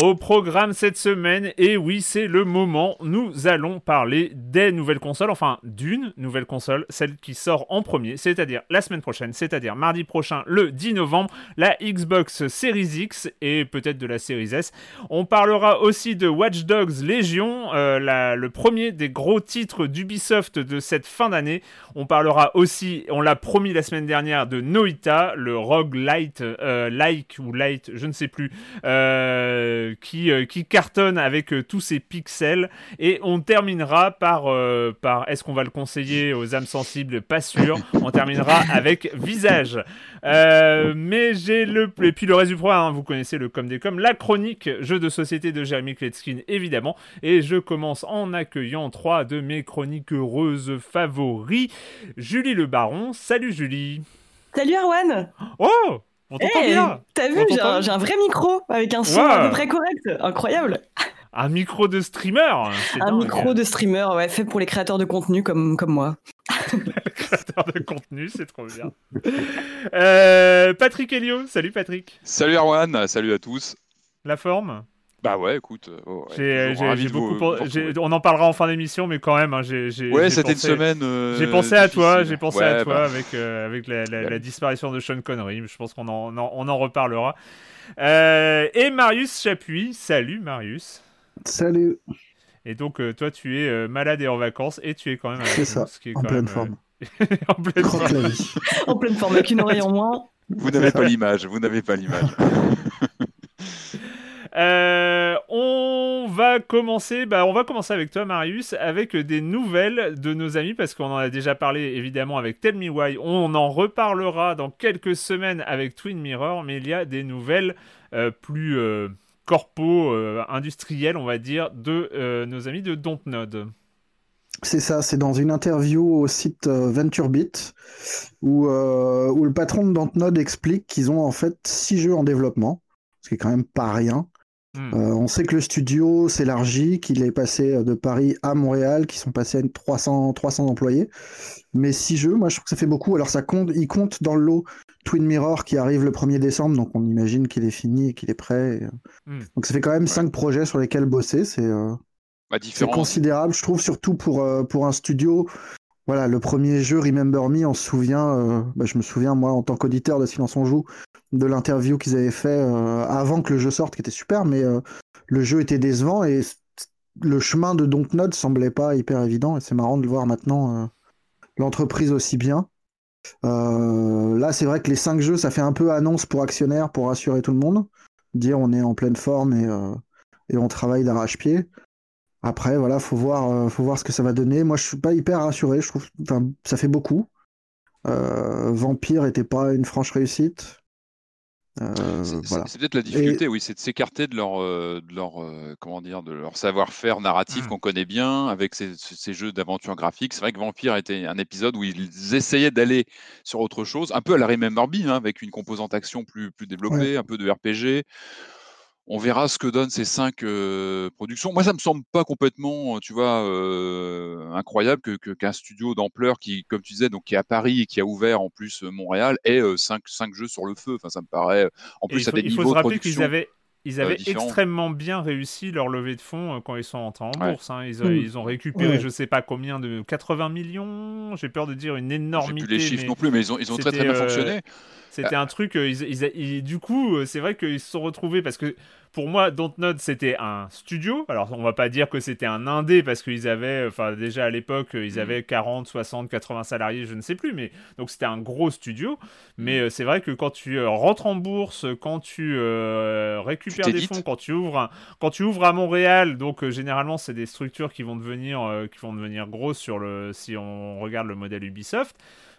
Au programme cette semaine, et oui, c'est le moment, nous allons parler des nouvelles consoles, enfin d'une nouvelle console, celle qui sort en premier, c'est-à-dire la semaine prochaine, c'est-à-dire mardi prochain, le 10 novembre, la Xbox Series X et peut-être de la Series S. On parlera aussi de Watch Dogs Legion, euh, le premier des gros titres d'Ubisoft de cette fin d'année. On parlera aussi, on l'a promis la semaine dernière, de Noita, le rogue light, euh, like ou light, je ne sais plus. Euh, qui, euh, qui cartonne avec euh, tous ses pixels. Et on terminera par, euh, par est-ce qu'on va le conseiller aux âmes sensibles? Pas sûr. On terminera avec visage. mais j'ai le. Et puis le reste du programme, hein, vous connaissez le com des com, la chronique jeu de société de Jeremy Kletskin, évidemment. Et je commence en accueillant trois de mes chroniques heureuses favoris. Julie Le Baron. Salut Julie. Salut Erwan. Oh on t'entend Eh, bien T'as vu, j'ai un, vrai micro avec un son à peu près correct. Incroyable. Un micro de streamer c'est Un dingue. micro de streamer, ouais, fait pour les créateurs de contenu comme, comme moi. créateur de contenu, c'est trop bien. Euh, Patrick Helio, salut Patrick. Salut Erwan, salut à tous. La forme? Bah ouais, écoute. euh, oh, ouais, J'ai- toujours j'ai- ravi j'ai de beaucoup. On en parlera en fin d'émission, mais quand même, hein, j'ai. j'ai- Ouais, j'ai c'était pensé- une semaine. euh, J'ai pensé à toi, j'ai pensé Ouais, à toi bah, avec, euh, avec la, la- Ouais. la disparition de Sean Connery. Je pense qu'on en, on en, on en reparlera. Euh, et Marius Chapuis, salut Marius. Salut, Et donc, euh, toi, tu es euh, malade et en vacances, et tu es quand même c'est ça, ce qui est en quand pleine même, forme. euh, en pleine forme. En pleine forme, avec une oreille en moins. Vous n'avez pas l'image, vous n'avez pas l'image. Euh, on va commencer, bah, on va commencer avec toi, Marius, avec des nouvelles de nos amis, parce qu'on en a déjà parlé évidemment avec Tell Me Why. On en reparlera dans quelques semaines avec Twin Mirror, mais il y a des nouvelles euh, plus euh, corpo, euh, industrielles, on va dire, de nos amis de Dontnod. C'est ça, c'est dans une interview au site VentureBeat où, où le patron de Dontnod explique qu'ils ont en fait six jeux en développement, ce qui est quand même pas rien. Hmm. Euh, on sait que le studio s'élargit, qu'il est passé euh, de Paris à Montréal, qu'ils sont passés à une 300, 300 employés. Mais six jeux, moi je trouve que ça fait beaucoup. Alors ça compte, il compte dans le lot Twin Mirror qui arrive le 1er décembre, donc on imagine qu'il est fini et qu'il est prêt. Et, euh, Hmm. Donc ça fait quand même cinq projets sur lesquels bosser. C'est euh, Bah, considérable, je trouve, surtout pour, euh, pour un studio. Voilà, le premier jeu, Remember Me, on se souvient, euh, bah, je me souviens, moi, en tant qu'auditeur de Silence on Joue, de l'interview qu'ils avaient fait euh, avant que le jeu sorte, qui était super, mais euh, le jeu était décevant et le chemin de Dontnod semblait pas hyper évident et c'est marrant de le voir maintenant, l'entreprise aussi bien. Là, c'est vrai que les cinq jeux, ça fait un peu annonce pour actionnaires, pour rassurer tout le monde, dire on est en pleine forme et on travaille d'arrache-pied. Après, voilà, faut voir, euh, faut voir ce que ça va donner. Moi, je suis pas hyper rassuré. Je trouve, enfin, ça fait beaucoup. Euh, Vampire était pas une franche réussite. Euh, c'est peut-être la difficulté, oui, c'est de s'écarter de leur, euh, de leur, euh, comment dire, de leur savoir-faire narratif mmh. qu'on connaît bien avec ces, ces jeux d'aventure graphique. C'est vrai que Vampire était un épisode où ils essayaient d'aller sur autre chose, un peu à la Remember Me, hein, avec une composante action plus, plus développée, un peu de RPG on verra ce que donnent ces cinq productions. Moi, ça me semble pas complètement, tu vois, incroyable que qu'un studio d'ampleur qui, comme tu disais, donc qui est à Paris et qui a ouvert en plus Montréal, ait cinq, cinq jeux sur le feu. Enfin, ça me paraît. En plus, à des niveaux de production. Qu'ils avaient... Ils avaient extrêmement bien réussi leur levée de fonds quand ils sont entrés en bourse. Hein. Ils, mmh. ils, ont récupéré, je sais pas combien, de 80 millions. J'ai peur de dire une énormité. J'ai plus les chiffres non plus, mais ils ont, ils ont très très bien fonctionné. C'était un truc, euh, ils, du coup, euh, c'est vrai qu'ils se sont retrouvés parce que pour moi, Dontnod, c'était un studio. Alors, on va pas dire que c'était un indé parce qu'ils avaient, enfin, déjà à l'époque, ils mm. avaient 40, 60, 80 salariés, je ne sais plus, mais donc c'était un gros studio. Mais mm. euh, c'est vrai que quand tu rentres en bourse, quand tu récupères des fonds, quand tu ouvres, quand tu ouvres à Montréal, donc généralement, c'est des structures qui vont devenir, qui vont devenir grosses sur le, si on regarde le modèle Ubisoft.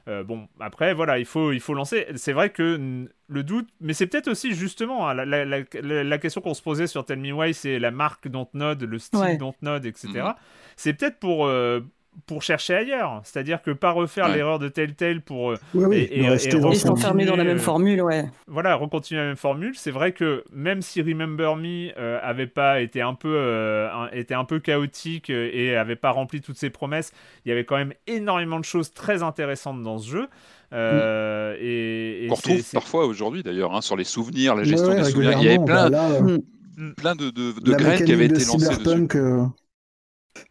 Euh, bon, après, voilà, il faut, il faut lancer. C'est vrai que le doute, mais c'est peut-être aussi justement hein, la, question qu'on se posait sur Tell Me Why, c'est la marque Dontnod, le style Dontnod, etc. Mhm. C'est peut-être pour, euh, pour chercher ailleurs. C'est-à-dire que pas refaire l'erreur de Telltale pour euh, et, et, s'enfermer dans la même formule, ouais. Voilà, recontinuer la même formule. C'est vrai que même si Remember Me euh, avait pas été un peu euh, était un peu chaotique et avait pas rempli toutes ses promesses, il y avait quand même énormément de choses très intéressantes dans ce jeu. Mm. et, On retrouve parfois aujourd'hui d'ailleurs hein, sur les souvenirs, la gestion des souvenirs. Il y avait plein, bah mm. plein de, de, graines qui avaient été lancées dessus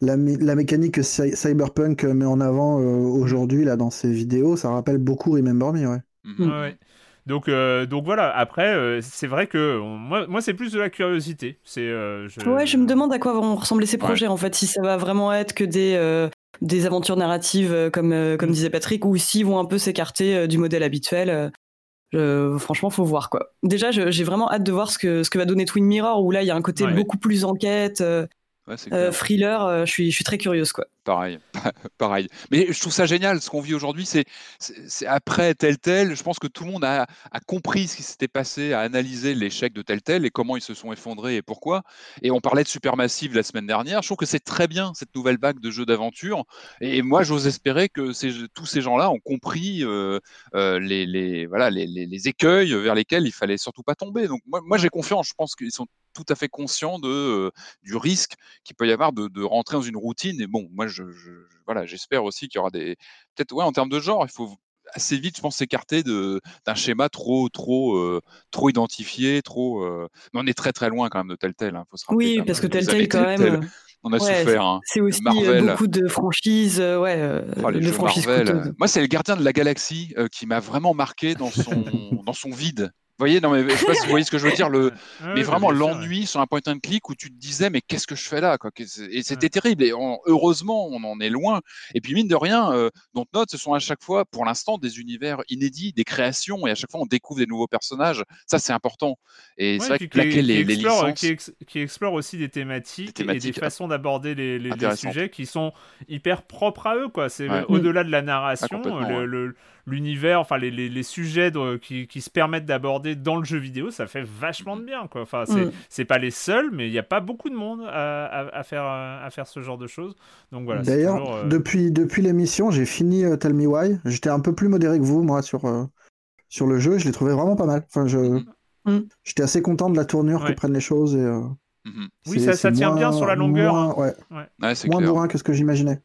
la, mécanique que Cyberpunk met en avant euh, aujourd'hui là dans ses vidéos, ça rappelle beaucoup Remember Me, ouais. Mhm. Donc, euh, donc voilà, après, euh, c'est vrai que moi, moi c'est plus de la curiosité. C'est, je... Ouais, je me demande à quoi vont ressembler ces projets, en fait, si ça va vraiment être que des, des aventures narratives, comme, comme mm. disait Patrick, ou s'ils vont un peu s'écarter du modèle habituel. franchement, faut voir quoi. Déjà, j'ai vraiment hâte de voir ce que, ce que va donner Twin Mirror, où là, il y a un côté beaucoup plus enquête. Euh, thriller, euh, je, suis, je suis très curieuse. Quoi. Pareil, pareil. Mais je trouve ça génial, ce qu'on vit aujourd'hui, c'est, c'est après tel tel, je pense que tout le monde a, a compris ce qui s'était passé, a analysé l'échec de tel tel et comment ils se sont effondrés et pourquoi. Et on parlait de Supermassive la semaine dernière, je trouve que c'est très bien cette nouvelle vague de jeux d'aventure. Et moi, j'ose espérer que ces, tous ces gens-là ont compris euh, les, les, voilà, les, les, écueils vers lesquels il fallait surtout pas tomber. Donc moi, moi j'ai confiance, je pense qu'ils sont tout à fait conscient de, du risque qu'il peut y avoir de, de, rentrer dans une routine. Et bon, moi, je, voilà, j'espère aussi qu'il y aura des. Peut-être, ouais, en termes de genre, il faut assez vite, je pense, s'écarter d'un schéma trop, trop, trop identifié, trop. Mais on est très, très loin quand même de tel tel. Hein, faut se rappeler, oui, parce que tel tel, quand même. on a souffert. Hein. C'est aussi beaucoup de franchises, ouais, oh, de franchises Moi, c'est le gardien de la galaxie qui m'a vraiment marqué dans son, dans son vide voyez, non, mais je sais pas si vous voyez ce que je veux dire. Le... mais vraiment, l'ennui sur un point and click où tu te disais, mais qu'est-ce que je fais là quoi Et c'était terrible. Et heureusement, on en est loin. Et puis, mine de rien, euh, Note, ce sont à chaque fois, pour l'instant, des univers inédits, des créations. Et à chaque fois, on découvre des nouveaux personnages. Ça, c'est important. Et c'est vrai que qui, les, les explore, qui, explore aussi des thématiques, et des façons d'aborder les, les, sujets qui sont hyper propres à eux. quoi. C'est au-delà de la narration, ah, le l'univers, enfin les, les, sujets qui, qui, se permettent d'aborder dans le jeu vidéo, ça fait vachement de bien. Quoi. Enfin, c'est mm. pas les seuls, mais il n'y a pas beaucoup de monde à, à, faire, à faire ce genre de choses. Donc voilà. D'ailleurs, euh, depuis, depuis l'émission, j'ai fini euh, Tell Me Why. J'étais un peu plus modéré que vous, moi, sur, euh, sur le jeu. Je l'ai trouvé vraiment pas mal. Enfin, je, mm. Mm. j'étais assez content de la tournure que prennent les choses et. Mm-hmm. Oui, ça, ça tient bien sur la longueur. Moins, ouais. moins bourrin que ce que j'imaginais.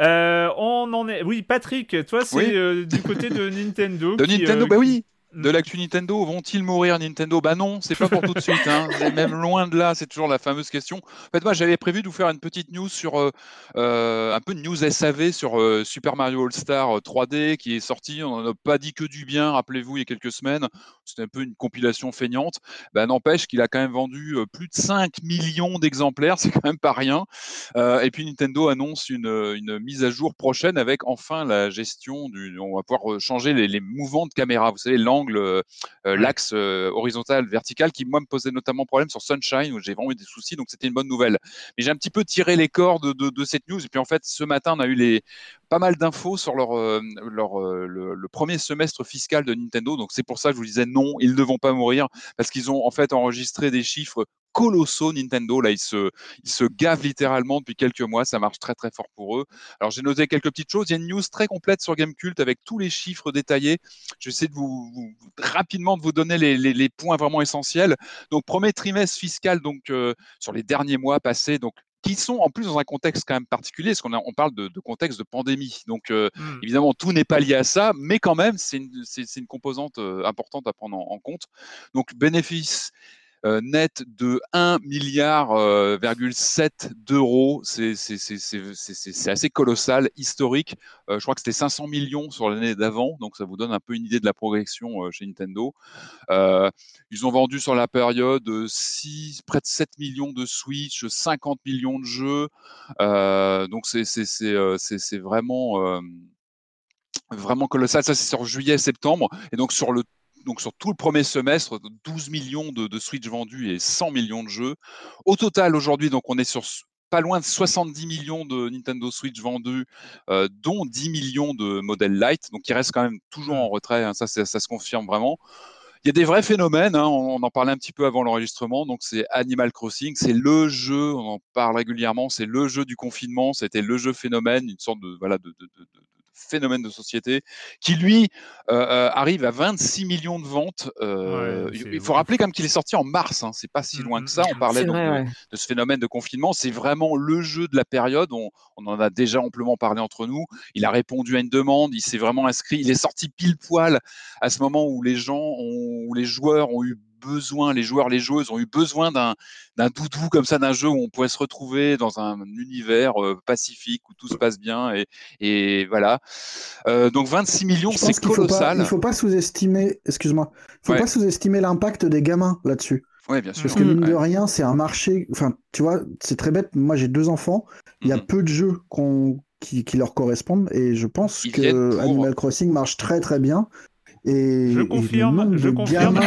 Euh, on en est. Oui, Patrick, toi, c'est euh, du côté de Nintendo. De Nintendo, euh, bah oui de l'actu Nintendo, vont-ils mourir Nintendo? Bah non, c'est pas pour tout de suite. Hein. même loin de là, c'est toujours la fameuse question. En fait, moi, j'avais prévu de vous faire une petite news sur euh, euh un peu de news SAV sur euh, Super Mario All Star 3D euh, qui est sorti. On n'en a pas dit que du bien. Rappelez-vous, il y a quelques semaines, c'était un peu une compilation feignante. Bah, n'empêche qu'il a quand même vendu plus de 5 millions d'exemplaires, c'est quand même pas rien. et puis Nintendo annonce une, une, mise à jour prochaine avec enfin la gestion du. On va pouvoir changer les, les mouvements de caméra. Vous savez, l'angle l'angle, l'axe horizontal, vertical, qui moi me posait notamment problème sur Sunshine où j'ai vraiment eu des soucis. Donc c'était une bonne nouvelle. Mais j'ai un petit peu tiré les cordes de, cette news. Et puis en fait, ce matin, on a eu les pas mal d'infos sur leur, leur le, premier semestre fiscal de Nintendo. Donc c'est pour ça que je vous disais non, ils ne vont pas mourir parce qu'ils ont en fait enregistré des chiffres colossaux Nintendo. Là, ils se, ils se gavent littéralement depuis quelques mois. Ça marche très très fort pour eux. Alors j'ai noté quelques petites choses. Il y a une news très complète sur Gamecult avec tous les chiffres détaillés. Je vais essayer de vous, rapidement de vous donner les, les, points vraiment essentiels. Donc premier trimestre fiscal donc euh, sur les derniers mois passés. Donc qui sont en plus dans un contexte quand même particulier, parce qu'on on parle de, de, contexte de pandémie. Donc, euh, mmh. évidemment, tout n'est pas lié à ça, mais quand même, c'est une, une, composante euh, importante à prendre en, en compte. Donc, bénéfice net de 1 milliard euh, d'euros. C'est assez colossal, historique. Euh, je crois que c'était 500 millions sur l'année d'avant, donc ça vous donne un peu une idée de la progression chez Nintendo. ils ont vendu sur la période 6, près de 7 millions de Switch, 50 millions de jeux. donc c'est vraiment vraiment colossal. Ça, c'est sur juillet-septembre. Et donc, sur le donc sur tout le premier semestre, 12 millions de, Switch vendus et 100 millions de jeux. Au total, aujourd'hui, donc on est sur pas loin de 70 millions de Nintendo Switch vendus, euh, dont 10 millions de modèles light. Donc il reste quand même toujours en retrait. Hein, ça, ça, se confirme vraiment. Il y a des vrais phénomènes, hein, on, en parlait un petit peu avant l'enregistrement, donc c'est Animal Crossing, c'est le jeu, on en parle régulièrement, c'est le jeu du confinement, c'était le jeu phénomène, une sorte de, voilà, de, phénomène de société, qui lui euh, euh, arrive à 26 millions de ventes. Euh, il faut rappeler quand qu'il est sorti en mars, hein, c'est pas si mmh, loin que mmh, ça. On mmh. parlait de, ce phénomène de confinement. C'est vraiment le jeu de la période. On, on, en a déjà amplement parlé entre nous. Il a répondu à une demande, il s'est vraiment inscrit. Il est sorti pile poil à ce moment où les gens, ont, où les joueurs ont eu besoin, les joueurs, les joueuses ont eu besoin d'un, doudou comme ça, d'un jeu où on pouvait se retrouver dans un univers euh, pacifique où tout se passe bien et, et voilà. Euh, donc 26 millions, c'est colossal. il ne faut pas sous-estimer, excuse-moi, il faut pas sous-estimer l'impact des gamins là-dessus. Oui, bien sûr. Parce que mine de rien, c'est un marché. Enfin, tu vois, c'est très bête. Moi, j'ai deux enfants. Il y a mhm. peu de jeux qui, leur correspondent et je pense que Animal Crossing marche très très bien. Et, je confirme, je confirme.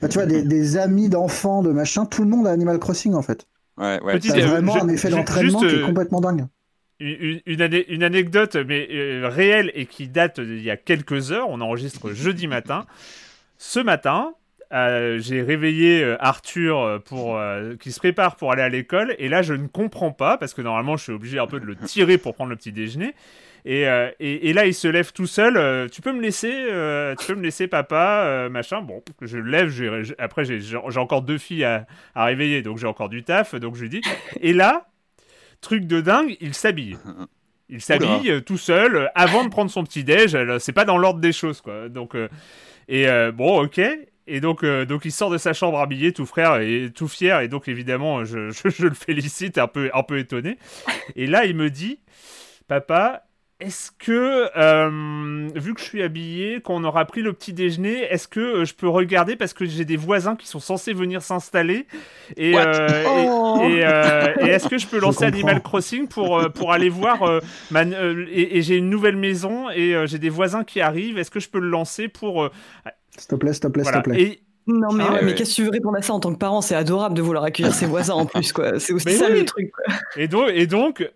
Bah, tu vois, des, amis d'enfants, de machin, tout le monde a Animal Crossing en fait. Ouais, ouais. C'est vraiment un effet d'entraînement qui est euh, complètement dingue. Une, une, anecdote, mais euh, réelle et qui date d'il y a quelques heures. On enregistre jeudi matin. Ce matin, euh, j'ai réveillé Arthur pour qui se prépare pour aller à l'école et là je ne comprends pas parce que normalement je suis obligé un peu de le tirer pour prendre le petit déjeuner euh, et, et, là, il se lève tout seul. Euh, tu peux me laisser, euh, tu peux me laisser, papa, machin. Bon, je le lève. après, j'ai encore deux filles à, à réveiller, donc j'ai encore du taf. Donc je lui dis. Et là, truc de dingue, il s'habille. Il s'habille tout seul avant de prendre son petit déj. C'est pas dans l'ordre des choses, quoi. Donc et bon, ok. Et donc, donc il sort de sa chambre habillé, tout frère et tout fier. Et donc évidemment, je, je, je le félicite, un peu, un peu étonné. Et là, il me dit, papa, est-ce que, euh, vu que je suis habillé, qu'on aura pris le petit déjeuner, est-ce que euh, je peux regarder parce que j'ai des voisins qui sont censés venir s'installer et, euh, oh. et, est-ce que je peux lancer Animal Crossing pour, pour aller voir et, j'ai une nouvelle maison et j'ai des voisins qui arrivent, est-ce que je peux le lancer pour... S'il te plaît, s'il te plaît, s'il te plaît. Non mais, ah mais qu'est-ce que tu veux répondre à ça en tant que parent C'est adorable de vouloir accueillir ses voisins en plus quoi. C'est aussi ça le truc. Et donc, et donc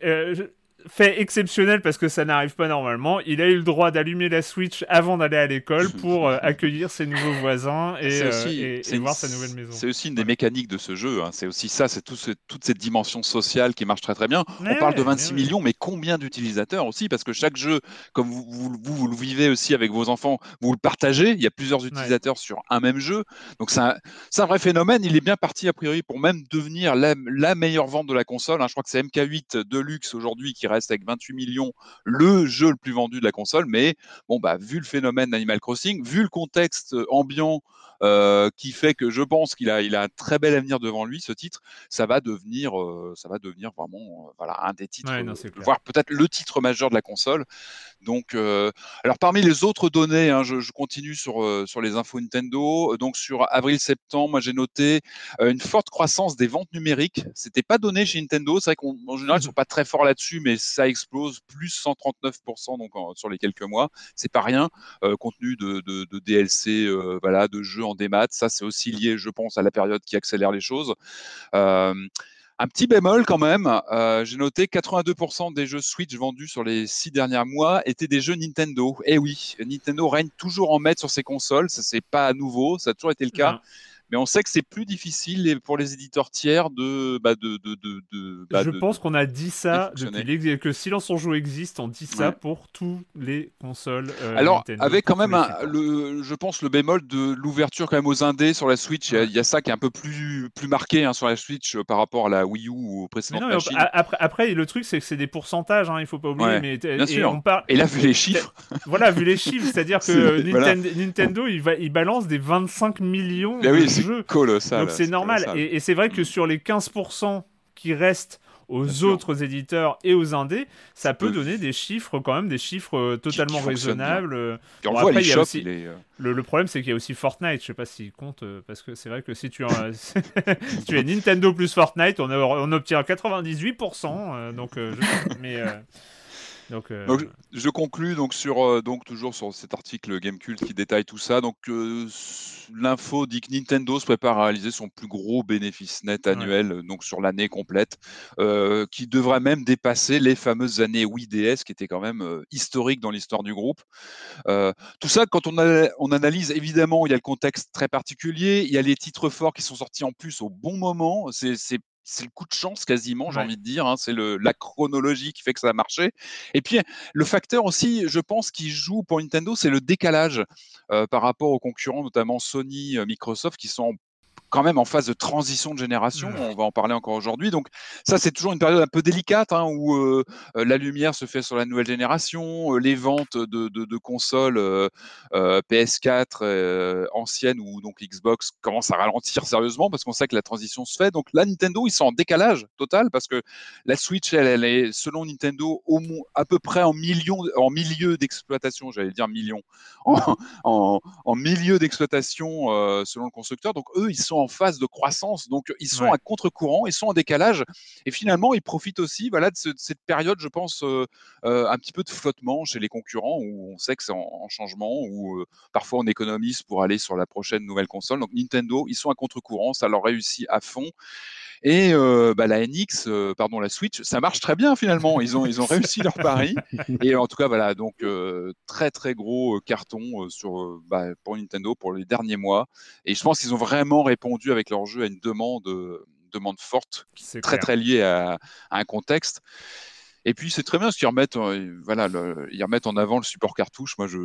fait exceptionnel parce que ça n'arrive pas normalement. Il a eu le droit d'allumer la Switch avant d'aller à l'école pour euh, accueillir ses nouveaux voisins et, euh, voir sa nouvelle maison. C'est aussi une des mécaniques de ce jeu. Hein. C'est aussi ça, c'est tout toute cette dimension sociale qui marche très très bien. On parle de 26 millions, mais combien d'utilisateurs aussi? Parce que chaque jeu, comme vous, vous, vous, le vivez aussi avec vos enfants, vous le partagez. Il y a plusieurs utilisateurs sur un même jeu. Donc c'est un, un, vrai phénomène. Il est bien parti a priori pour même devenir la, la meilleure vente de la console. Hein. Je crois que c'est MK8 Deluxe aujourd'hui qui reste avec 28 millions le jeu le plus vendu de la console. Mais bon, bah, vu le phénomène d'Animal Crossing, vu le contexte ambiant euh, qui fait que je pense qu'il a, il a un très bel avenir devant lui, ce titre. Ça va devenir, euh, ça va devenir vraiment euh, voilà, un des titres, voire peut-être le titre majeur de la console. Donc, alors parmi les autres données, hein, je, je, continue sur, sur les infos Nintendo. Donc sur avril-septembre, moi j'ai noté une forte croissance des ventes numériques. C'était pas donné chez Nintendo. C'est vrai qu'en général ils sont pas très forts là-dessus, mais ça explose plus 139% donc sur les quelques mois. C'est pas rien. compte tenu de, de, DLC, voilà, de jeux en démat, ça c'est aussi lié, je pense, à la période qui accélère les choses. Un petit bémol quand même, j'ai noté 82% des jeux Switch vendus sur les six derniers mois étaient des jeux Nintendo. Et eh oui, Nintendo règne toujours en maître sur ses consoles, ça c'est pas nouveau, ça a toujours été le cas mais on sait que c'est plus difficile pour les éditeurs tiers de. Bah, de, de, de, bah, je pense qu'on a dit ça depuis que Silence on Joue existe, on dit ça pour tous les consoles. Euh, Alors, avec quand même, le, je pense, le bémol de l'ouverture quand même aux indés sur la Switch, il y, a ça qui est un peu plus, plus marqué hein, sur la Switch euh, par rapport à la Wii U ou aux précédentes machines. Après, après, le truc, c'est que c'est des pourcentages, hein, il faut pas oublier. mais, bien et, sûr. On et là, vu les chiffres. voilà, vu les chiffres, c'est-à-dire que Nintendo, il, va, il balance des 25 millions. Ben oui, Colossal. Donc c'est normal. Et, c'est vrai que sur les 15% qui restent aux autres éditeurs et aux indés, ça peut donner des chiffres quand même, des chiffres euh, totalement raisonnables. après, y a aussi... le, problème, c'est qu'il y a aussi Fortnite. Je sais pas s'il compte, euh, parce que c'est vrai que si tu, as... si tu es Nintendo plus Fortnite, on, on obtient 98%. Euh, donc, mais euh, donc, je conclus donc sur euh, donc toujours sur cet article Gamecult qui détaille tout ça. Donc euh, l'info dit que Nintendo se prépare à réaliser son plus gros bénéfice net annuel donc sur l'année complète, qui devrait même dépasser les fameuses années Wii DS qui étaient quand même historiques dans l'histoire du groupe. tout ça, quand on, on analyse, évidemment, il y a le contexte très particulier, il y a les titres forts qui sont sortis en plus au bon moment. C'est c'est le coup de chance quasiment, j'ai envie de dire. Hein, c'est la chronologie qui fait que ça a marché. Et puis le facteur aussi, je pense, qui joue pour Nintendo, c'est le décalage euh, par rapport aux concurrents, notamment Sony, euh, Microsoft, qui sont quand même en phase de transition de génération. On va en parler encore aujourd'hui. Donc ça, c'est toujours une période un peu délicate hein, où euh, euh, la lumière se fait sur la nouvelle génération, euh, les ventes de, de, consoles PS4 anciennes ou donc Xbox commencent à ralentir sérieusement parce qu'on sait que la transition se fait. Donc là, Nintendo, ils sont en décalage total parce que la Switch, elle, est selon Nintendo au à peu près en millions, en milieu d'exploitation, j'allais dire millions, en, en, en milieu d'exploitation selon le constructeur. Donc eux, ils sont en phase de croissance, donc ils sont à contre-courant, ils sont en décalage, et finalement ils profitent aussi voilà, de, cette période, je pense, euh, euh, un petit peu de flottement chez les concurrents, où on sait que c'est en, changement, où euh, parfois on économise pour aller sur la prochaine nouvelle console. Donc Nintendo, ils sont à contre-courant, ça leur réussit à fond. Et bah, la NX, pardon, la Switch, ça marche très bien finalement. Ils ont, ils ont réussi leur pari. Et en tout cas, voilà, donc très très gros carton sur, bah, pour Nintendo pour les derniers mois. Et je pense qu'ils ont vraiment répondu avec leur jeu à une demande, demande forte, très très liée à, un contexte. Et puis c'est très bien parce qu'ils remettent, voilà, ils remettent en avant le support cartouche. Moi, je,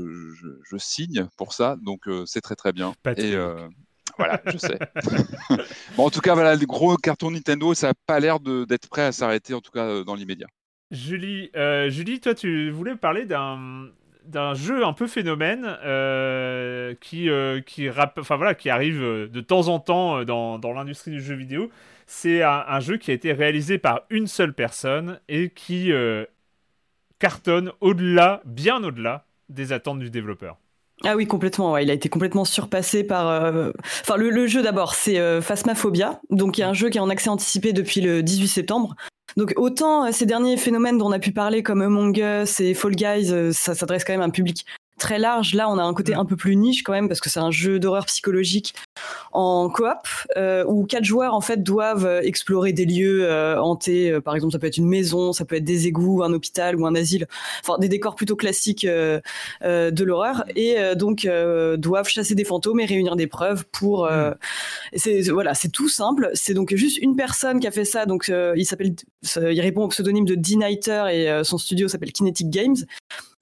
je, signe pour ça, donc c'est très très bien. Et, voilà, je sais. bon, en tout cas, voilà, le gros carton Nintendo, ça n'a pas l'air d'être prêt à s'arrêter, en tout cas euh, dans l'immédiat. Julie, euh, Julie, toi, tu voulais parler d'un d'un jeu un peu phénomène euh, qui qui enfin voilà qui arrive de temps en temps dans, dans l'industrie du jeu vidéo. C'est un, jeu qui a été réalisé par une seule personne et qui cartonne au-delà, bien au-delà des attentes du développeur. Ah oui, complètement. Il a été complètement surpassé par. Euh, enfin, le, jeu d'abord, c'est euh, Phasmaphobia. Donc, il y a un jeu qui est en accès anticipé depuis le 18 septembre. Donc, autant euh, ces derniers phénomènes dont on a pu parler, comme Among Us et Fall Guys, ça s'adresse quand même à un public très large. Là, on a un côté mm. un peu plus niche quand même parce que c'est un jeu d'horreur psychologique en coop euh, où quatre joueurs en fait doivent euh, explorer des lieux euh, hantés. par exemple, ça peut être une maison, ça peut être des égouts, un hôpital ou un asile. Enfin, des décors plutôt classiques de l'horreur et donc doivent chasser des fantômes et réunir des preuves pour. Mm. c'est voilà, c'est tout simple. C'est donc juste une personne qui a fait ça. Donc il s'appelle, il répond au pseudonyme de D-Nighter et son studio s'appelle Kinetic Games.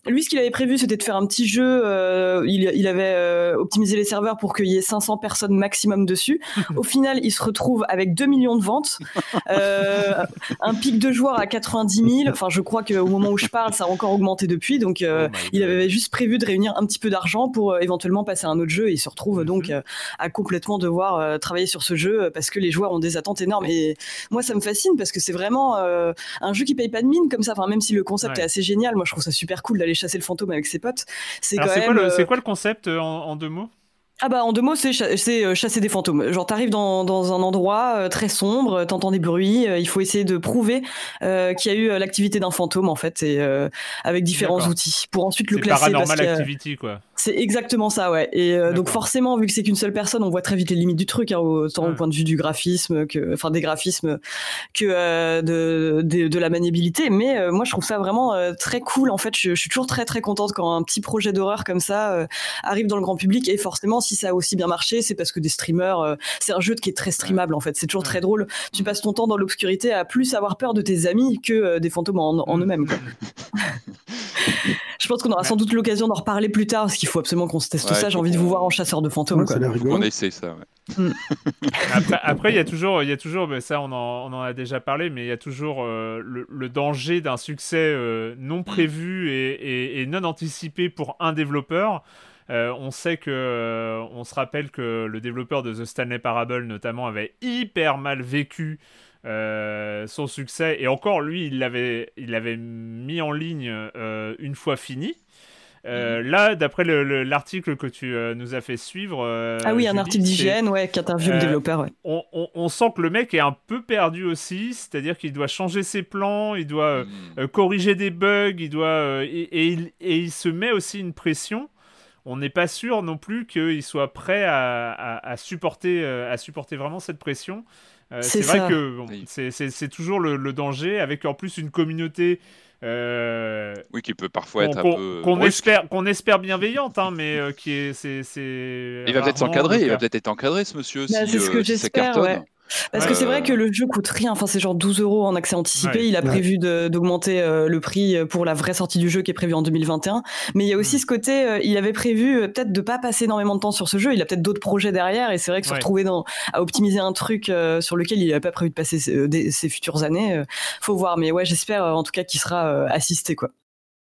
Lui, ce qu'il avait prévu, c'était de faire un petit jeu. Euh, il, il, avait euh, optimisé les serveurs pour qu'il y ait 500 personnes maximum dessus. Au final, il se retrouve avec 2 millions de ventes, euh, un pic de joueurs à 90 000. Enfin, je crois qu'au moment où je parle, ça a encore augmenté depuis. Donc, euh, oh il avait juste prévu de réunir un petit peu d'argent pour euh, éventuellement passer à un autre jeu. Et il se retrouve mhm. donc à complètement devoir travailler sur ce jeu parce que les joueurs ont des attentes énormes. Et moi, ça me fascine parce que c'est vraiment un jeu qui paye pas de mine comme ça. Enfin, même si le concept est assez génial, moi, je trouve ça super cool d'aller chasser le fantôme avec ses potes. C'est quoi, le, quoi, le concept euh, en, deux mots? Ah bah en deux mots, c'est euh, chasser des fantômes. Genre t'arrives dans, dans un endroit euh, très sombre, t'entends des bruits, euh, il faut essayer de prouver qu'il y a eu l'activité d'un fantôme en fait, et avec différents outils pour ensuite le classer. Paranormal activity quoi. C'est exactement ça, ouais. Et donc forcément, vu que c'est qu'une seule personne, on voit très vite les limites du truc, hein, autant au point de vue du graphisme que, enfin des graphismes que de, de, la maniabilité. Mais moi, je trouve ça vraiment très cool. En fait, je, je, suis toujours très très contente quand un petit projet d'horreur comme ça arrive dans le grand public et forcément si ça a aussi bien marché, c'est parce que des streamers, euh, c'est un jeu qui est très streamable en fait. C'est toujours très drôle. Tu passes ton temps dans l'obscurité à plus avoir peur de tes amis que euh, des fantômes en, eux-mêmes. Je pense qu'on aura sans doute l'occasion d'en reparler plus tard, parce qu'il faut absolument qu'on se teste ça. J'ai envie de vous voir en chasseur de fantômes. On essaie ça. Mm. après, il y a toujours, il y a toujours, ça on en, a déjà parlé, mais il y a toujours euh, le, danger d'un succès non prévu et, non anticipé pour un développeur. Euh, on sait que, euh, on se rappelle que le développeur de The Stanley Parable notamment avait hyper mal vécu euh, son succès et encore lui il l'avait il l'avait mis en ligne une fois fini mhm. Là, d'après l'article que tu nous as fait suivre. ah oui, un article d'hygiène, ouais, qui interviewe le développeur. Ouais. On, sent que le mec est un peu perdu aussi, c'est-à-dire qu'il doit changer ses plans, il doit mhm. corriger des bugs, il doit. et, il, se met aussi une pression on n'est pas sûr non plus qu'il soit prêt à, supporter, euh, à supporter vraiment cette pression. Euh, c'est vrai que c'est toujours le, danger, avec en plus une communauté. Euh, oui, qui peut parfois être un peu. Qu'on espère, qu'on espère bienveillante, hein, mais qui est. il va peut-être s'encadrer, il va peut-être être encadré ce monsieur. Bah, c'est ce que j'espère. Ouais. Parce que c'est vrai que le jeu coûte rien, enfin c'est genre 12 euros en accès anticipé. il a prévu d'augmenter euh, le prix pour la vraie sortie du jeu qui est prévue en 2021. Mais il y a aussi hmm. ce côté, euh, il avait prévu euh, peut-être de pas passer énormément de temps sur ce jeu. Il a peut-être d'autres projets derrière et c'est vrai que se retrouver dans, à optimiser un truc sur lequel il n'avait pas prévu de passer ses, futures années, faut voir. Mais ouais, j'espère en tout cas qu'il sera assisté quoi.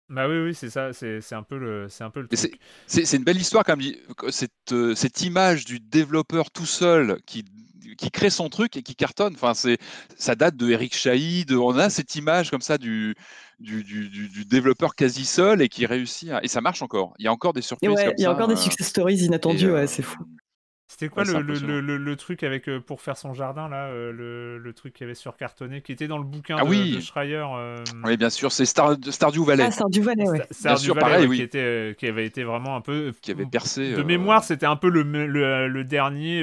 Bah oui, oui, c'est ça, c'est un peu le, c'est un peu le. C'est une belle histoire comme cette, cette image du développeur tout seul qui qui crée son truc et qui cartonne. Enfin, c'est, ça date de Eric Chahi. on a cette image comme ça du, du, du, développeur quasi seul et qui réussit. Et ça marche encore. Il y a encore des surprises. il y a encore des euh, success stories inattendues. ouais, c'est fou. C'était quoi le, le, le, truc avec euh, pour faire son jardin là, euh, le, truc qu'il y avait sur cartonné, qui était dans le bouquin ah de, oui. Schreier. Oui, bien sûr, c'est Star, Stardew Valley. Ah, Stardew Valley, ouais. Stardew Valley, pareil, oui. qui, était, qui avait été vraiment un peu. Qui avait percé. De mémoire, c'était un peu le, dernier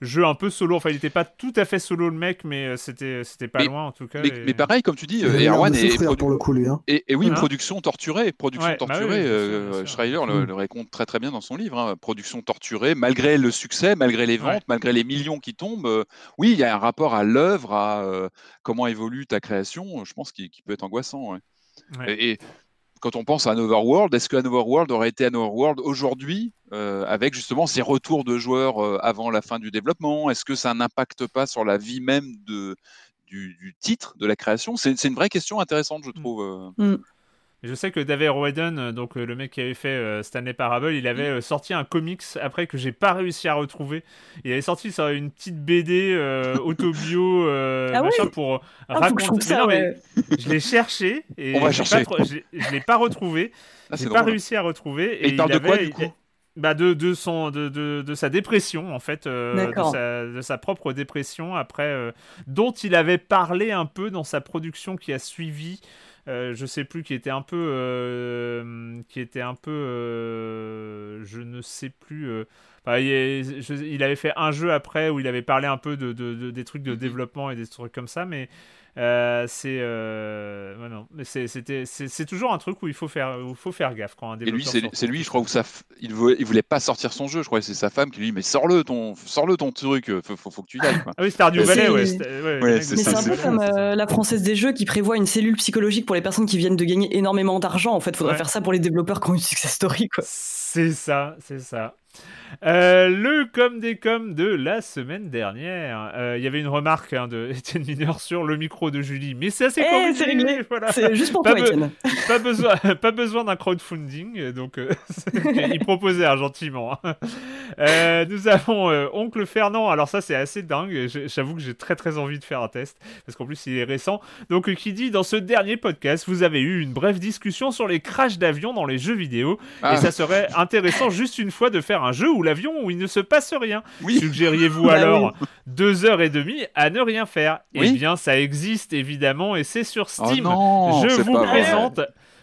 jeu un peu solo. Enfin, il n'était pas tout à fait solo le mec, mais euh, c'était c'était pas loin en tout cas. Mais, pareil, comme tu dis, Erwan est, pour le coup, lui, hein. et, oui, production torturée, production bah torturée. Euh, Schreier le, mm. raconte très très bien dans son livre. Hein. Production torturée, malgré le succès, malgré les ventes, malgré les millions qui tombent. Euh, oui, il y a un rapport à l'œuvre, à comment évolue ta création. Je pense qu'il peut être angoissant. Et, quand on pense à un Overworld, est-ce qu'un Overworld aurait été un Overworld aujourd'hui euh, avec justement ces retours de joueurs euh, avant la fin du développement? Est-ce que ça n'impacte pas sur la vie même de, du, titre, de la création? C'est une vraie question intéressante, je mm. trouve. Euh. Mm. Je sais que David Roeden, donc le mec qui avait fait Stanley Parable, il avait sorti un comics après que j'ai pas réussi à retrouver. Il avait sorti sur une petite BD autobio ah machin pour ah, raconter. Je l'ai cherché et je l'ai pas retrouvé. Ah, j'ai pas réussi à retrouver. Et, il parle de quoi du coup? bah de, de, son, de, de, de, sa dépression, en fait, euh, de, sa, de, sa, propre dépression, après, euh, dont il avait parlé un peu dans sa production qui a suivi. Euh, je sais plus, qui était un peu, qui était un peu, je ne sais plus. Il, il, avait fait un jeu après où il avait parlé un peu de, des trucs de mhm. développement et des trucs comme ça, mais euh, c'est euh, mais c'était c'est toujours un truc où il faut faire où il faut faire gaffe quand un Et lui c'est lui je crois où ça il voulait, il voulait pas sortir son jeu. Je crois que c'est sa femme qui lui dit mais sors-le ton sors-le ton truc faut, faut, faut, que tu y ailles quoi. ah oui Stardew Valley ouais, ouais c'est un peu comme euh, la française des jeux qui prévoit une cellule psychologique pour les personnes qui viennent de gagner énormément d'argent. En fait faudrait faire ça pour les développeurs qui ont une success story quoi. C'est ça c'est ça euh, le com des coms de la semaine dernière. Euh, il y avait une remarque hein, de Étienne Mineur sur le micro de Julie, mais c'est assez eh, C'est réglé. Voilà. C'est juste pour toi, Étienne. pas besoin, pas besoin d'un crowdfunding, donc euh, il proposait hein, gentiment. hein. Euh, nous avons euh, Oncle Fernand, alors ça c'est assez dingue, j'avoue que j'ai très très envie de faire un test, parce qu'en plus il est récent. Donc euh, qui dit, dans ce dernier podcast, vous avez eu une brève discussion sur les crashs d'avions dans les jeux vidéo, Ah, et ça serait intéressant juste une fois de faire un jeu où l'avion où il ne se passe rien. oui. Suggériez-vous Bah alors deux heures et demie à ne rien faire Eh bien, ça existe évidemment et c'est sur Oh Steam. non, je vous vrai. présente,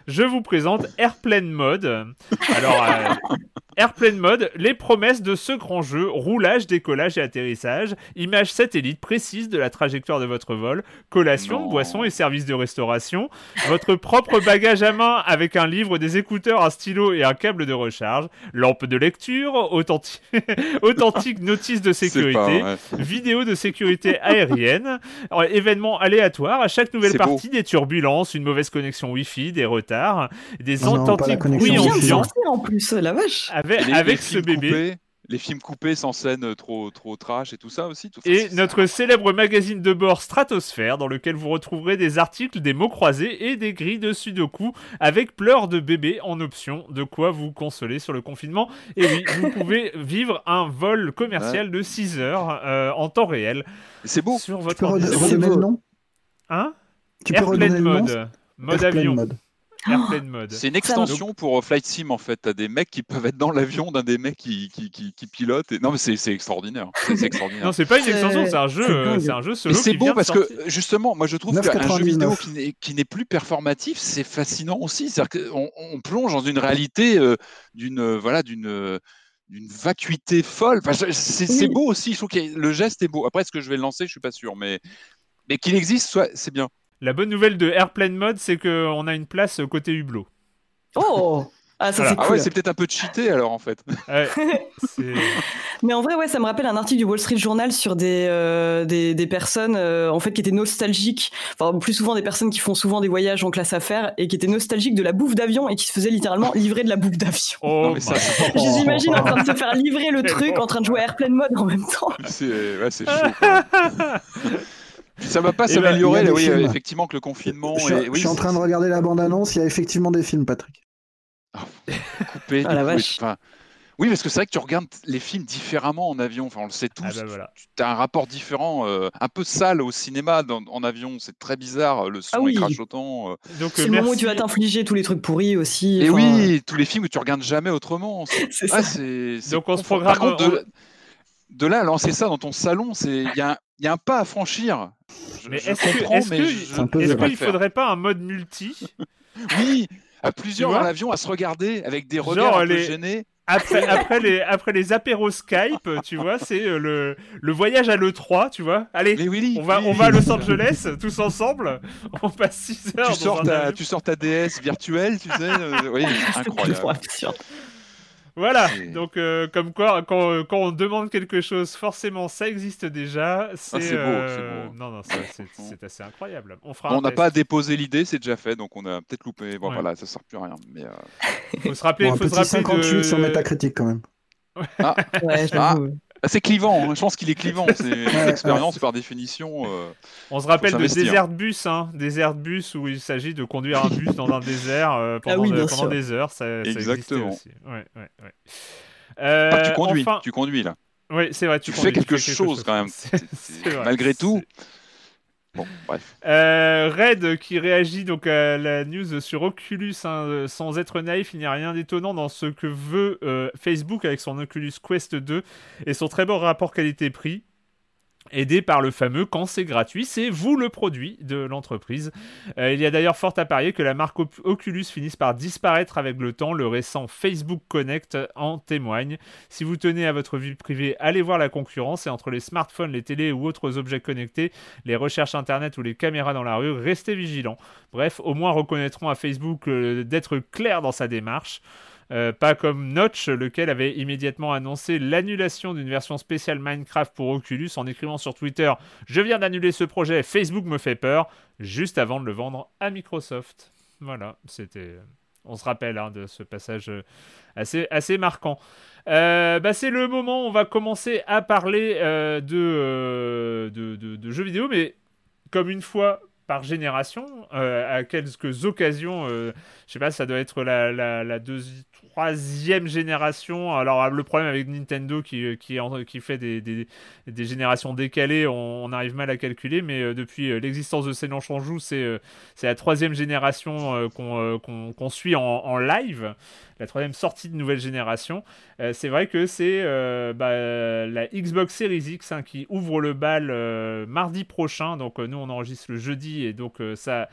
je vous présente Airplane Mode. Alors, euh, Airplane Mode, les promesses de ce grand jeu, roulage, décollage et atterrissage, images satellites précises de la trajectoire de votre vol, collation, Non. boissons et services de restauration, votre propre bagage à main avec un livre, des écouteurs, un stylo et un câble de recharge, lampe de lecture, authentique, authentique notice de sécurité, vidéo de sécurité aérienne, Alors, événements aléatoires, à chaque nouvelle beau. partie, des turbulences, une mauvaise connexion Wi-Fi, des retards, des authentiques bruits en plus, la vache. Avec, Et les- avec les ce films bébé. coupés, les films coupés sans scène trop, trop trash et tout ça aussi. tout ça, Et notre célèbre magazine de bord Stratosphère, dans lequel vous retrouverez des articles, des mots croisés et des grilles de sudoku avec pleurs de bébé en option, de quoi vous consoler sur le confinement. Et oui, vous pouvez vivre un vol commercial de 6 heures euh, en temps réel C'est beau. sur Tu votre peux rede- ordinateur. redonner le nom? Hein? Tu peux redonner Airplane le nom? mode. Mode Airplane avion. mode. Airplane mode. C'est une extension pour euh, Flight Sim en fait. T'as des mecs qui peuvent être dans l'avion d'un des mecs qui, qui, qui, qui pilotent. Et... Non mais c'est extraordinaire. C'est extraordinaire. Non, c'est pas une extension, c'est un jeu, c'est un jeu Mais solo c'est de parce sortir. que justement, moi je trouve qu'un jeu 9,99. vidéo qui n'est- plus performatif, c'est fascinant aussi. C'est-à-dire qu'on on plonge dans une réalité euh, d'une euh, voilà d'une euh, d'une vacuité folle. Enfin, c'est c'est Oui. beau aussi. Je trouve que le geste est beau. Après, est-ce que je vais le lancer? Je suis pas sûr, mais mais qu'il existe, soit c'est bien. La bonne nouvelle de Airplane Mode, c'est qu'on a une place côté hublot. Oh Ah, ça Voilà. c'est Ah cool. ouais, c'est peut-être un peu cheaté alors en fait. Ouais, Mais en vrai, ouais, ça me rappelle un article du Wall Street Journal sur des, euh, des, des personnes euh, en fait qui étaient nostalgiques, enfin plus souvent des personnes qui font souvent des voyages en classe affaires et qui étaient nostalgiques de la bouffe d'avion et qui se faisaient littéralement livrer de la bouffe d'avion. Oh ça, my- Je les imagine en train de se faire livrer le truc, en train de jouer à Airplane Mode en même temps. C'est ouais, c'est chaud. Ça va pas ben, s'améliorer, des oui, films. effectivement, que le confinement Je suis, est je oui, suis en train de regarder la bande-annonce, il y a effectivement des films, Patrick. coupé. Ah, la coup, vache. enfin, oui, parce que c'est vrai que tu regardes les films différemment en avion. Enfin, on le sait tous. Ah bah voilà. Tu as un rapport différent, euh, un peu sale au cinéma dans- en avion. C'est très bizarre. Le son Ah oui. est crachotant. euh. Donc, C'est euh, le moment où tu vas t'infliger tous les trucs pourris aussi. Et enfin, oui, tous les films que tu regardes jamais autrement. C'est ah, ça. c'est Donc, on se confort- Par programme- contre, de, de là à lancer ça dans ton salon, c'est il y, a un- il y a un pas à franchir. Je, Mais je est-ce un qu'il faire. faudrait pas un mode multi Oui, à plusieurs dans l'avion, à se regarder avec des Genre, regards un peu les- gênés. après, après, les, après les apéros Skype, tu vois, c'est euh, le, le voyage à l'E3, tu vois. Allez, Willy, on va, oui, on va à. Los Angeles, tous ensemble. On passe 6 heures Tu dans sors, un ta, avion. tu sors ta DS virtuelle, tu sais. euh, oui, c'est incroyable. Voilà, donc euh, comme quoi, quand, euh, quand on demande quelque chose, forcément, ça existe déjà. C'est Ah, c'est beau, euh, c'est beau. Non, non, c'est assez incroyable. On fera On un n'a pas à déposer l'idée, c'est déjà fait, donc on a peut-être loupé. Bon, Ouais. voilà, ça sert plus à rien. Mais, euh, Faut se rappeler, Bon, un faut se petit rappeler 58 de... sur Metacritic quand même. Ouais, ah, c'est clivant, hein, je pense qu'il est clivant. C'est l'expérience par définition. euh, On se rappelle de désert bus, hein, désert bus où il s'agit de conduire un bus dans un désert euh, pendant, Ah oui, de- bien pendant sûr. des heures. Ça, ça Exactement. aussi. Ouais, ouais, ouais. Euh, ah, tu conduis, enfin- tu conduis là. Oui, c'est vrai. Tu, Tu conduis, fais quelque fais chose, quand même. Malgré tout. Euh, Red qui réagit donc à la news sur Oculus hein, sans être naïf, il n'y a rien d'étonnant dans ce que veut euh, Facebook avec son Oculus Quest 2 et son très bon rapport qualité-prix. Aidé par le fameux quand c'est gratuit, c'est vous le produit de l'entreprise. Euh, il y a d'ailleurs fort à parier que la marque Oculus finisse par disparaître avec le temps. Le récent Facebook Connect en témoigne. Si vous tenez à votre vie privée, allez voir la concurrence. Et entre les smartphones, les télés ou autres objets connectés, les recherches internet ou les caméras dans la rue, restez vigilants. Bref, au moins reconnaîtront à Facebook euh, d'être clair dans sa démarche. Euh, pas comme Notch, lequel avait immédiatement annoncé l'annulation d'une version spéciale Minecraft pour Oculus en écrivant sur Twitter Je viens d'annuler ce projet, Facebook me fait peur, juste avant de le vendre à Microsoft. Voilà, c'était. On se rappelle hein, de ce passage euh, assez, assez marquant. Euh, bah, c'est le moment on va commencer à parler de- de jeux vidéo, mais comme une fois, par génération, à quelques occasions. je sais pas, ça doit être la, deuxième troisième génération. Alors, le problème avec Nintendo qui, qui, qui fait des, des, générations décalées, on, arrive mal à calculer, mais euh, depuis euh, l'existence de Seigneur Chanjou, c'est euh, la troisième génération qu'on suit en, en, live, la troisième sortie de nouvelle génération. c'est vrai que c'est bah, la Xbox Series X hein, qui ouvre le bal mardi prochain. Donc, nous, on enregistre le jeudi et donc ça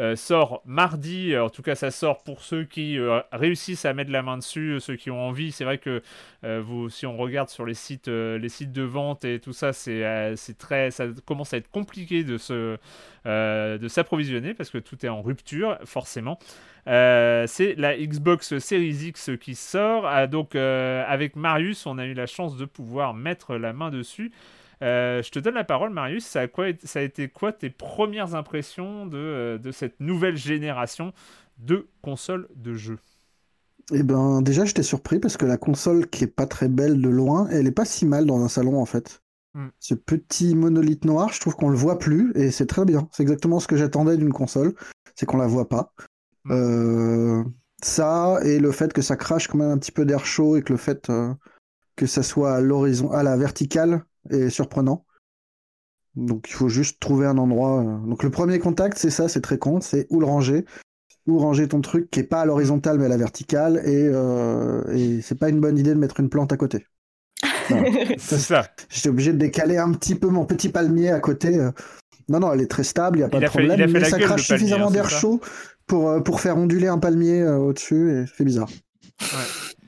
euh, sort mardi. En tout cas, ça sort pour ceux qui euh, réussissent à mettre la main dessus, ceux qui ont envie. C'est vrai que euh, vous, si on regarde sur les sites, les sites de vente et tout ça, c'est très, ça commence à être compliqué de se, de s'approvisionner parce que tout est en rupture, forcément. c'est la Xbox Series X qui sort. Ah, donc, avec Marius, on a eu la chance de pouvoir mettre la main dessus. Euh, je te donne la parole, Marius. Ça a, quoi, ça a été quoi tes premières impressions de, euh, de cette nouvelle génération de consoles de jeux? Eh ben, déjà, j'étais surpris parce que la console, qui est pas très belle de loin, elle est pas si mal dans un salon en fait. Hmm. Ce petit monolithe noir, je trouve qu'on le voit plus et c'est très bien. C'est exactement ce que j'attendais d'une console, c'est qu'on la voit pas. Hmm. Euh, ça et le fait que ça crache quand même un petit peu d'air chaud et que le fait que ça soit à l'horizon, à la verticale, et surprenant. Donc il faut juste trouver un endroit. Euh. Donc le premier contact, c'est ça, c'est très con, c'est où le ranger. Où ranger ton truc qui est pas à l'horizontale mais à la verticale et, euh, et c'est pas une bonne idée de mettre une plante à côté. c'est ça. J'étais obligé de décaler un petit peu mon petit palmier à côté. Euh. Non, non, elle est très stable, il n'y a pas de problème. mais ça crache suffisamment hein, d'air chaud pour, pour faire onduler un palmier au-dessus et c'est bizarre. Ouais.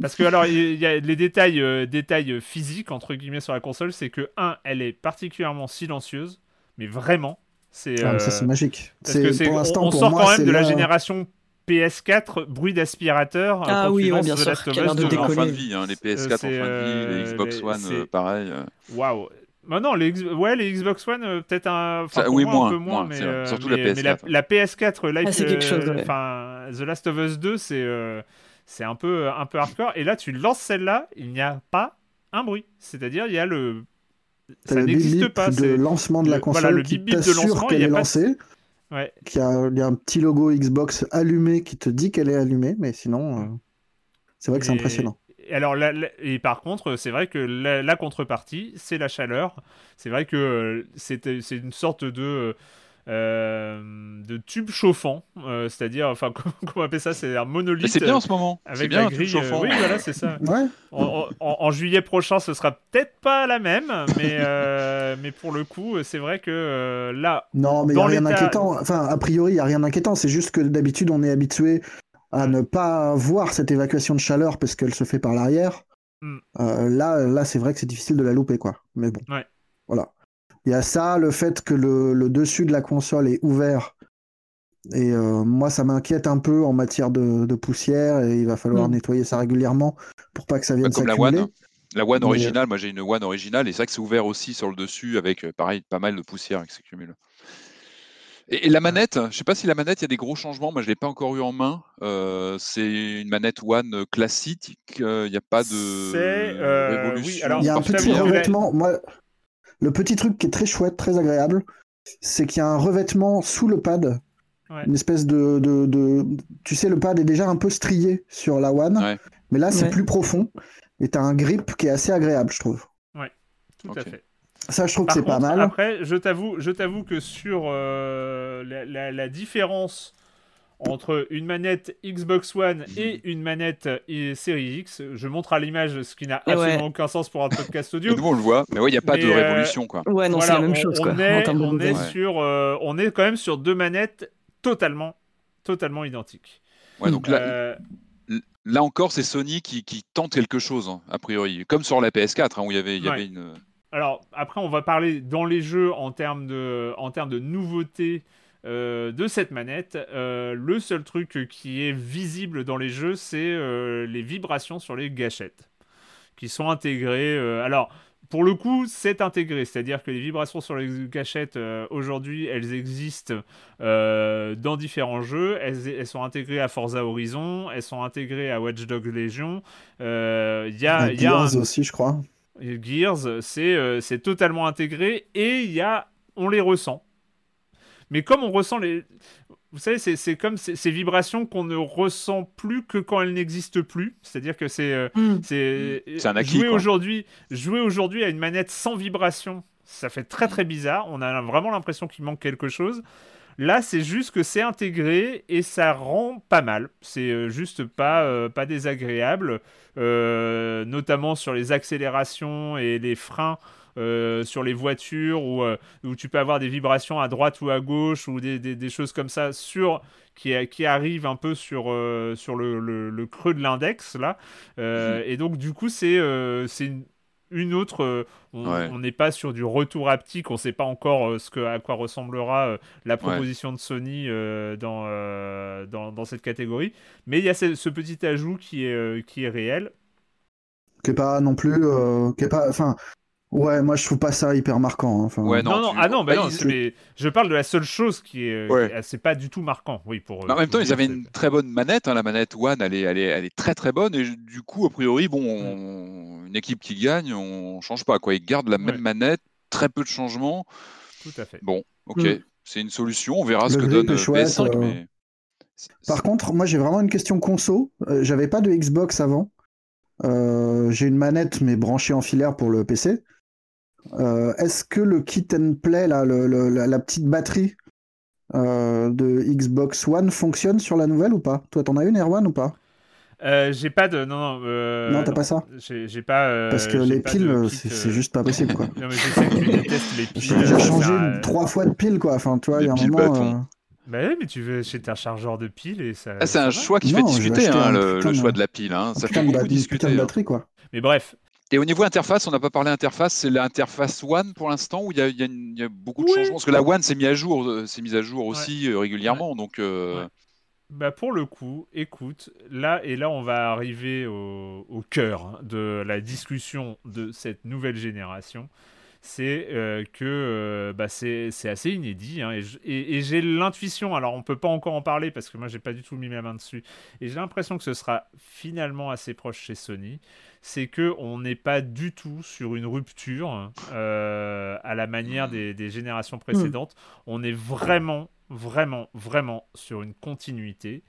Parce que alors il y a les détails, euh, détails physiques entre guillemets sur la console, c'est que un, elle est particulièrement silencieuse, mais vraiment, c'est. Ah, ça c'est euh, magique. C'est pour l'instant on, sort quand même de la génération PS4 bruit d'aspirateur. Ah oui, bien sûr. De en fin de vie, hein, les PS4 en fin de vie, les Xbox One, pareil. Waouh. Bah non, les, ouais, les Xbox One, peut-être un, oui, moins, un peu moins, mais, surtout la PS4. la, PS4 Live, ah, The Last of Us 2, c'est c'est un peu, un peu hardcore. Et là, tu lances celle-là, il n'y a pas un bruit. C'est-à-dire, il y a le. Ça n'existe pas. le lancement de la console voilà, le qui qu'elle est lancée. Ouais. Il y, a, un petit logo Xbox allumé qui te dit qu'elle est allumée, mais sinon, euh, c'est vrai que c'est impressionnant. Et alors, et par contre, c'est vrai que la, contrepartie, c'est la chaleur. C'est vrai que euh, c'est une sorte de euh, de tubes chauffants, euh, c'est-à-dire, enfin, comment on appelle ça C'est un monolithe. C'est bien en ce moment. Avec bien, la grille. chauffant. oui, voilà, c'est ça. en, juillet prochain, ce sera peut-être pas la même, mais, euh, mais pour le coup, c'est vrai que là. Non, mais il n'y a rien d'inquiétant. Enfin, a priori, il n'y a rien d'inquiétant. C'est juste que d'habitude, on est habitué à ne pas voir cette évacuation de chaleur parce qu'elle se fait par l'arrière. Hmm. là, là c'est vrai que c'est difficile de la louper, quoi. Mais bon. Ouais. Voilà. Il y a ça, le fait que le, dessus de la console est ouvert. Et euh, moi, ça m'inquiète un peu en matière de, poussière et il va falloir mm. nettoyer ça régulièrement pour pas que ça vienne Comme la One. La One originale, moi j'ai une One originale et c'est vrai que c'est ouvert aussi sur le dessus avec euh, pareil pas mal de poussière qui s'accumule. Et, la manette, je sais pas si la manette, il y a des gros changements. Moi, je l'ai pas encore eu en main. Euh, c'est une manette One classique. Il n'y a pas de révolution. il y a un petit revêtement. Moi, le petit truc qui est très chouette, très agréable, c'est qu'il y a un revêtement sous le pad. Une espèce de, de, Tu sais, le pad est déjà un peu strié sur la One, mais là, c'est plus profond. Et tu as un grip qui est assez agréable, je trouve. Ouais, tout à fait. Ça, je trouve que c'est pas mal. Après, je t'avoue, je t'avoue que sur euh, la, la, différence entre une manette Xbox One et une manette Series X. Je montre à l'image ce qui n'a absolument aucun sens pour un podcast audio. Nous on le voit, mais oui, il n'y a pas de euh, révolution quoi. Ouais, non, c'est la même chose. On, Est, on est sur, euh, on est quand même sur deux manettes totalement, totalement identiques. Ouais, donc là, euh, là encore, c'est Sony qui, qui, tente quelque chose hein, a priori, comme sur la PS4 hein, où il y avait, il y avait une. Alors après, on va parler dans les jeux en termes de, en termes de nouveautés. Euh, de cette manette. Euh, le seul truc qui est visible dans les jeux, c'est euh, les vibrations sur les gâchettes qui sont intégrées. alors, pour le coup, c'est intégré, c'est-à-dire que les vibrations sur les gâchettes, aujourd'hui, elles existent dans différents jeux. Elles, sont intégrées à Forza Horizon, elles sont intégrées à Watch Dogs Legion. Il y a, y a aussi, je crois. Gears, c'est totalement intégré et il y a, on les ressent. Mais comme on ressent les. Vous savez, c'est comme ces, vibrations qu'on ne ressent plus que quand elles n'existent plus. C'est-à-dire que c'est. Euh, mm. c'est un acquis. Jouer aujourd'hui, jouer aujourd'hui à une manette sans vibration, ça fait très très bizarre. On a vraiment l'impression qu'il manque quelque chose. Là, c'est juste que c'est intégré et ça rend pas mal. C'est euh, juste pas, euh, pas désagréable, euh, notamment sur les accélérations et les freins. Sur les voitures où, où tu peux avoir des vibrations à droite ou à gauche ou des, des, choses comme ça sur, qui, qui arrivent un peu sur, sur le, le, creux de l'index là. Mhm. Et donc du coup c'est c'est une une autre. Euh, on n'est pas sur du retour haptique, on ne sait pas encore euh, ce que, à quoi ressemblera euh, la proposition de Sony dans, dans, cette catégorie. Mais il y a ce, petit ajout qui est, qui est réel. Qui n'est pas non plus. qui est pas, enfin, Ouais, moi je trouve pas ça hyper marquant. Hein, enfin... non, non, ah non, bah non je parle de la seule chose qui est. C'est pas du tout marquant. Oui, pour. en même temps, ils avaient une très bonne manette. Hein, la manette One, elle est, elle, est, elle est très très bonne. Et du coup, a priori, bon, une équipe qui gagne, on change pas. Quoi. Ils gardent la même manette, très peu de changements. Tout à fait. Bon, ok, mm. c'est une solution. On verra ce que donne euh, PS5. Euh, mais... Par contre, moi j'ai vraiment une question conso. Euh, j'avais pas de Xbox avant. j'ai une manette mais branchée en filaire pour le PC. Euh, est-ce que le kit and play, là, la, petite batterie euh, de Xbox One fonctionne sur la nouvelle ou pas? Toi, t'en as une Erwan ou pas? Euh, j'ai pas de non non non t'as pas ça? j'ai pas parce que les piles c'est juste pas possible quoi non mais je sais que tu détestes les piles j'ai déjà changé trois fois de piles quoi enfin tu vois il y a un moment bah oui, mais tu veux chez un chargeur de piles et ça. Ah, c'est un choix qui fait discuter, hein, le, choix de la pile. Hein. Ça fait beaucoup discuter. de batterie, quoi. Mais bref, et au niveau interface, on n'a pas parlé interface, c'est l'interface One pour l'instant où il y, a, beaucoup de changements? Parce que la One s'est mise à jour, euh, mise à jour aussi euh, régulièrement. Donc, euh, bah pour le coup, écoute, là et là, on va arriver au, cœur de la discussion de cette nouvelle génération. C'est que bah c'est assez inédit hein, et, j'ai l'intuition. Alors on peut pas encore en parler parce que moi j'ai pas du tout mis ma main dessus. Et j'ai l'impression que ce sera finalement assez proche chez Sony c'est que on n'est pas du tout sur une rupture euh, à la manière des, générations précédentes. On est vraiment, vraiment, vraiment sur une continuité.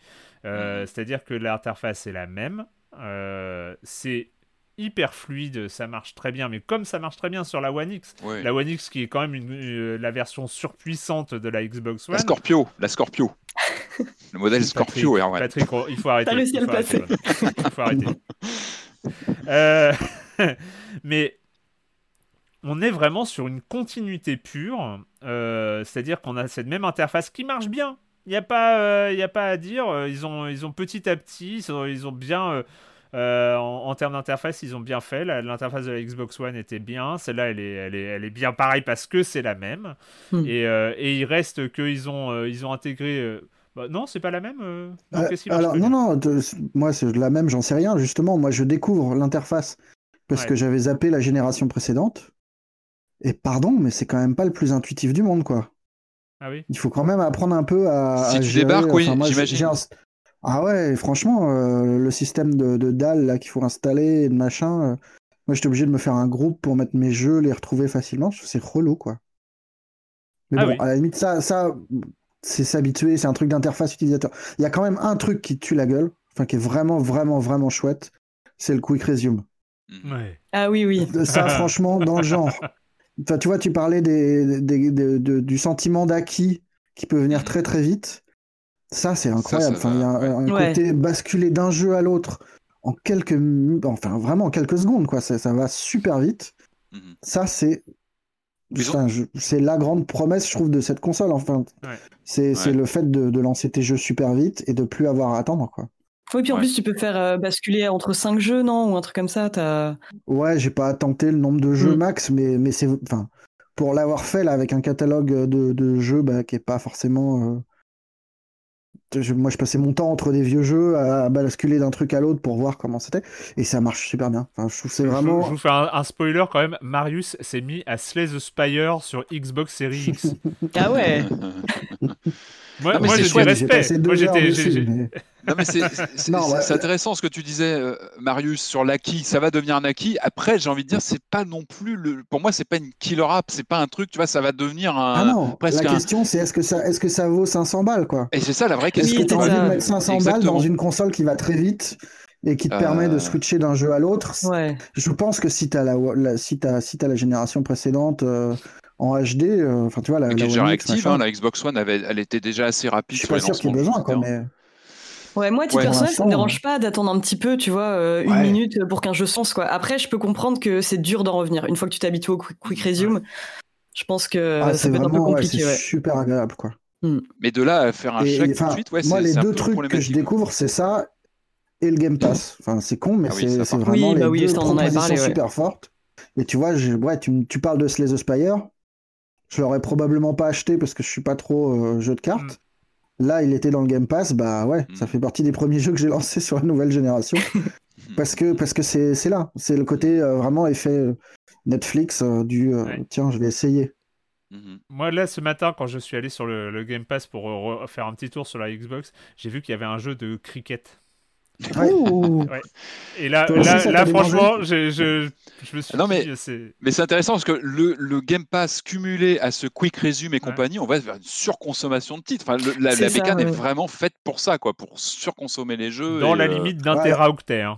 Euh, c'est-à-dire que l'interface est la même. Euh, c'est hyper fluide, ça marche très bien, mais comme ça marche très bien sur la One X, la One X qui est quand même une, la version surpuissante de la Xbox One. La Scorpio, la Scorpio. le modèle Scorpio, Patrick, il faut arrêter. réussi à le passer. Il faut arrêter. Euh, mais on est vraiment sur une continuité pure, euh, c'est-à-dire qu'on a cette même interface qui marche bien. Il n'y a, pas, euh, a pas à dire. Ils ont, ils ont petit à petit, ils ont, bien. En, termes d'interface, ils ont bien fait. L'interface de la Xbox One était bien. Celle-là, elle est, elle, est, elle est bien pareille parce que c'est la même. Hmm. Et, et, il reste qu'ils ont, ils ont intégré bah, non, c'est pas la même. Euh, euh, alors, non, non, moi, c'est la même, j'en sais rien. Justement, moi, je découvre l'interface parce que j'avais zappé la génération précédente. Et pardon, mais c'est quand même pas le plus intuitif du monde, quoi. Ah oui. Il faut quand même apprendre un peu à. Si tu débarques, oui, j'imagine. Ah ouais, franchement, euh, le système de, de dalles qu'il faut installer et de machin. moi, j'étais obligé de me faire un groupe pour mettre mes jeux, les retrouver facilement. C'est relou, quoi. Mais ah bon, à la limite, ça, ça, c'est s'habituer, c'est un truc d'interface utilisateur. Il y a quand même un truc qui tue la gueule, enfin qui est vraiment, vraiment, vraiment chouette, c'est le quick resume. Mm. Ouais. Ah oui, oui. Ça, franchement, dans le genre. Enfin, tu vois, tu parlais des, du sentiment d'acquis qui peut venir mm. très très vite. Ça, c'est incroyable. enfin, il y a un, côté basculer d'un jeu à l'autre en quelques, enfin vraiment en quelques secondes, quoi. Ça, ça va super vite. Mm-hmm. Ça, c'est c'est la grande promesse, je trouve, de cette console. Enfin, c'est le fait de, lancer tes jeux super vite et de plus avoir à attendre, quoi. Oui, puis en plus, tu peux faire euh, basculer entre 5 jeux, non? Ou un truc comme ça. As... Ouais, j'ai pas tenté le nombre de jeux mm. max, mais, mais c'est. Enfin, pour l'avoir fait là, avec un catalogue de, de jeux bah, qui est pas forcément. Euh, moi, je passais mon temps entre des vieux jeux à basculer d'un truc à l'autre pour voir comment c'était, et ça marche super bien. Enfin, je trouve c'est vraiment. Je, vous fais un, spoiler quand même. Marius s'est mis à Slay the Spire sur Xbox Series X. ah ouais. Moi, Non, mais moi J'ai respect. Moi, dessus, mais- Non, mais c'est ouais. intéressant ce que tu disais, euh, Marius, sur l'acquis. Ça va devenir un acquis. Après, j'ai envie de dire, c'est pas non plus le. Pour moi, c'est pas une killer app. C'est pas un truc, tu vois, ça va devenir un. Ah non, presque la un- question c'est est-ce que ça, est-ce que ça vaut 500 balles quoi? Et c'est ça la vraie Est-ce question. que tu as envie de mettre 500 balles Exactement. dans une console qui va très vite et qui te Euh. permet de switcher d'un jeu à l'autre? Ouais. Je pense que si tu as la, la- si t'as- si t'as la génération précédente euh, en HD, euh, enfin tu vois la, la déjà One X, hein, la Xbox One, avait, elle était déjà assez je rapide suis sur pas les sûr qu'il y ait besoin quoi, mais Ouais, moi, à titre Ouais. personnel, ça me dérange pas d'attendre un petit peu, tu vois, euh, une Ouais. minute pour qu'un jeu se lance, quoi. Après, je peux comprendre que c'est dur d'en revenir. Une fois que tu t'habitues au quick, quick resume, je pense que ah, ça c'est peut être un peu vraiment ouais, compliqué, c'est ouais. super agréable quoi. Mais de là à faire un chèque tout de suite, ouais, moi les deux peu trucs que je problématique. découvre c'est ça et le Game Pass. Enfin c'est con mais Ah oui, c'est vraiment Oui, les bah oui, deux propositions parlé, super fortes. Et tu vois, je- ouais, tu, tu parles de Slay the Spire. Je l'aurais probablement pas acheté parce que je suis pas trop euh, jeu de cartes. Là, il était dans le Game Pass, bah ouais, Mm. ça fait partie des premiers jeux que j'ai lancés sur la nouvelle génération. parce que parce que c'est c'est là, c'est le côté euh, vraiment effet euh, Netflix euh, du euh, Ouais. tiens, je vais essayer. Mhm. Moi, là, ce matin, quand je suis allé sur le, le Game Pass pour euh, re- faire un petit tour sur la Xbox, j'ai vu qu'il y avait un jeu de cricket. Ouais. Et là, là, ça franchement, je, je, je me suis Non, mais- dit, c'est... Mais c'est intéressant parce que le, le Game Pass cumulé à ce Quick Resume et compagnie, on va vers une surconsommation de titres. Enfin, le- la, la ça, bécane est ouais. vraiment faite pour ça, quoi, pour surconsommer les jeux. dans et, la euh, limite d'un ouais. téraoctet. hein.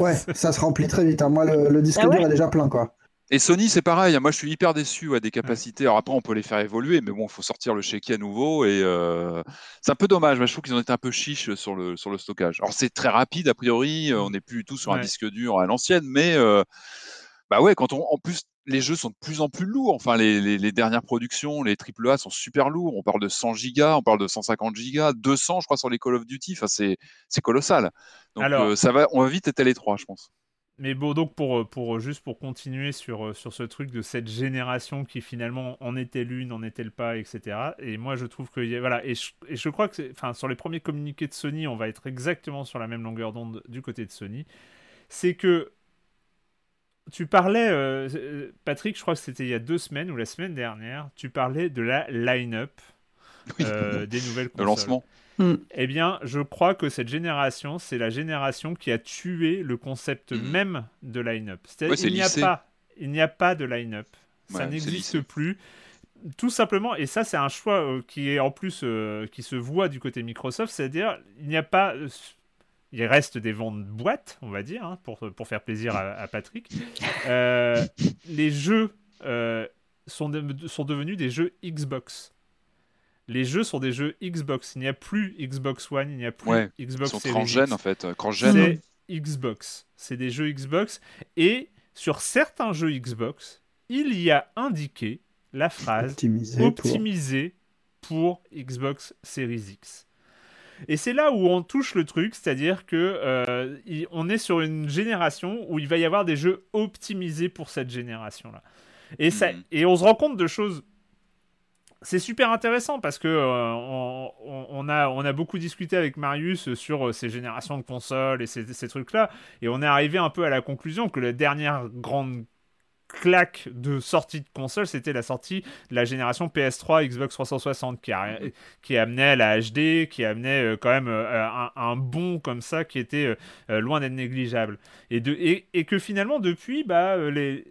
Ouais, ça se remplit très vite. hein. Moi, le, le disque Ah ouais dur est déjà plein, quoi. Et Sony, c'est pareil. Moi, je suis hyper déçu ouais, des capacités. Alors après, on peut les faire évoluer, mais bon, il faut sortir le chéquier à nouveau. Et euh, c'est un peu dommage. Moi, je trouve qu'ils ont été un peu chiches sur le, sur le stockage. Alors, c'est très rapide, a priori. euh, On n'est plus du tout sur un disque dur à l'ancienne. Mais euh, bah ouais, quand on, en plus, les jeux sont de plus en plus lourds. Enfin, les, les, les dernières productions, les AAA sont super lourds. On parle de 100 gigas, on parle de 150 gigas, 200, je crois, sur les Call of Duty. Enfin, c'est c'est colossal. Donc, Alors- euh, ça va, on va vite être à l'étroit, je pense. Mais bon, donc pour, pour juste pour continuer sur, euh, sur ce truc de cette génération qui finalement en était l'une, en était le pas, etc. Et moi je trouve que voilà et je, et je crois que enfin sur les premiers communiqués de Sony, on va être exactement sur la même longueur d'onde du côté de Sony. C'est que tu parlais, euh, euh, Patrick, je crois que c'était il y a deux semaines ou la semaine dernière, tu parlais de la line-up euh, des nouvelles consoles. lancement. Eh bien, je crois que cette génération, c'est la génération qui a tué le concept Mhm. même de line-up. C'est-à-dire Ouais, il n'y a pas, il n'y a pas de line-up. Ouais, Ça n'existe plus. Tout simplement, et ça c'est un choix euh, qui est en plus euh, qui se voit du côté Microsoft, c'est-à-dire il n'y a pas, euh, il reste des ventes boîtes, on va dire, hein, pour, pour faire plaisir à, à Patrick. Euh, les jeux euh, sont, de- sont devenus des jeux Xbox. Les jeux sont des jeux Xbox. Il n'y a plus Xbox One, il n'y a plus Ouais, Ils Xbox sont Series transgènes, X. en fait. euh. C'est Xbox. C'est des jeux Xbox. Et sur certains jeux Xbox, il y a indiqué la phrase Optimisé pour... optimisé pour Xbox Series X. Et c'est là où on touche le truc, c'est-à-dire que euh, on est sur une génération où il va y avoir des jeux optimisés pour cette génération-là. Et, ça, Mhm. et on se rend compte de choses. C'est super intéressant parce que euh, on, a, on a beaucoup discuté avec Marius sur euh, ces générations de consoles et ces, ces trucs-là, et on est arrivé un peu à la conclusion que la dernière grande claque de sortie de console, c'était la sortie de la génération PS3 Xbox 360 qui, a, qui amenait la HD, qui amenait euh, quand même euh, un, un bond comme ça qui était euh, loin d'être négligeable. Et, de, et, et que finalement, depuis, bah, les...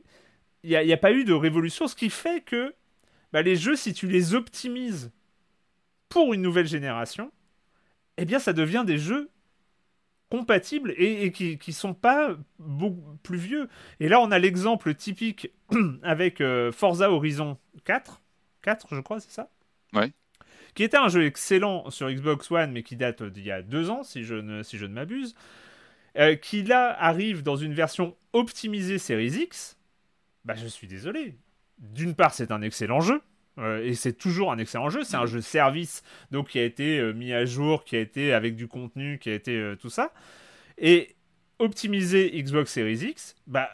il n'y a, a pas eu de révolution, ce qui fait que bah, les jeux, si tu les optimises pour une nouvelle génération, eh bien, ça devient des jeux compatibles et, et qui, qui sont pas beaucoup plus vieux. Et là, on a l'exemple typique avec euh, Forza Horizon 4. 4, je crois, c'est ça? Ouais. Qui était un jeu excellent sur Xbox One, mais qui date d'il y a deux ans, si je ne, si je ne m'abuse. Euh, qui là arrive dans une version optimisée Series X. Bah, je suis désolé. D'une part, c'est un excellent jeu. euh, et c'est toujours un excellent jeu. C'est un jeu service, donc qui a été euh, mis à jour, qui a été avec du contenu, qui a été euh, tout ça. Et optimiser Xbox Series X, bah,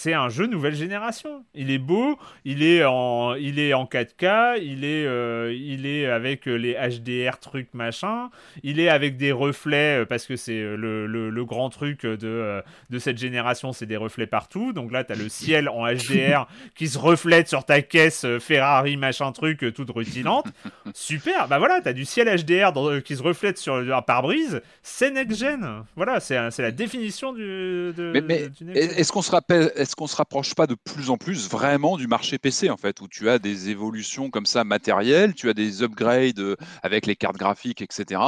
c'est un jeu nouvelle génération. Il est beau, il est en, il est en 4K, il est, euh, il est avec les HDR trucs machin, il est avec des reflets, euh, parce que c'est euh, le, le, grand truc de, de cette génération, c'est des reflets partout. Donc là, tu as le ciel en HDR qui se reflète sur ta caisse Ferrari machin truc toute rutilante. Super, bah voilà, tu as du ciel HDR qui se reflète sur un pare-brise, c'est next-gen. Voilà, c'est la définition du, de, mais, est-ce qu'on se rappelle est-ce qu'on se rapproche pas de plus en plus vraiment du marché PC en fait, où tu as des évolutions comme ça matérielles, tu as des upgrades euh, avec les cartes graphiques, etc.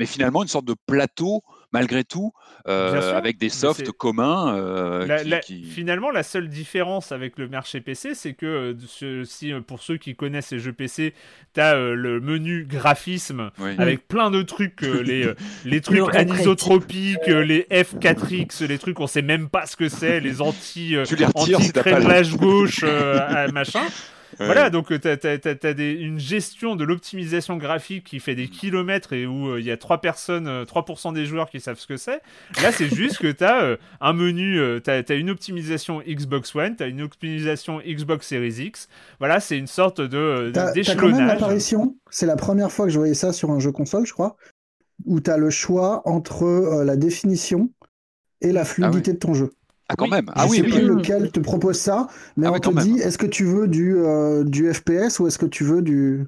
Mais finalement une sorte de plateau malgré tout, euh, avec des softs communs. Euh, finalement, la seule différence avec le marché PC, c'est que si, pour ceux qui connaissent les jeux PC, tu as le menu graphisme avec plein de trucs, les, les trucs anisotropiques, les F4X, les trucs on sait même pas ce que c'est, les anti, anti gauche, machin. Voilà, donc euh, tu as, une gestion de l'optimisation graphique qui fait des kilomètres et où euh, il y a 3 personnes, 3% euh, des joueurs qui savent ce que c'est. Là, c'est juste que tu as un menu, tu as, une optimisation Xbox One, tu as une optimisation Xbox Series X. Voilà, c'est une sorte de d'échelonnage. C'est la première fois que je voyais ça sur un jeu console, je crois, où tu as le choix entre la définition et la ah fluidité de ton jeu. Ah, quand même. Ah, oui, sais lequel te propose ça, mais ah on te dit est-ce que tu veux du, euh, du FPS ou est-ce que tu veux du.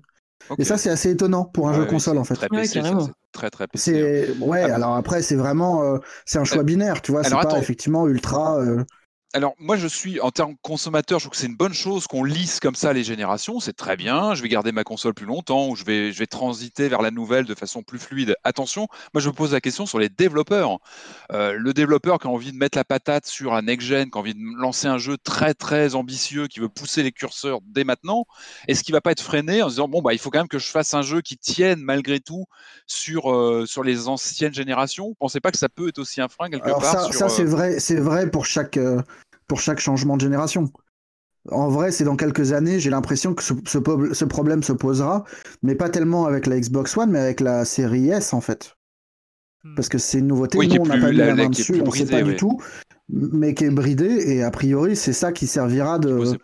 Et ça, c'est assez étonnant pour un jeu console, en fait. Très PC, très très PC. Ouais, ah alors après, c'est vraiment. Euh, c'est un choix euh, binaire, tu vois. C'est pas effectivement ultra alors moi je suis en termes consommateur, je trouve que c'est une bonne chose qu'on lisse comme ça les générations, c'est très bien. Je vais garder ma console plus longtemps ou je vais je vais transiter vers la nouvelle de façon plus fluide. Attention, moi je me pose la question sur les développeurs. Euh, le développeur qui a envie de mettre la patate sur un next gen, qui a envie de lancer un jeu très très ambitieux, qui veut pousser les curseurs dès maintenant, est-ce qu'il va pas être freiné en se disant bon bah il faut quand même que je fasse un jeu qui tienne malgré tout sur euh, sur les anciennes générations? Vous pensez pas que ça peut être aussi un frein quelque part Ça, ça c'est euh, vrai, c'est vrai pour chaque pour chaque changement de génération. En vrai, c'est dans quelques années, j'ai l'impression que ce, ce, problème se posera, mais pas tellement avec la Xbox One, mais avec la série S en fait. Hmm. Parce que c'est une nouveauté, nous on n'a pas mis la, main dessus, on ne sait pas du tout, mais qui est bridée, et a priori c'est ça qui servira de,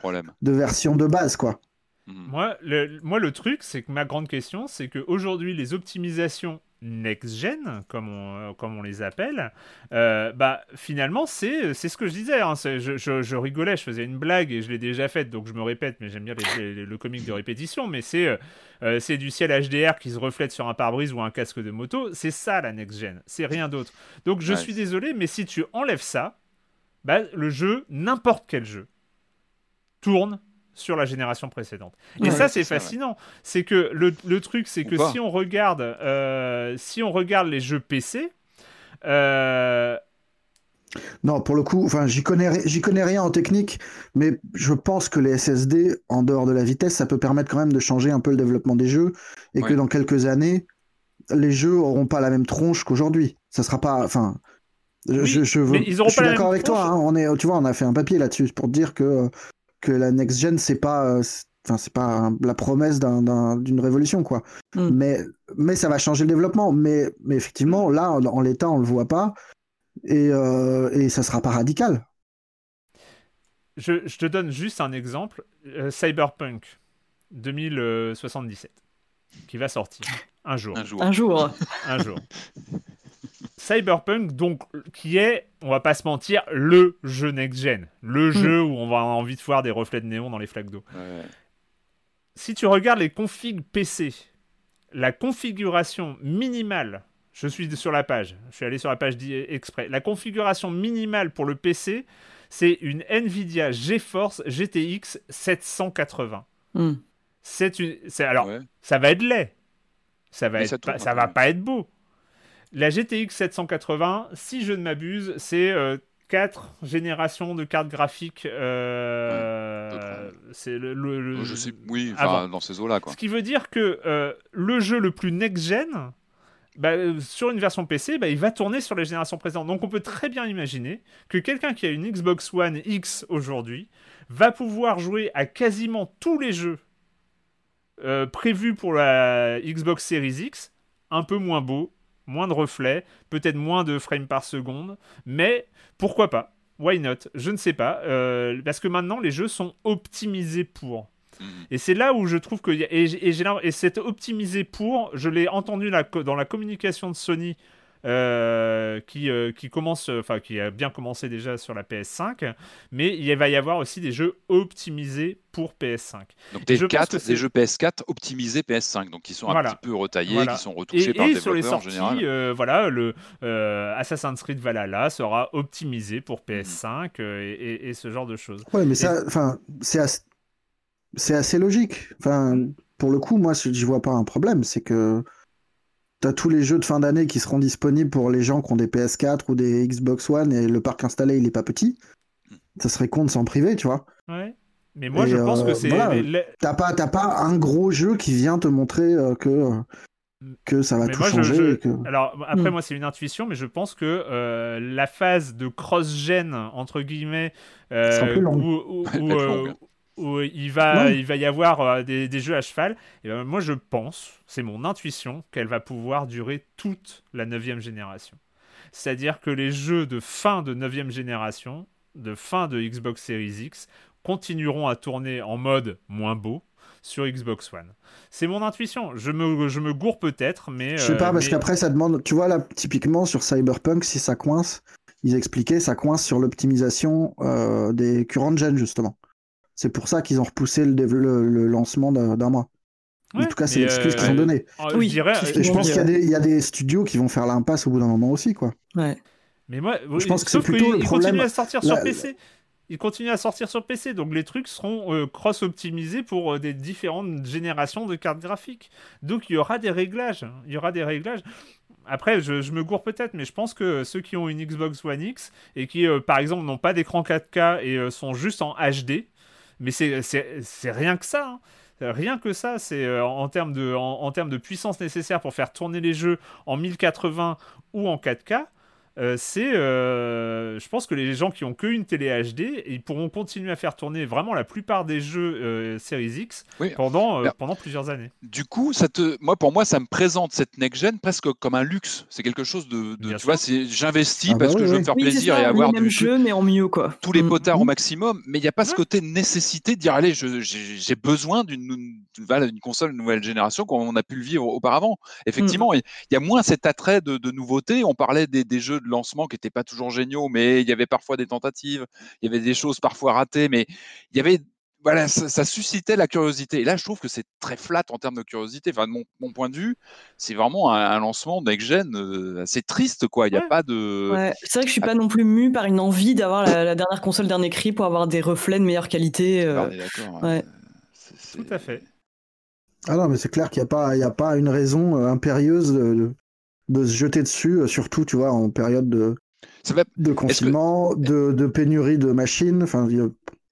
de version de base quoi. Hmm. Moi, le, moi, le truc, c'est que ma grande question, c'est qu'aujourd'hui, les optimisations next-gen, comme on, euh, comme on les appelle, euh, bah, finalement, c'est ce que je disais. Hein, je, je, rigolais, je faisais une blague et je l'ai déjà faite, donc je me répète, mais j'aime bien le comique de répétition. Mais c'est euh, c'est du ciel HDR qui se reflète sur un pare-brise ou un casque de moto. C'est ça la next-gen, c'est rien d'autre. Donc je suis désolé, mais si tu enlèves ça, bah, le jeu, n'importe quel jeu, tourne sur la génération précédente. Et ça, c'est fascinant. C'est que le, le truc, c'est que si on regarde, euh, si on regarde les jeux PC. Euh, non, pour le coup, enfin, j'y connais, j'y connais rien en technique, mais je pense que les SSD, en dehors de la vitesse, ça peut permettre quand même de changer un peu le développement des jeux, et que dans quelques années, les jeux auront pas la même tronche qu'aujourd'hui. Ça sera pas, enfin, je, je, je, suis d'accord avec toi. Hein. on est, tu vois, on a fait un papier là-dessus pour dire que que la next gen c'est pas euh, enfin c'est pas la promesse d'une révolution quoi. Mm. mais mais ça va changer le développement. Mais mais effectivement là en, l'état on le voit pas. Et euh, et ça sera pas radical. Je, je te donne juste un exemple. Euh, Cyberpunk 2077 qui va sortir un jour. Un jour. Un jour, un jour. Cyberpunk, donc, qui est, on va pas se mentir, le jeu next-gen. Le hmm. jeu où on va avoir envie de voir des reflets de néon dans les flaques d'eau. Si tu regardes les configs PC, la configuration minimale, je suis sur la page, je suis allé sur la page exprès, la configuration minimale pour le PC, c'est une Nvidia GeForce GTX 780. Hmm. C'est une, alors, ça va être laid. Ça va, être, ça va pas être beau. La GTX 780, si je ne m'abuse, c'est 4 euh, générations de cartes graphiques. Euh, c'est le, Je sais, oui, dans ces eaux-là. Ce qui veut dire que euh, le jeu le plus next-gen, bah, sur une version PC, bah, il va tourner sur les générations présentes. Donc on peut très bien imaginer que quelqu'un qui a une Xbox One X aujourd'hui va pouvoir jouer à quasiment tous les jeux prévus pour la Xbox Series X, un peu moins beau, moins de reflets, peut-être moins de frames par seconde, mais pourquoi pas? Why not? Je ne sais pas. Euh, parce que maintenant, les jeux sont optimisés pour. Mhm. Et c'est là où je trouve que. y a- Et, et, j'ai l'im- et cet optimisé pour, je l'ai entendu la dans la communication de Sony. Euh, qui, euh, qui commence, enfin qui a bien commencé déjà sur la PS5, mais il va y avoir aussi des jeux optimisés pour PS5. Donc Je des, pense 4, que c'est- des jeux PS4 optimisés PS5, donc qui sont un Voilà. petit peu retaillés, Voilà. qui sont retouchés Et, par et le sur les développeur en sorties, général. euh, voilà, le euh, Assassin's Creed Valhalla sera optimisé pour PS5 euh, et, et- et ce genre de choses. Ouais, mais ça, enfin, c'est assez, c'est assez logique. Enfin, pour le coup, moi, je vois pas un problème. C'est que t'as tous les jeux de fin d'année qui seront disponibles pour les gens qui ont des PS4 ou des Xbox One et le parc installé, il est pas petit. Ça serait con de s'en priver, tu vois. Ouais. Mais moi, Et, je pense euh, que c'est voilà. les- T'as pas, t'as pas un gros jeu qui vient te montrer euh, que, que ça va Mais tout moi, changer. je- et que- Alors après, Hmm. moi, c'est une intuition, mais je pense que euh, la phase de cross-gen entre guillemets, euh, où, où- où, euh. Où il va, Non. il va y avoir euh, des, des jeux à cheval. Et ben, moi, je pense, c'est mon intuition, qu'elle va pouvoir durer toute la neuvième génération. C'est-à-dire que les jeux de fin de neuvième génération, de fin de Xbox Series X, continueront à tourner en mode moins beau sur Xbox One. C'est mon intuition. Je me, je me gourre peut-être, mais... Je sais pas, euh, parce mais- qu'après, ça demande. Tu vois, là, typiquement, sur Cyberpunk, si ça coince, ils expliquaient, ça coince sur l'optimisation euh, des current gen, justement. C'est pour ça qu'ils ont repoussé le, dév- le- le lancement d'un mois. en tout cas, c'est l'excuse euh, qu'ils ont donnée. euh, Oui, je dirais, Et je pense qu'il y, a des- il y a des studios qui vont faire l'impasse au bout d'un moment aussi, quoi. Ouais. Mais moi, Je pense que c'est plutôt le ils problème- continuent à sortir sur la- PC. Ils continuent à sortir sur PC, donc les trucs seront euh, cross-optimisés pour euh, des différentes générations de cartes graphiques. Donc il y aura des réglages. hein. Il y aura des réglages. Après, je, je me gourre peut-être, mais je pense que ceux qui ont une Xbox One X et qui, euh, par exemple, n'ont pas d'écran 4K et euh, sont juste en HD, mais c'est rien que ça. hein. Rien que ça, c'est euh, en, termes de, en termes de puissance nécessaire pour faire tourner les jeux en 1080 ou en 4K. Euh, c'est, euh, je pense que les gens qui ont qu'une télé HD, ils pourront continuer à faire tourner vraiment la plupart des jeux euh, Series X Oui. pendant, euh, pendant plusieurs années. Du coup, ça te, moi, pour moi, ça me présente cette next-gen presque comme un luxe. C'est quelque chose de, tu sûr. vois, c'est, j'investis Ah bah parce que oui, je veux me faire Oui, plaisir ça, et avoir du, jeu, mais en mieux, quoi. tous les Mm. potards au Mm. maximum, mais il n'y a pas ce côté nécessité de dire allez, je- j'ai besoin d'une voilà, d'une console nouvelle génération comme on a pu le vivre auparavant. Effectivement, il il y a moins cet attrait de, de nouveauté. On parlait des, des jeux de lancement qui n'étaient pas toujours géniaux, mais il y avait parfois des tentatives, il y avait des choses parfois ratées, mais il y avait voilà, ça, ça suscitait la curiosité. Et là, je trouve que c'est très flat en termes de curiosité. Enfin, de mon, mon point de vue, c'est vraiment un, un lancement next-gen euh, assez triste, quoi. Il n'y a Ouais. pas de. Ouais, c'est vrai que je suis pas non plus mue par une envie d'avoir la, la dernière console dernier cri pour avoir des reflets de meilleure qualité. euh, Ah, est ouais. euh, c'est- Tout à fait. Ah non, mais c'est clair qu'il n'y a, pas- il y a pas une raison euh, impérieuse de, de- se jeter dessus, euh, surtout, tu vois, en période de, Ça va de confinement, de, de pénurie de machines. Enfin, il y a-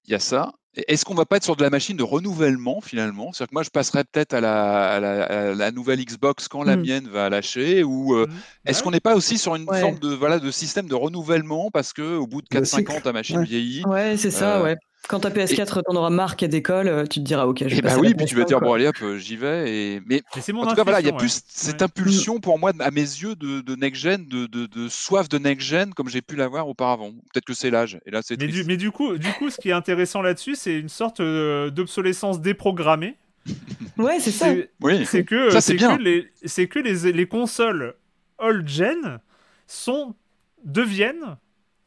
Il y a ça. Est-ce qu'on va pas être sur de la machine de renouvellement finalement? C'est-à-dire que moi je passerai peut-être à la, à la- à la nouvelle Xbox quand la Mm. mienne va lâcher ou euh, Mhm. est-ce Ouais. qu'on n'est pas aussi sur une Ouais. forme de voilà de système de renouvellement parce que au bout de Le 4-5 ans ta machine ouais. vieillit Ouais, c'est ça, Euh, ouais. Quand ta PS4 t'en auras marre qu'elle décolle, euh, tu te diras ok, je vais et bah oui, la puis tu vas PS5, dire quoi. bon allez hop euh, j'y vais et mais Mais c'est mon en tout cas voilà il y a plus cette impulsion pour moi à mes yeux de, de next gen de, de, de soif de next gen comme j'ai pu l'avoir auparavant peut-être que c'est l'âge et là c'est Mais du, triste mais du coup, du coup, ce qui est intéressant là-dessus, c'est une sorte euh, d'obsolescence déprogrammée. Ouais, c'est ça. Oui c'est que, Ça, c'est bien. que, les, c'est que les, les consoles old-gen sont, deviennent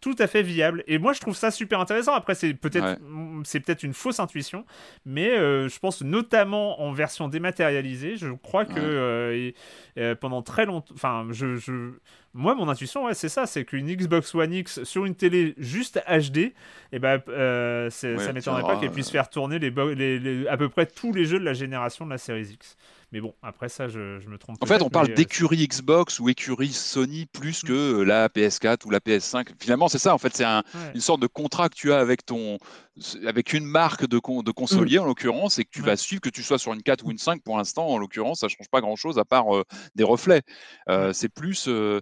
tout à fait viables. Et moi, je trouve ça super intéressant. Après, c'est peut-être, Ouais. c'est peut-être une fausse intuition, mais euh, je pense notamment en version dématérialisée, je crois que Ouais. euh, euh, pendant très longtemps, enfin, je, je- moi, mon intuition, ouais, c'est ça, c'est qu'une Xbox One X sur une télé juste HD, et ben, c'est- Ouais, ça m'étonnerait pas qu'elle puisse faire tourner les, bo- les- les- à peu près tous les jeux de la génération de la Series X. Mais bon, après ça, je, je me trompe. En fait, on parle euh, d'écurie Xbox ou écurie Sony plus que la PS4 ou la PS5. Finalement, c'est ça. En fait, c'est un- ouais. une sorte de contrat que tu as avec ton, avec une marque de, con- de consolier en l'occurrence, et que tu Ouais. vas suivre, que tu sois sur une 4 ou une 5 pour l'instant. En l'occurrence, ça change pas grand-chose à part euh, des reflets. Euh, C'est plus euh,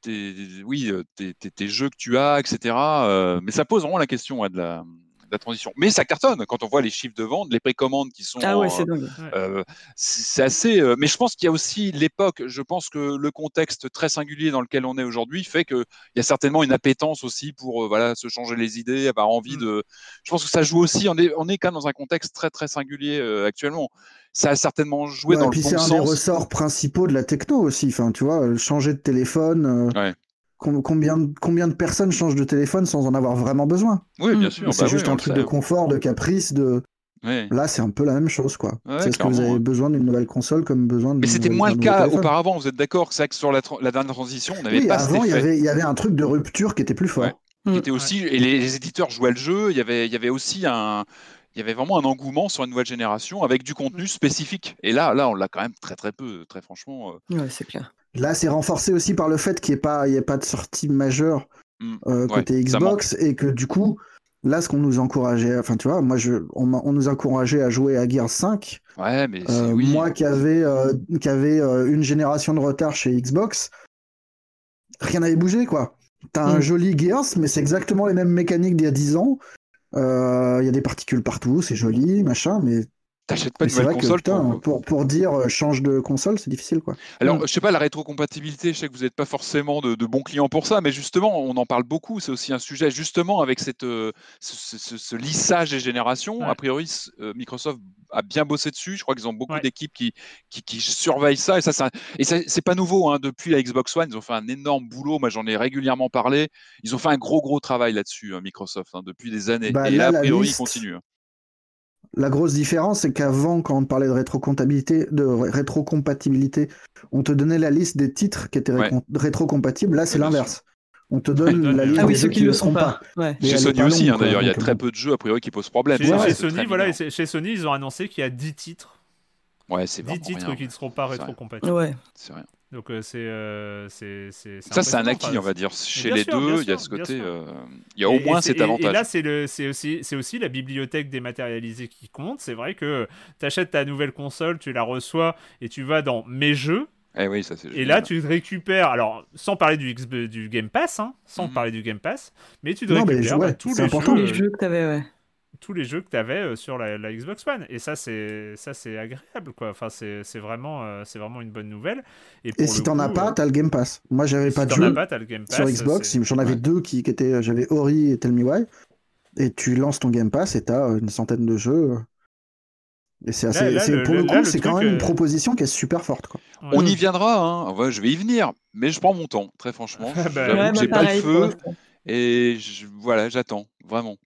tes, oui, tes, tes- tes jeux que tu as, etc. euh, mais ça pose vraiment la question ouais, de la la transition. Mais ça cartonne quand on voit les chiffres de vente, les précommandes qui sont. Ah ouais, c'est dingue. Euh, c'est assez. euh, mais je pense qu'il y a aussi l'époque. Je pense que le contexte très singulier dans lequel on est aujourd'hui fait qu'il y a certainement une appétence aussi pour euh, voilà se changer les idées, avoir envie Mm. de. Je pense que ça joue aussi. On est, on est quand même dans un contexte très très singulier euh, actuellement. Ça a certainement joué Ouais, dans puis le c'est un des ressorts principaux de la techno aussi. Enfin, tu vois, euh, changer de téléphone. euh, Ouais. Com- Combien, de- combien de personnes changent de téléphone sans en avoir vraiment besoin? Oui, bien Mm. sûr. C'est bah juste oui, un truc sait. de confort, de caprice, de. Là, c'est un peu la même chose, quoi. Ouais, c'est ce que vous avez besoin d'une nouvelle console comme besoin de. Mais c'était moins le cas téléphone. auparavant. Vous êtes d'accord que c'est vrai que sur la, tra- la dernière transition, on n'avait Oui, pas avant, il y, avait, il y avait un truc de rupture qui était plus fort. Ouais. qui était aussi et les, les éditeurs jouaient le jeu. Il y avait, il y avait aussi un, il y avait vraiment un engouement sur une nouvelle génération avec du contenu spécifique. Et là, là, on l'a quand même très très peu, très franchement. euh, Ouais, c'est clair. Là, c'est renforcé aussi par le fait qu'il n'y ait, pas- il y ait pas de sortie majeure hmm. euh, côté Xbox et que du coup, là, ce qu'on nous encourageait, enfin, tu vois, moi, je, on, nous encourageait à jouer à Gears 5. Ouais, mais Euh, oui. Moi qui avais, euh, qui avait euh, une génération de retard chez Xbox, rien n'avait bougé, quoi. T'as un Mm. joli Gears, mais c'est exactement les mêmes mécaniques d'il y a 10 ans. Euh, Il y a des particules partout, c'est joli, machin, mais, T'achètes pas une nouvelle que console putain, pour- pour, pour dire euh, change de console, c'est difficile, quoi. Alors, Mm. je sais pas, la rétrocompatibilité, je sais que vous n'êtes pas forcément de, de bons clients pour ça, mais justement, on en parle beaucoup. C'est aussi un sujet, justement, avec cette, euh, ce, ce- ce- ce lissage des générations. Ouais. A priori, euh, Microsoft a bien bossé dessus. Je crois qu'ils ont beaucoup Ouais. d'équipes qui, qui, qui surveillent ça. Et ça, c'est un- et c'est pas nouveau. hein. Depuis la Xbox One, ils ont fait un énorme boulot. Moi, j'en ai régulièrement parlé. Ils ont fait un gros, gros travail là-dessus, hein, Microsoft, hein, depuis des années. Bah, et là, là, a priori, liste- ils continuent. La grosse différence, c'est qu'avant, quand on parlait de rétrocompatibilité, de ré- rétrocompatibilité, on te donnait la liste des titres qui étaient Ouais. rétrocompatibles. Là, c'est l'inverse. On te donne la liste Ah oui, des ceux jeux qui ne le sont pas. Ouais. Chez Sony aussi, hein, d'ailleurs, il y a donc, très bon. peu de jeux, a priori, qui posent problème. Chez, chez Sony, voilà, chez Sony, ils ont annoncé qu'il y a 10 titres. Ouais, c'est 10 vraiment titres rien. qui ne seront pas rétrocompatibles. Ouais. C'est rien. Donc euh, c'est euh, c'est Ça, c'est un acquis, Enfin, on va dire. Chez les sûr, deux, il y a ce côté. euh, Il y a au Et- moins cet et- avantage. Et, là, c'est aussi, c'est aussi la bibliothèque dématérialisée qui compte. C'est vrai que tu achètes ta nouvelle console, tu la reçois et tu vas dans Mes jeux. Eh oui, ça c'est. Et là, tu te récupères, alors sans parler du, X- du Game Pass, hein, sans Mhm. parler du Game Pass, mais tu te Non, mais récupères ouais, bah, tous, c'est les important. Jeux, les jeux que t'avais, ouais. Tous les jeux que tu avais sur la, la Xbox One. Et ça, c'est ça c'est agréable. Quoi. Enfin, c'est c'est vraiment, euh, c'est vraiment une bonne nouvelle. Et pour si le t'en as pas, euh, t'as le Game Pass. Moi, j'avais si pas de jeu pas, t'as le Game Pass, sur Xbox. J'en avais ouais. deux qui, qui étaient. J'avais Ori et Tell Me Why. Et tu lances ton Game Pass et t'as une centaine de jeux. Et c'est assez. là, c'est- le- pour le coup, c'est quand même une euh, proposition qui est super forte. Quoi. Ouais. On y viendra, hein. Ouais, je vais y venir, mais je prends mon temps, très franchement. Ah bah, j'ai pas le feu et je- voilà, j'attends, vraiment.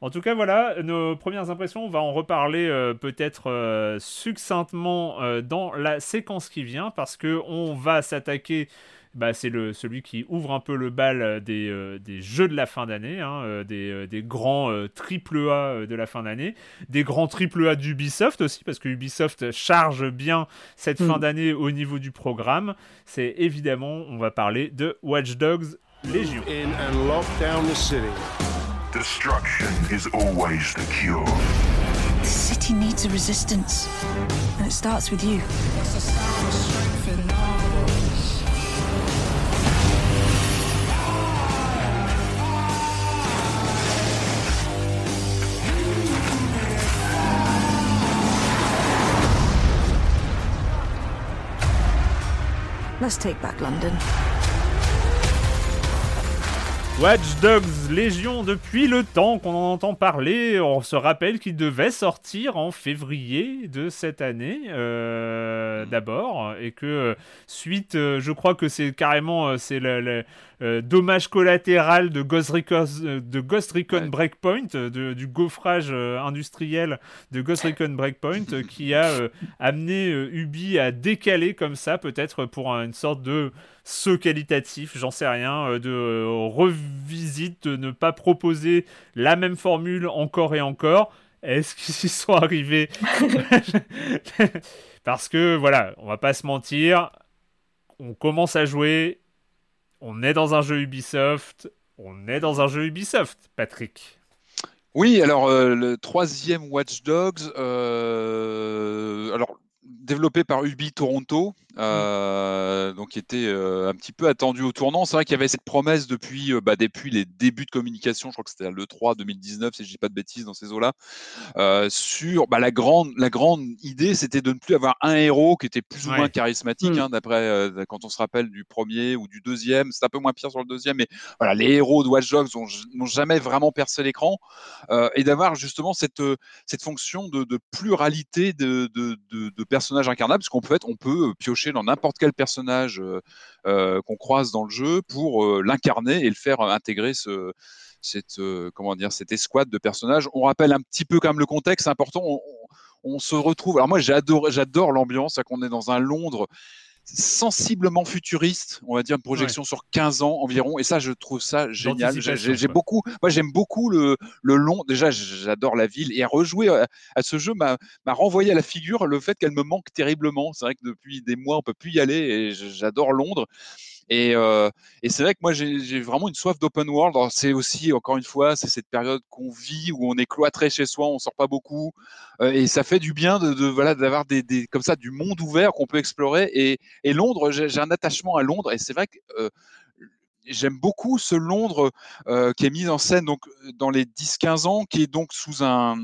En tout cas, voilà, nos premières impressions, on va en reparler euh, peut-être euh, succinctement euh, dans la séquence qui vient, parce que on va s'attaquer, bah, c'est le, celui qui ouvre un peu le bal des, euh, des jeux de la fin d'année, hein, euh, des, euh, des grands euh, triple A de la fin d'année, des grands triple A d'Ubisoft aussi, parce que Ubisoft charge bien cette fin Mm. d'année au niveau du programme. C'est évidemment, on va parler de Watch Dogs Légion. in and Destruction is always the cure. The city needs a resistance, and it starts with you. Let's take back London. Watch Dogs Légion, depuis le temps qu'on en entend parler, on se rappelle qu'il devait sortir en février de cette année, euh, d'abord, et que euh, suite, euh, je crois que c'est carrément c'est le, le, euh, dommage collatéral de Ghost Recon, de Ghost Recon Ouais. Breakpoint, de- du gaufrage industriel de Ghost Recon Breakpoint, qui a amené Ubi à décaler comme ça, peut-être pour un- une sorte de saut qualitatif, j'en sais rien, euh, de euh, revisite, de ne pas proposer la même formule encore et encore. Est-ce qu'ils y sont arrivés Parce que voilà, on va pas se mentir, on commence à jouer, on est dans un jeu Ubisoft, on est dans un jeu Ubisoft, Patrick. Oui, alors euh, le troisième Watch Dogs, euh, alors développé par Ubi Toronto, euh, donc qui était euh, un petit peu attendu au tournant. C'est vrai qu'il y avait cette promesse depuis, euh, bah, depuis les débuts de communication, je crois que c'était le 3 2019, si je dis pas de bêtises dans ces eaux-là, sur bah, la grande, la grande idée, c'était de ne plus avoir un héros qui était plus ou moins charismatique, Mm. hein, d'après quand on se rappelle du premier ou du deuxième. C'est un peu moins pire sur le deuxième, mais voilà, les héros de Watch Dogs ont- n'ont jamais vraiment percé l'écran, et d'avoir justement cette cette fonction de, de pluralité de, de, de, de personnages incarnables, parce qu'on peut être, on peut piocher dans n'importe quel personnage euh, euh, qu'on croise dans le jeu pour euh, l'incarner et le faire intégrer ce, cette, euh, comment dire, cette escouade de personnages. On rappelle un petit peu quand même le contexte, important. On, se retrouve. Alors moi, j'adore, j'adore l'ambiance, qu'on est dans un Londres sensiblement futuriste, on va dire une projection sur 15 ans environ, et ça, je trouve ça génial. J'ai- beaucoup, moi j'aime beaucoup le, le long. Déjà, j'adore la ville et à rejouer à, à ce jeu m'a m'a renvoyé à la figure le fait qu'elle me manque terriblement. C'est vrai que depuis des mois, on peut plus y aller et j'adore Londres. Et, euh, et c'est vrai que moi, j'ai vraiment une soif d'open world. C'est aussi, encore une fois, c'est cette période qu'on vit où on est cloîtré chez soi, on sort pas beaucoup, euh, et ça fait du bien de, de voilà d'avoir des, des comme ça du monde ouvert qu'on peut explorer. Et, et Londres, j'ai un attachement à Londres, et c'est vrai que euh, j'aime beaucoup ce Londres euh, qui est mis en scène donc dans les 10-15 ans, qui est donc sous un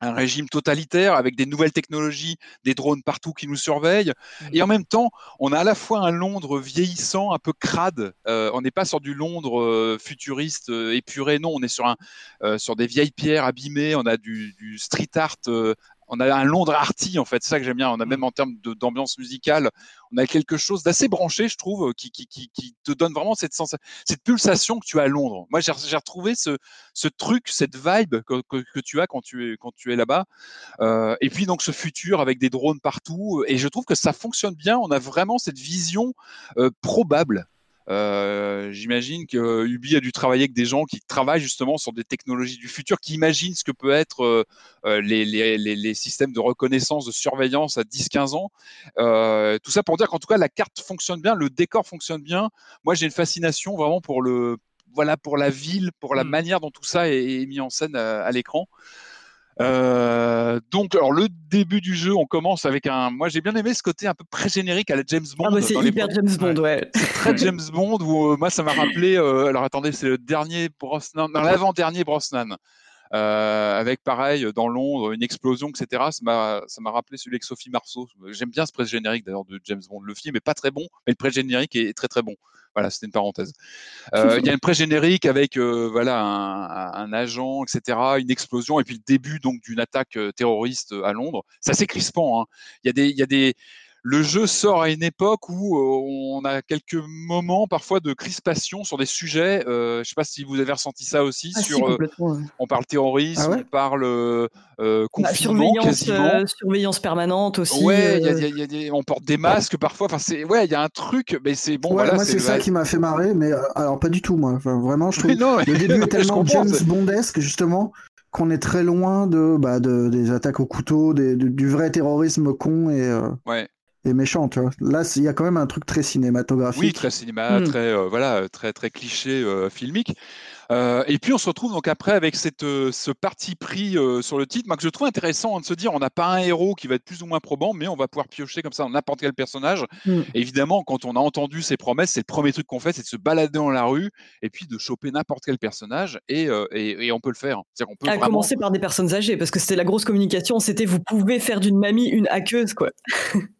un régime totalitaire avec des nouvelles technologies, des drones partout qui nous surveillent. Et en même temps, on a à la fois un Londres vieillissant, un peu crade. Euh, on n'est pas sur du Londres euh, futuriste, euh, épuré. Non, on est sur, un, euh, sur des vieilles pierres abîmées. On a du, du street art. On a un Londres arty, en fait. C'est ça que j'aime bien. On a même en termes d'ambiance musicale, on a quelque chose d'assez branché, je trouve, qui, qui, qui, qui te donne vraiment cette, pulsation que tu as à Londres. Moi, j'ai j'ai retrouvé ce, ce truc, cette vibe que, que, que tu as quand tu es, quand tu es là-bas. Euh, et puis donc ce futur avec des drones partout. Et je trouve que ça fonctionne bien. On a vraiment cette vision euh, probable. Euh, J'imagine que Ubi a dû travailler avec des gens qui travaillent justement sur des technologies du futur, qui imaginent ce que peut être euh, euh, les, les, les, les systèmes de reconnaissance, de surveillance à 10-15 ans. Euh, tout ça pour dire qu'en tout cas la carte fonctionne bien, le décor fonctionne bien. Moi j'ai une fascination vraiment pour le voilà pour la ville, pour la Mm. manière dont tout ça est, est mis en scène à, à l'écran. Euh, donc, alors le début du jeu, on commence avec un. Moi, j'ai bien aimé ce côté un peu pré-générique à la James Bond. Ah bah c'est hyper James Bond, ouais. très James Bond où euh, moi ça m'a rappelé euh, alors attendez c'est le dernier Brosnan non l'avant-dernier Brosnan euh, avec pareil dans Londres une explosion etc ça m'a ça rappelé celui avec Sophie Marceau. J'aime bien ce pré-générique d'ailleurs de James Bond. Le film est pas très bon mais le pré-générique est très très bon. Voilà c'était une parenthèse. Euh, il y a une pré-générique avec euh, voilà un, un agent etc une explosion et puis le début donc d'une attaque euh, terroriste à Londres. C'est assez crispant hein. il y a des il y a des le jeu sort à une époque où euh, on a quelques moments parfois de crispation sur des sujets. Euh, je ne sais pas si vous avez ressenti ça aussi. Ah, sur, euh, on parle terrorisme, Ah ouais on parle euh, Bah, confinement surveillance, quasiment. euh, surveillance permanente aussi. ouais, il y a- il y a- il y a des- on porte des masques parfois. Enfin, c'est ouais, il y a un truc, mais c'est bon. ouais, voilà, moi c'est ça qui m'a fait marrer, mais alors pas du tout moi. Enfin, vraiment, je trouve non, le début est tellement James Bondesque justement qu'on est très loin de, bah, de des attaques au couteau, des- de- du vrai terrorisme con et, euh, Ouais. Et méchant. Tu vois. Là, il y a quand même un truc très cinématographique. Oui, très cinéma, Mm. très euh, voilà, très très cliché euh, filmique. Euh, et puis on se retrouve donc après avec cette, euh, ce parti pris euh, sur le titre, moi, que je trouve intéressant hein, de se dire on n'a pas un héros qui va être plus ou moins probant, mais on va pouvoir piocher comme ça dans n'importe quel personnage. Mm. Évidemment, quand on a entendu ces promesses, c'est le premier truc qu'on fait, c'est de se balader dans la rue et puis de choper n'importe quel personnage et, euh, et, et on peut le faire. C'est-à-dire qu'on peut À vraiment- commencer par des personnes âgées, parce que c'était la grosse communication, c'était vous pouvez faire d'une mamie une hackeuse, quoi.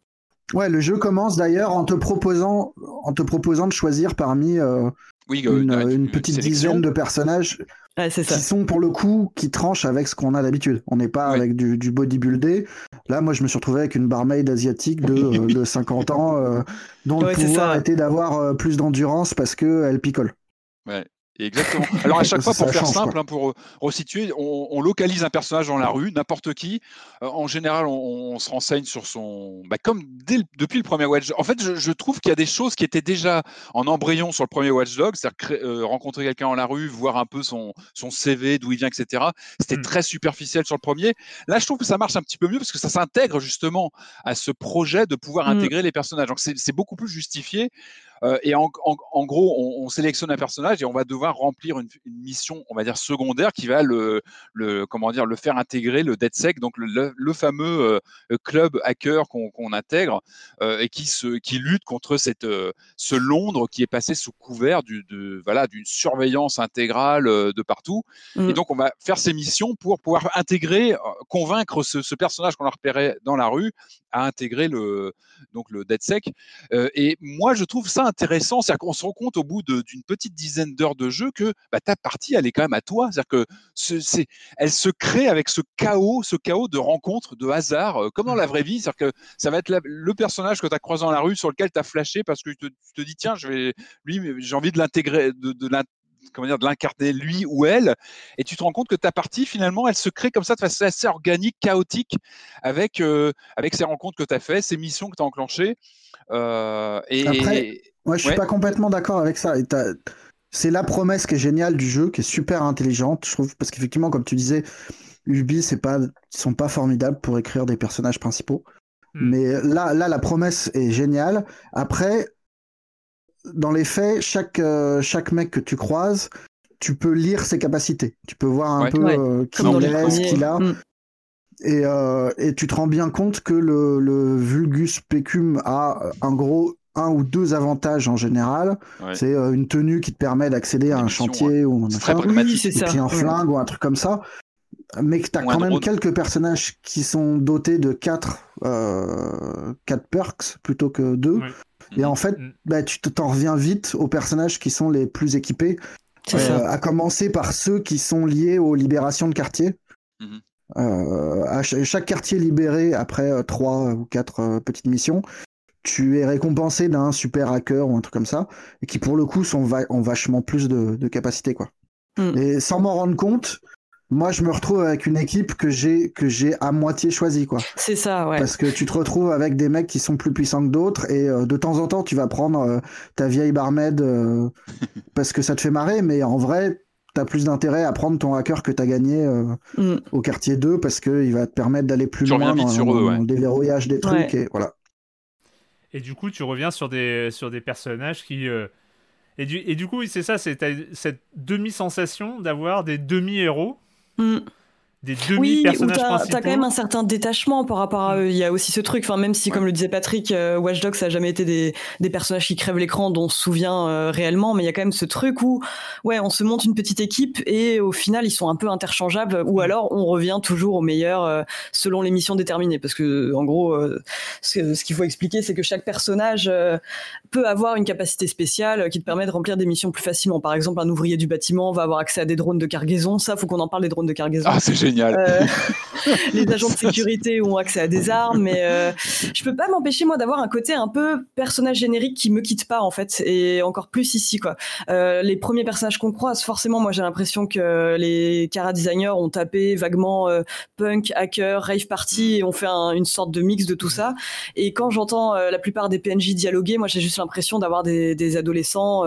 Ouais, le jeu commence d'ailleurs en te proposant, en te proposant de choisir parmi euh, oui, euh, une, une- une une petite sélection. dizaine de personnages Ouais, c'est ça. qui sont pour le coup qui tranchent avec ce qu'on a d'habitude. On n'est pas Ouais. avec du, du bodybuildé. Là, moi, je me suis retrouvé avec une barmaid asiatique de, euh, de 50 ans euh, dont Ouais, le pouvoir ça. était d'avoir euh, plus d'endurance parce que elle picole. Exactement. Alors à chaque fois, pour faire change, simple, hein, pour euh, resituer, on, on localise un personnage dans la rue, n'importe qui. Euh, en général, on, on se renseigne sur son, bah, comme dès le- depuis le premier Watch. En fait, je, je trouve qu'il y a des choses qui étaient déjà en embryon sur le premier Watch Dog, c'est-à-dire euh, rencontrer quelqu'un dans la rue, voir un peu son, son CV, d'où il vient, etc. C'était Mm. très superficiel sur le premier. Là, je trouve que ça marche un petit peu mieux parce que ça s'intègre justement à ce projet de pouvoir Mm. intégrer les personnages. Donc c'est c'est beaucoup plus justifié. Euh, et en, en- en gros, on, on sélectionne un personnage et on va devoir remplir une, une mission, on va dire secondaire, qui va le, le comment dire, le faire intégrer le DedSec, donc le, fameux euh, club hacker qu'on intègre euh, et qui se, qui lutte contre cette, ce Londres qui est passé sous couvert du, de, voilà, d'une surveillance intégrale de partout. Mm. Et donc, on va faire ces missions pour pouvoir intégrer, convaincre ce, ce personnage qu'on a repéré dans la rue à intégrer le, donc le DedSec. Euh, et moi, je trouve ça intéressant. C'est-à-dire qu'on se rend compte au bout de- d'une petite dizaine d'heures de jeu que bah, ta partie, elle est quand même à toi. C'est-à-dire que ce- c'est, elle se crée avec ce chaos, ce chaos de rencontres, de hasard, euh, comme dans la vraie vie. C'est-à-dire que ça va être la- le personnage que tu as croisé dans la rue sur lequel tu as flashé parce que tu te, tu te dis, tiens, je vais, lui, j'ai envie de l'intégrer, de, comment dire, de l'incarner lui ou elle, et tu te rends compte que ta partie, finalement, elle se crée comme ça de façon assez organique, chaotique, avec, euh, avec ces rencontres que tu as fait, ces missions que tu as enclenchées. Euh, et, Après, Ouais, je suis Ouais. pas complètement d'accord avec ça. Et C'est la promesse qui est géniale du jeu, qui est super intelligente, je trouve, parce qu'effectivement, comme tu disais, Ubi, c'est pas, ils sont pas formidables pour écrire des personnages principaux. Hmm. Mais là, là, la promesse est géniale. Après, dans les faits, chaque, euh, chaque mec que tu croises, tu peux lire ses capacités. Tu peux voir un peu euh, qui il est, ce qu'il a. Et, euh, et, tu te rends bien compte que le, le, Vulgus Pecum a euh, un gros un ou deux avantages en général. C'est une tenue qui te permet d'accéder à un chantier ou un, très oui, puis un flingue ou un truc comme ça. Mais que tu as quand même quelques personnages qui sont dotés de 4 quatre, quatre perks plutôt que 2. Et en fait, Mm. bah, tu te- t'en reviens vite aux personnages qui sont les plus équipés. Euh, à commencer par ceux qui sont liés aux libérations de quartier. Mhm. Euh, à ch- chaque quartier libéré, après euh, trois ou quatre euh, petites missions, tu es récompensé d'un super hacker ou un truc comme ça, et qui pour le coup sont va- ont vachement plus de, de capacité. Quoi. Mm. Et sans m'en rendre compte, moi je me retrouve avec une équipe que j'ai que j'ai à moitié choisie. Quoi. C'est ça, ouais. Parce que tu te retrouves avec des mecs qui sont plus puissants que d'autres et euh, de temps en temps tu vas prendre euh, ta vieille barmaid euh, parce que ça te fait marrer, mais en vrai t'as plus d'intérêt à prendre ton hacker que t'as gagné euh, Mm. au quartier 2 parce qu'il va te permettre d'aller plus Tu loin dans, sur dans le déverrouillage des trucs Ouais. et voilà. Et du coup, tu reviens sur des, sur des personnages qui. euh, Et, du, et du coup, oui, c'est ça, c'est cette demi-sensation d'avoir des demi-héros, Mm. Des Oui, demi-personnages t'as principaux. t'as quand même un certain détachement par rapport à eux. Il y a aussi ce truc, enfin même si, Ouais. comme le disait Patrick, euh, Watch Dogs ça a jamais été des, des personnages qui crèvent l'écran dont on se souvient euh, réellement, mais il y a quand même ce truc où, ouais, on se monte une petite équipe et au final ils sont un peu interchangeables, ou alors on revient toujours au meilleur euh, selon les missions déterminées, parce que en gros, euh, ce, ce qu'il faut expliquer, c'est que chaque personnage euh, peut avoir une capacité spéciale qui te permet de remplir des missions plus facilement. Par exemple, un ouvrier du bâtiment va avoir accès à des drones de cargaison. Ça, faut qu'on en parle des drones de cargaison. Ah, c'est génial. Euh, les agents de sécurité ont accès à des armes, mais euh, je peux pas m'empêcher moi d'avoir un côté un peu personnage générique qui me quitte pas en fait, et encore plus ici quoi. Euh, les premiers personnages qu'on croise, forcément, moi j'ai l'impression que les cara designers ont tapé vaguement punk, hacker, rave party et ont fait un- une sorte de mix de tout ça. Et quand j'entends la plupart des PNJ dialoguer, moi j'ai juste l'impression d'avoir des, des adolescents,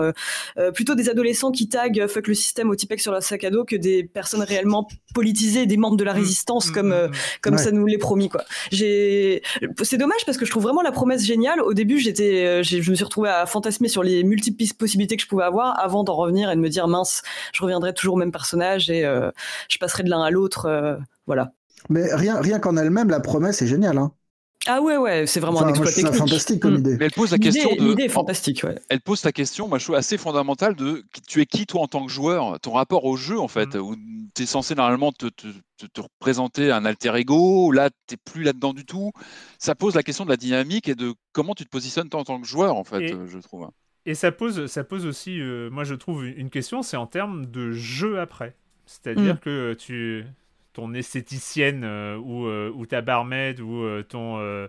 plutôt des adolescents qui taguent fuck le système au Tipec sur leur sac à dos que des personnes réellement politisées, des membres de la résistance Mm, comme mm, euh, mm. comme Ouais. ça nous l'est promis quoi. J'ai c'est dommage parce que je trouve vraiment la promesse géniale. Au début, j'étais euh, je me suis retrouvée à fantasmer sur les multiples possibilités que je pouvais avoir avant d'en revenir et de me dire mince, je reviendrai toujours au même personnage et euh, je passerai de l'un à l'autre euh, voilà. Mais rien, rien qu'en elle-même, la promesse est géniale. Hein. Ah ouais ouais, c'est vraiment Enfin, un exploit technique. fantastique comme Mm. idée. Mais elle pose la question de. l'idée est fantastique ouais. elle pose ta question, moi je trouve assez fondamentale de qui- tu es qui toi en tant que joueur, ton rapport au jeu en fait, Mm. où tu es censé normalement te, te, te- te représenter un alter ego, là tu plus là-dedans du tout. Ça pose la question de la dynamique et de comment tu te positionnes toi en tant que joueur en fait, Et- je trouve. Et ça pose, ça pose aussi, euh, moi je trouve, une question, c'est en termes de jeu après. C'est-à-dire Mm. que tu, ton esthéticienne euh, ou, euh, ou ta barmaid ou, euh, ton, euh,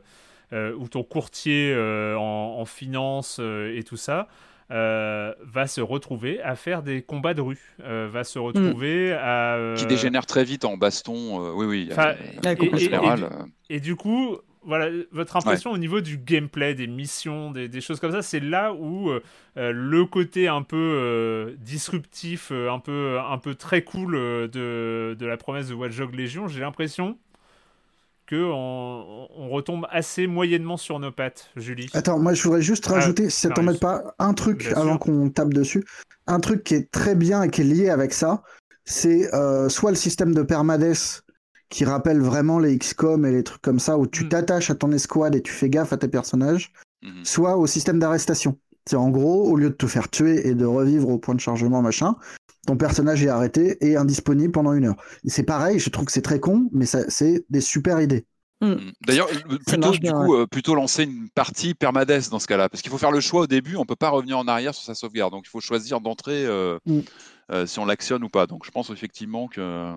euh, ou ton courtier euh, en, en finance euh, et tout ça euh, va se retrouver à faire des combats de rue, euh, va se retrouver à... euh, Qui dégénère très vite en baston, euh, oui oui. Enfin, et- en et- général, et- Et du coup, voilà, votre impression au niveau du gameplay, des missions, des, des choses comme ça, c'est là où euh, euh, le côté un peu euh, disruptif, euh, un, peu, un peu très cool euh, de, de la promesse de Watch Dogs Legion, j'ai l'impression que on, on retombe assez moyennement sur nos pattes, Julie. Attends, moi je voudrais juste Ah, rajouter, si ça t'embête pas, un truc avant qu'on tape dessus. Un truc qui est très bien et qui est lié avec ça, c'est euh, soit le système de permades qui rappelle vraiment les XCOM et les trucs comme ça, où tu Mm. t'attaches à ton escouade et tu fais gaffe à tes personnages, Mhm. soit au système d'arrestation. C'est en gros, au lieu de te faire tuer et de revivre au point de chargement, machin, ton personnage est arrêté et indisponible pendant une heure. C'est pareil, je trouve que c'est très con, mais ça- c'est des super idées. Mm. D'ailleurs, euh, plutôt, marche du bien, coup, euh, plutôt lancer une partie permadesse dans ce cas-là, parce qu'il faut faire le choix au début, on peut pas revenir en arrière sur sa sauvegarde, donc il faut choisir d'entrer euh, Mm. euh, si on l'actionne ou pas. Donc je pense effectivement que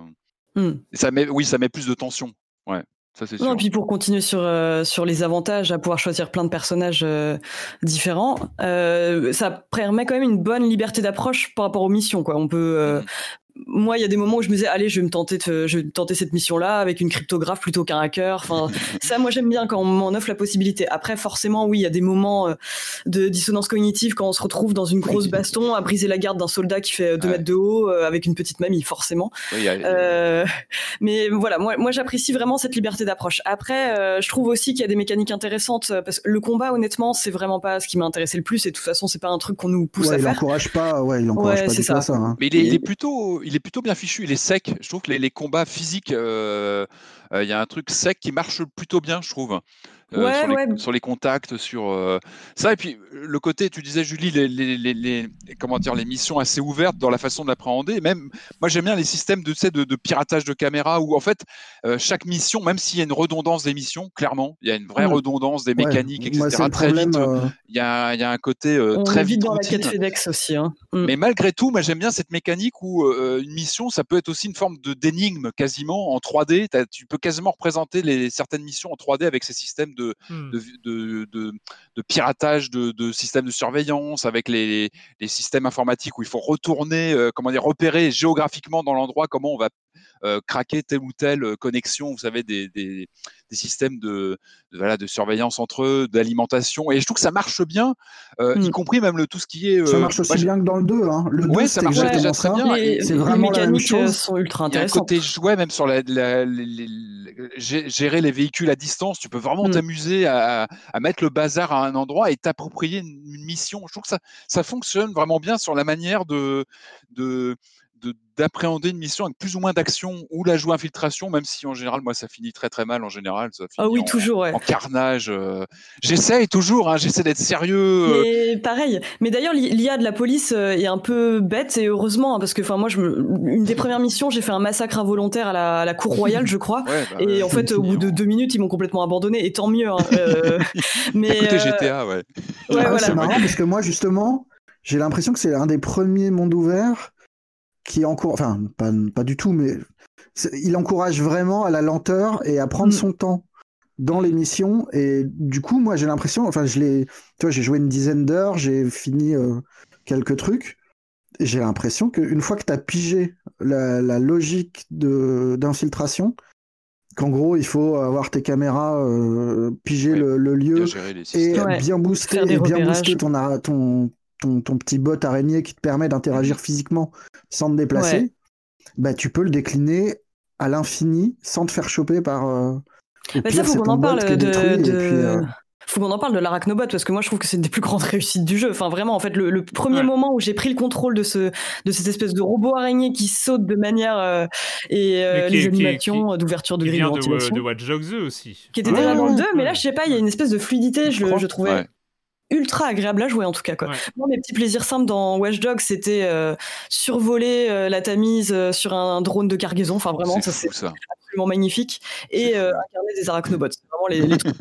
Hmm. et ça met, oui, ça met plus de tension. Ouais, ça c'est sûr. Non, et puis pour continuer sur, euh, sur les avantages à pouvoir choisir plein de personnages euh, différents, euh, ça permet quand même une bonne liberté d'approche par rapport aux missions. Quoi. On peut, Mhm. Moi, il y a des moments où je me disais, allez, je vais me tenter, de- je vais tenter cette mission-là avec une cryptographe plutôt qu'un hacker. Enfin, ça, moi, j'aime bien quand on m'en offre la possibilité. Après, forcément, oui, il y a des moments euh, de dissonance cognitive quand on se retrouve dans une grosse baston à briser la garde d'un soldat qui fait 2 Ouais. mètres de haut euh, avec une petite mamie, forcément. Oui, il y a- Euh, mais voilà, moi, moi j'apprécie vraiment cette liberté d'approche. Après, euh, je trouve aussi qu'il y a des mécaniques intéressantes parce que le combat, honnêtement, c'est vraiment pas ce qui m'a intéressé le plus et de toute façon, c'est pas un truc qu'on nous pousse Ouais, à il faire. encourage pas, ouais, il encourage Ouais, pas c'est du tout à ça. ça. hein. Mais il est, il est plutôt, il est plutôt bien fichu. Il est sec. Je trouve que les, combats physiques, euh, euh, il y a un truc sec qui marche plutôt bien, je trouve. Euh, Ouais, sur, les, ouais. sur les contacts, sur euh, ça. Et puis le côté, tu disais Julie, les, les, les, les- comment dire, les missions assez ouvertes dans la façon de l'appréhender. Même moi, j'aime bien les systèmes de, tu sais, de, de piratage de caméra où en fait euh, chaque mission, même s'il y a une redondance des missions, clairement, il y a une vraie redondance des Ouais, mécaniques, etc. moi, très problème. vite, euh, il y a, il y a un côté euh, On très vite dans la routine. quête FedEx aussi. Hein. Mm. Mais malgré tout, moi j'aime bien cette mécanique où euh, une mission, ça peut être aussi une forme de d'énigme quasiment en 3D. T'as- Tu peux quasiment représenter les, certaines missions en 3D avec ces systèmes de, Hmm. de, de, de- de piratage, de, de systèmes de surveillance, avec les, les systèmes informatiques où il faut retourner, euh, comment dire, repérer géographiquement dans l'endroit comment on va euh, craquer telle ou telle euh, connexion. Vous savez, des, des, des systèmes de, de, voilà, de surveillance entre eux, d'alimentation. Et je trouve que ça marche bien, euh, y Mm. compris même le tout ce qui est. Ça euh, marche aussi moi, bien que dans le 2. Hein. Le Ouais, 2, ça c'est marchait exactement déjà très ça. bien. Les, c'est les vraiment la même chose. sont ultra intéressantes. côté jouet même sur la, la- les- les- les- gé- gérer les véhicules à distance. Tu peux vraiment Mm. t'amuser à, à mettre le bazar à un endroit et t'approprier une, une mission. Je trouve que ça, ça fonctionne vraiment bien sur la manière de- d'appréhender une mission avec plus ou moins d'action ou la jouer infiltration, même si en général, moi, ça finit très très mal en général. Ça Ah finit oui, en, toujours, ouais. en carnage. euh. J'essaye toujours, hein, j'essaie d'être sérieux. euh, Mais pareil. Mais d'ailleurs, l'IA de la police euh, est un peu bête et heureusement hein, parce que, enfin, moi, je me... une des premières missions, j'ai fait un massacre involontaire à la, à la cour royale, je crois. ouais, bah, Et en fait, au bout de deux minutes, ils m'ont complètement abandonné, et tant mieux. hein, euh, mais Écoutez, euh, GTA, ouais. ouais, Ah, voilà. C'est marrant parce que moi, justement, j'ai l'impression que c'est un des premiers mondes ouverts qui encourage, enfin, pas, pas du tout, mais il encourage vraiment à la lenteur et à prendre Mm. son temps dans les missions. Et du coup, moi, j'ai l'impression, enfin, je l'ai, tu vois, j'ai joué une dizaine d'heures, j'ai fini euh, quelques trucs. Et j'ai l'impression qu'une fois que tu as pigé la, la logique de, d'infiltration, qu'en gros, il faut avoir tes caméras, euh, piger Ouais, le, le lieu, et. Ouais. bien booster, et bien repérages. booster ton, ton, ton, ton petit bot araignée qui te permet d'interagir physiquement sans te déplacer, Ouais. bah, tu peux le décliner à l'infini sans te faire choper par. euh, Mais pire, ça, faut qu'on en parle de. détruit, et de- puis, euh, Faut qu'on en parle de l'arachnobot parce que moi je trouve que c'est une des plus grandes réussites du jeu. Enfin vraiment en fait le, le premier Ouais. moment où j'ai pris le contrôle de ce de cette espèce de robot araignée qui saute de manière euh, et euh, les est- animations d'ouverture de grille de de, de Watch Dogs 2 aussi. qui était Ouais, déjà dans le ouais, 2 mais là je sais pas il y a une espèce de fluidité je, je trouvais Ouais. Ultra agréable à jouer en tout cas quoi. Ouais. Moi mes petits plaisirs simples dans Watch Dogs c'était euh, survoler euh, la Tamise euh, sur un drone de cargaison enfin vraiment ça C'est c'est fou ça. absolument magnifique et euh, incarner des arachnobots. C'est vraiment les, les trucs.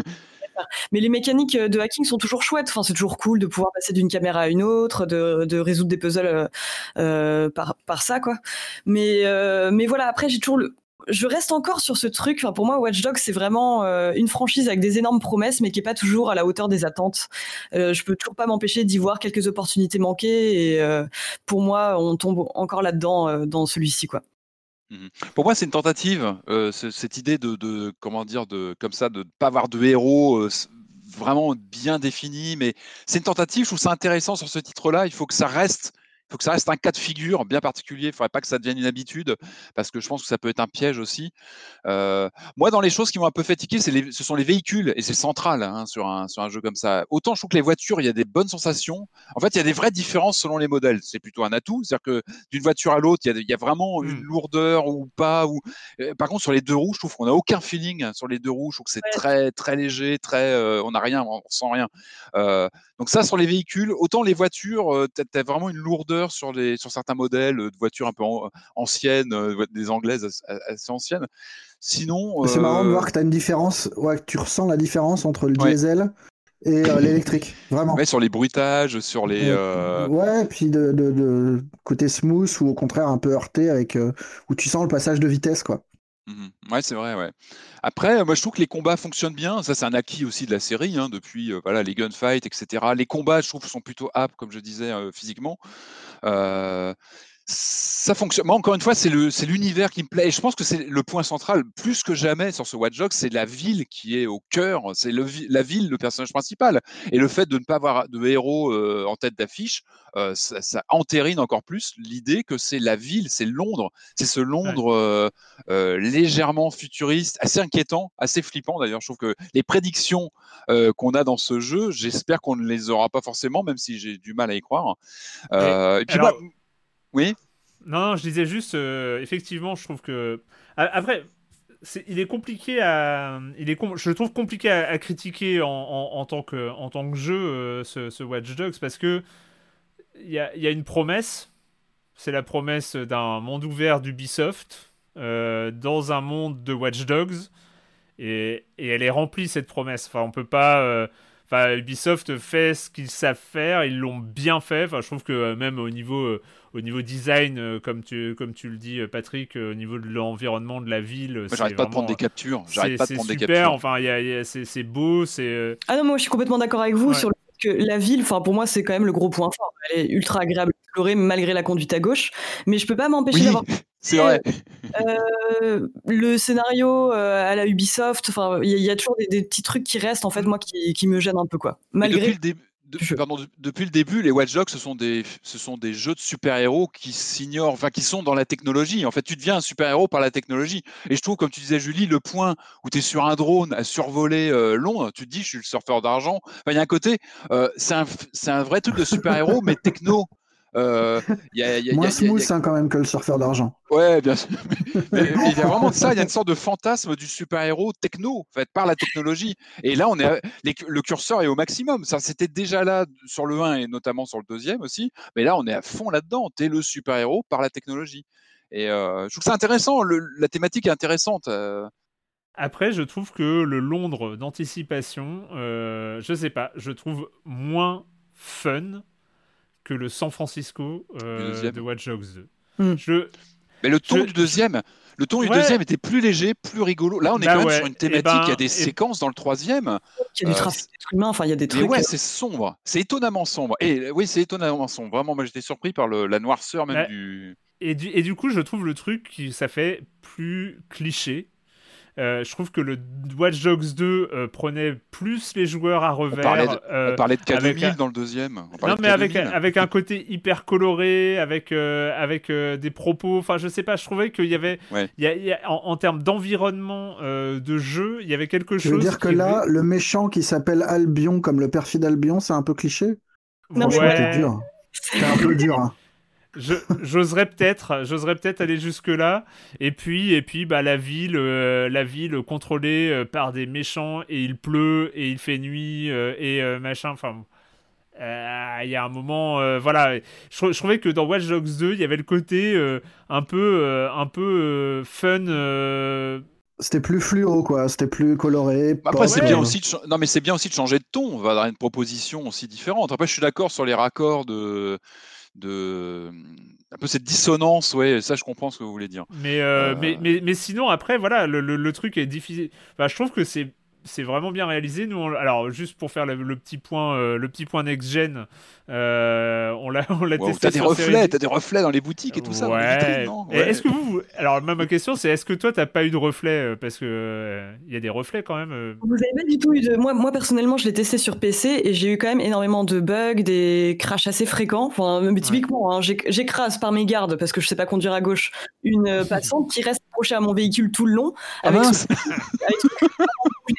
Mais les mécaniques de hacking sont toujours chouettes. Enfin, c'est toujours cool de pouvoir passer d'une caméra à une autre, de, de résoudre des puzzles euh, euh, par, par ça, quoi. Mais, euh, mais voilà, après, j'ai toujours le. Je reste encore sur ce truc. Enfin, pour moi, Watch Dogs, c'est vraiment euh, une franchise avec des énormes promesses, mais qui est pas toujours à la hauteur des attentes. Euh, je peux toujours pas m'empêcher d'y voir quelques opportunités manquées. Et euh, pour moi, on tombe encore là-dedans euh, dans celui-ci, quoi. Mhm. Pour moi, c'est une tentative, ce- cette idée de, comment dire, de comme ça, de ne pas avoir de héros vraiment bien défini, mais c'est une tentative. Je trouve ça intéressant sur ce titre-là. Il faut que ça reste, faut que ça reste un cas de figure bien particulier. Il faudrait pas que ça devienne une habitude parce que je pense que ça peut être un piège aussi. Euh, moi, dans les choses qui m'ont un peu fatigué, les, ce sont les véhicules et c'est central hein, sur, un, sur un jeu comme ça. Autant je trouve que les voitures, il y a des bonnes sensations. En fait, il y a des vraies différences selon les modèles. C'est plutôt un atout, c'est-à-dire que d'une voiture à l'autre, il, il, y a vraiment une Mm. lourdeur ou pas. Ou euh, par contre, sur les deux roues, je trouve qu'on n'a aucun feeling sur les deux roues. Je trouve que c'est Ouais. très très léger, très, euh, on n'a rien, on sent rien. Euh, donc ça sur les véhicules, autant les voitures, t'as as vraiment une lourdeur sur les sur certains modèles euh, de voitures un peu an- anciennes, euh, des anglaises assez, anciennes. Sinon, C'est marrant de euh, voir que tu as une différence, ouais, que tu ressens la différence entre le Ouais. diesel et l'électrique. Vraiment. ouais, sur les bruitages, sur les. Ouais. euh, Ouais, puis de, de- de côté smooth ou au contraire un peu heurté avec euh, où tu sens le passage de vitesse quoi. Mhm. Ouais, c'est vrai, ouais. Après, moi, je trouve que les combats fonctionnent bien. Ça, c'est un acquis aussi de la série, hein, depuis euh, voilà, les gunfights, etc. Les combats, je trouve, sont plutôt aptes, comme je disais, physiquement. Euh, ça fonctionne. Moi, encore une fois, c'est l'univers qui me plaît. Et je pense que c'est le point central, plus que jamais sur ce Watch Dogs, c'est la ville qui est au cœur. C'est la ville, le personnage principal. Et le fait de ne pas avoir de héros euh, en tête d'affiche, euh, ça, ça entérine encore plus l'idée que c'est la ville, c'est Londres. C'est ce Londres euh, légèrement futuriste, assez inquiétant, assez flippant d'ailleurs. Je trouve que les prédictions qu'on a dans ce jeu, j'espère qu'on ne les aura pas forcément, même si j'ai du mal à y croire. Et puis alors- oui. Non, non, je disais juste, euh, effectivement, je trouve que. Après, il est compliqué à. Il est Je le trouve compliqué à, critiquer en, en- en tant que, en tant que jeu, euh, ce, Watch Dogs, parce que il y a, y a une promesse. C'est la promesse d'un monde ouvert d'Ubisoft euh, dans un monde de Watch Dogs. Et, et elle est remplie, cette promesse. Enfin, on peut pas. Enfin, Ubisoft fait ce qu'ils savent faire, ils l'ont bien fait. Enfin, je trouve que euh, même au niveau, euh, au niveau design, euh, comme tu, comme tu le dis, Patrick, euh, au niveau de l'environnement de la ville, j'arrête pas de prendre des captures. c'est J'arrête pas de prendre des super. captures. Enfin, il y a- y a- c'est c'est beau, c'est. euh, Ah non, moi je suis complètement d'accord avec vous Ouais. sur que la ville, enfin pour moi c'est quand même le gros point fort. Elle est ultra agréable à explorer malgré la conduite à gauche, mais je peux pas m'empêcher Oui, d'avoir c'est vrai. euh, le scénario euh, à la Ubisoft. Enfin, il y, a- il y a toujours des, des petits trucs qui restent en fait moi qui, qui me gênent un peu quoi. Malgré depuis le début. De- Je- pardon, de- depuis le début, les Watch Dogs, ce sont des, ce sont des jeux de super-héros qui s'ignorent, enfin qui sont dans la technologie. En fait, tu deviens un super-héros par la technologie. Et je trouve, comme tu disais, Julie, le point où tu es sur un drone à survoler euh, Londres, tu te dis, je suis le surfeur d'argent. Enfin, il y a un côté, euh, c'est un, c'est un vrai truc de super-héros, mais techno. Euh, y a- y a- Moins il y a- il y a- smooth hein, quand même que le surfeur d'argent. Ouais, bien sûr. Mais, il y a vraiment de ça. Il y a une sorte de fantasme du super-héros techno, en fait, par la technologie. Et là, on est, à- les- le curseur est au maximum. Ça, c'était déjà là sur le 1 et notamment sur le deuxième aussi. Mais là, on est à fond là-dedans. T'es le super-héros par la technologie. Et euh, je trouve que c'est intéressant. le- la thématique est intéressante. euh. Après, je trouve que le Londres d'anticipation, euh, je sais pas, je trouve moins fun que le San Francisco euh, de Watch Dogs 2. Hmm. Je, Mais le ton Je- du deuxième, le ton du Ouais. deuxième était plus léger, plus rigolo. Là, on est Bah quand même ouais. sur une thématique. ben, il y a des et- séquences dans le troisième. qu'il y a du Euh, trafic humains, enfin il y a des Mais trucs. ouais, euh, c'est sombre. C'est étonnamment sombre. Et oui, c'est étonnamment sombre. Vraiment, moi, j'étais surpris par le- la noirceur même Ouais. du. et, du, et du coup, je trouve le truc qui ça fait plus cliché. Euh, je trouve que le Watch Dogs 2 euh, prenait plus les joueurs à On parlait revers. de, euh, on parlait de K2000 avec un- dans le deuxième. On Non, parlait de mais avec, K2000. avec un côté hyper coloré, avec, euh, avec euh, des propos. Enfin, je sais pas, je trouvais qu'il y avait. Ouais. il y a- il y a- en, en termes d'environnement euh, de jeu, il y avait quelque chose. veux dire que là, le méchant qui s'appelle Albion, comme le perfide Albion, c'est un peu cliché? Non, Franchement, Ouais. c'est dur. C'est un peu dur. hein. J'oserais peut-être, j'oserais peut-être aller jusque là. Et puis, et puis, bah la ville, euh, la ville contrôlée euh, par des méchants et il pleut et il fait nuit euh, et euh, machin. Enfin, euh, il y a un moment, euh, voilà. Je, trou- je trouvais que dans Watch Dogs 2, il y avait le côté euh, un peu, euh, un peu euh, fun. euh, C'était plus fluo, quoi. C'était plus coloré. Après, pop, c'est bien aussi. De... Non, mais c'est bien aussi de changer de ton. On va avoir une proposition aussi différente. Après, je suis d'accord sur les raccords de, de, un peu cette dissonance. Ouais, ça, je comprends ce que vous voulez dire. Mais, euh, Euh. mais, mais, mais sinon, après, voilà, le, le, le truc est difficile. Enfin, je trouve que c'est c'est vraiment bien réalisé. Nous, on- alors juste pour faire le, le petit point, euh, le petit point next gen, euh, on l'a, on l'a Wow, testé t'as des sur reflets, t'as des reflets dans les boutiques et tout ça. dans les Ouais. vitrines, non Et Ouais. Est-ce que vous, alors ma, ma question c'est est-ce que toi t'as pas eu de reflets euh, parce que euh, il y a des reflets quand même. euh. Vous avez pas du tout eu de. Moi, moi personnellement, je l'ai testé sur PC et j'ai eu quand même énormément de bugs, des crashs assez fréquents. Enfin, mais typiquement, hein, j'éc- j'écrase par mes gardes parce que je sais pas conduire à gauche une passante qui reste accrochée à mon véhicule tout le long. Ah avec ce-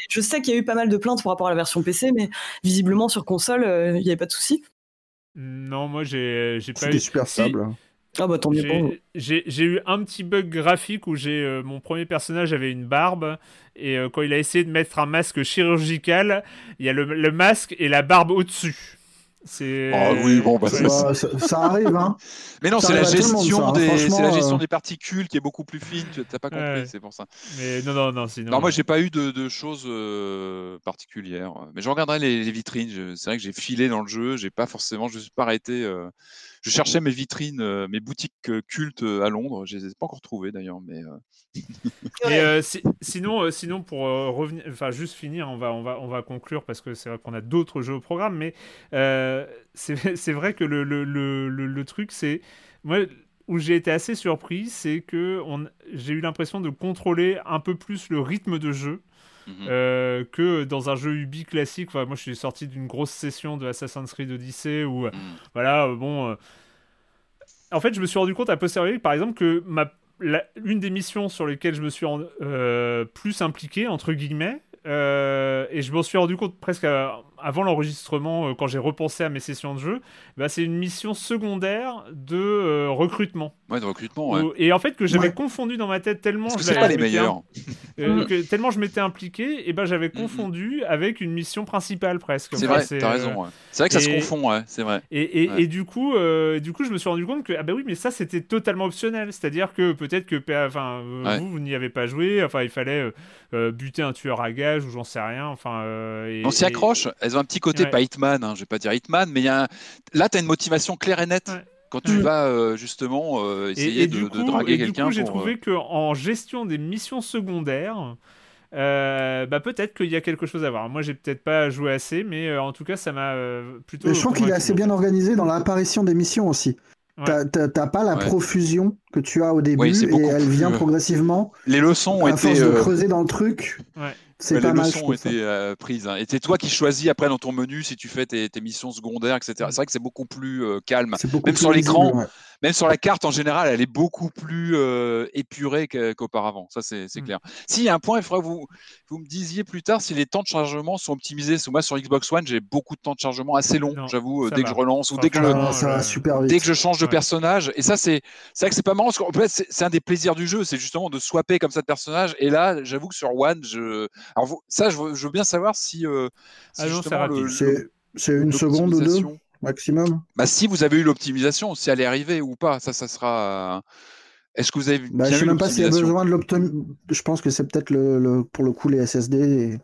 je sais qu'il y a eu pas mal de plaintes par rapport à la version PC, mais visiblement sur console, euh, il n'y avait pas de souci. Non, moi j'ai, j'ai pas C'était eu. super Si, stable. Ah bah tant mieux pour vous. J'ai, eu un petit bug graphique où j'ai euh, mon premier personnage avait une barbe et euh, quand il a essayé de mettre un masque chirurgical, il y a le, le masque et la barbe au-dessus. C'est. Ah oui, bon, bah, ça, ça arrive, hein. Mais non, c'est la monde, gestion ça, hein. des, la gestion euh, des particules qui est beaucoup plus fine. Tu t'as pas compris, Ouais. c'est pour ça. Mais non, non, non, sinon. Non, moi, j'ai pas eu de, de choses euh, particulières. Mais je regarderai les, les vitrines. C'est vrai que j'ai filé dans le jeu. J'ai pas forcément, je suis pas arrêté. euh, Je cherchais mes vitrines, euh, mes boutiques euh, cultes euh, à Londres. Je les ai pas encore trouvées d'ailleurs, mais. euh, Et euh, si- sinon, euh, sinon pour euh, revenir, enfin juste finir, on va, on va, on va conclure parce que c'est vrai qu'on a d'autres jeux au programme, mais euh, c'est vrai que le, le, le, le- le truc, c'est moi où j'ai été assez surpris, c'est que on- j'ai eu l'impression de contrôler un peu plus le rythme de jeu. Mhm. euh, que dans un jeu Ubi classique. Enfin, moi, je suis sorti d'une grosse session de Assassin's Creed Odyssey où, euh, Mhm. voilà, euh, bon. En fait, je me suis rendu compte à posteriori, par exemple, que ma... la- une des missions sur lesquelles je me suis en- euh, plus impliqué, entre guillemets, euh, et je m'en suis rendu compte presque à- avant l'enregistrement, euh, quand j'ai repensé à mes sessions de jeu, bah, c'est une mission secondaire de euh, recrutement. Ouais, de recrutement. Ouais. Où- Et en fait, que j'avais Ouais. confondu dans ma tête tellement Parce que je c'est pas les m'étais meilleurs. euh, Mm. que tellement je m'étais impliqué, et ben j'avais Mhm. confondu avec une mission principale presque. C'est vrai, t'as euh, raison. ouais. C'est vrai que ça se confond, ouais, c'est vrai. Et, et, Ouais. et du coup, euh, du coup, je me suis rendu compte que ah bah oui, mais ça c'était totalement optionnel. C'est-à-dire que peut-être que enfin euh, Ouais. vous vous n'y avez pas joué. Enfin, il fallait buter un tueur à gage ou j'en sais rien. Enfin, euh, et- On s'y et- accroche. Elles ont un petit côté Ouais. pas Hitman, hein, je vais pas dire Hitman, mais il y a un- là, tu as une motivation claire et nette. Ouais. Quand tu Mm. vas euh, justement euh, Et, essayer et de, du de coup, draguer et du quelqu'un coup, j'ai euh, trouvé que en gestion des missions secondaires, euh, bah peut-être qu'il y a quelque chose à voir. Moi, j'ai peut-être pas joué assez, mais euh, en tout cas, ça m'a euh, plutôt. Et je trouve qu'il est assez bien organisé dans l'apparition des missions aussi. Ouais. T'as- pas la Ouais. profusion que tu as au début Oui, et elle plus, vient euh, progressivement Les leçons ont à été. force de euh, creuser dans le truc. Ouais. C'est pas les mal, leçons été euh, prises. hein. Et c'est toi qui choisis après dans ton menu si tu fais tes, tes missions secondaires, etc. C'est vrai que c'est beaucoup plus euh, calme. Beaucoup Même plus sur l'écran, ouais. Même sur la carte en général, elle est beaucoup plus euh, épurée qu'auparavant. Ça, c'est c'est Mm. clair. S'il y a un point, il faudrait que vous, vous me disiez plus tard si les temps de chargement sont optimisés. Parce que moi, sur Xbox One, j'ai beaucoup de temps de chargement assez long, j'avoue, dès va. que je relance ou dès que je, ça euh, super dès que je change de Ouais. personnage. Et ça, c'est c'est vrai que c'est pas marrant parce qu'en fait, c'est un des plaisirs du jeu, c'est justement de swapper comme ça de personnage. Et là, j'avoue que sur One, je. Alors, vous- ça, je veux, je veux bien savoir si. euh, si Ah c'est justement le- rapide. le- C'est c'est une seconde ou deux? Maximum. Bah, si vous avez eu l'optimisation, si elle est arrivée ou pas, ça, ça sera. euh, Est-ce que vous avez Bah, je sais eu même pas s'il y a l'optimisation? besoin de l'optim. Je pense que c'est peut-être le, le- pour le coup les SSD et-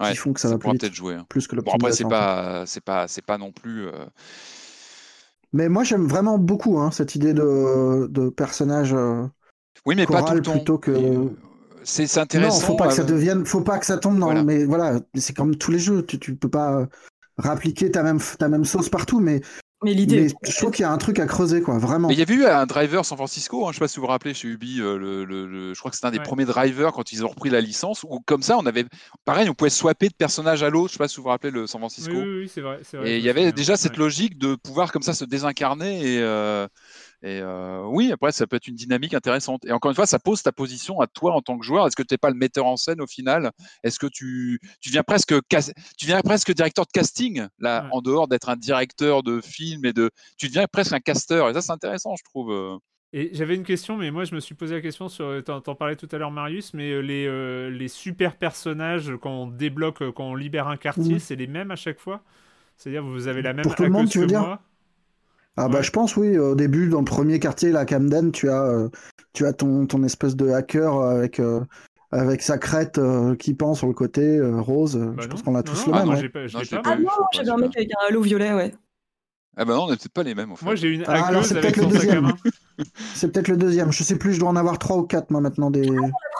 Ouais, qui font que ça va plus peut-être jouer. hein. plus que Bon après c'est l'optimisation. pas c'est pas c'est pas non plus. euh, Mais moi j'aime vraiment beaucoup hein, cette idée de, de personnage. euh, Oui mais pas tout le temps. plutôt que- Et, euh, C'est c'est Non, intéressant. faut pas que ça devienne, faut pas que ça tombe dans. Voilà. Mais voilà, c'est comme tous les jeux, tu, tu peux pas réappliquer ta même ta même sauce partout, mais, Mais l'idée. mais je trouve qu'il y a un truc à creuser quoi, vraiment. Mais il y avait eu un driver San Francisco, hein, je sais pas si vous vous rappelez chez Ubi, euh, le, le- le- je crois que c'était un des Ouais. premiers drivers quand ils ont repris la licence, où comme ça on avait, pareil, on pouvait swapper de personnage à l'autre, je sais pas si vous vous rappelez le San Francisco. Oui, oui, oui, c'est vrai. c'est vrai, Et il y avait déjà cette Ouais. logique de pouvoir comme ça se désincarner et, euh, et euh, oui, après ça peut être une dynamique intéressante. Et encore une fois, ça pose ta position à toi en tant que joueur. Est-ce que tu n'es pas le metteur en scène au final? Est-ce que tu, tu viens presque tu viens presque directeur de casting là, Ouais. en dehors d'être un directeur de film et de, tu deviens presque un casteur. Et ça c'est intéressant, je trouve. euh. Et j'avais une question, mais moi je me suis posé la question sur. T'en t'en parlais tout à l'heure, Marius, mais euh, les, euh, les super personnages, quand on débloque, euh, quand on libère un quartier, c'est les mêmes à chaque fois? C'est-à-dire, vous avez la même Pour tout le monde, tu veux que dire? moi? Ah bah Ouais. je pense oui, au début dans le premier quartier, la Camden, tu as euh, tu as ton ton espèce de hacker avec euh, avec sa crête euh, qui pend sur le côté euh, rose. Bah je non, pense qu'on a tous non, le ah, même. ouais. pas, Non, pas. Ah eu, non, j'avais un mec avec un halo violet, ouais. Ah bah non, on n'est peut-être pas les mêmes en fait. Moi j'ai une Ah, alors, c'est avec peut-être le sac à deuxième. main. C'est peut-être le deuxième. Je sais plus, je dois en avoir trois ou quatre moi maintenant des. La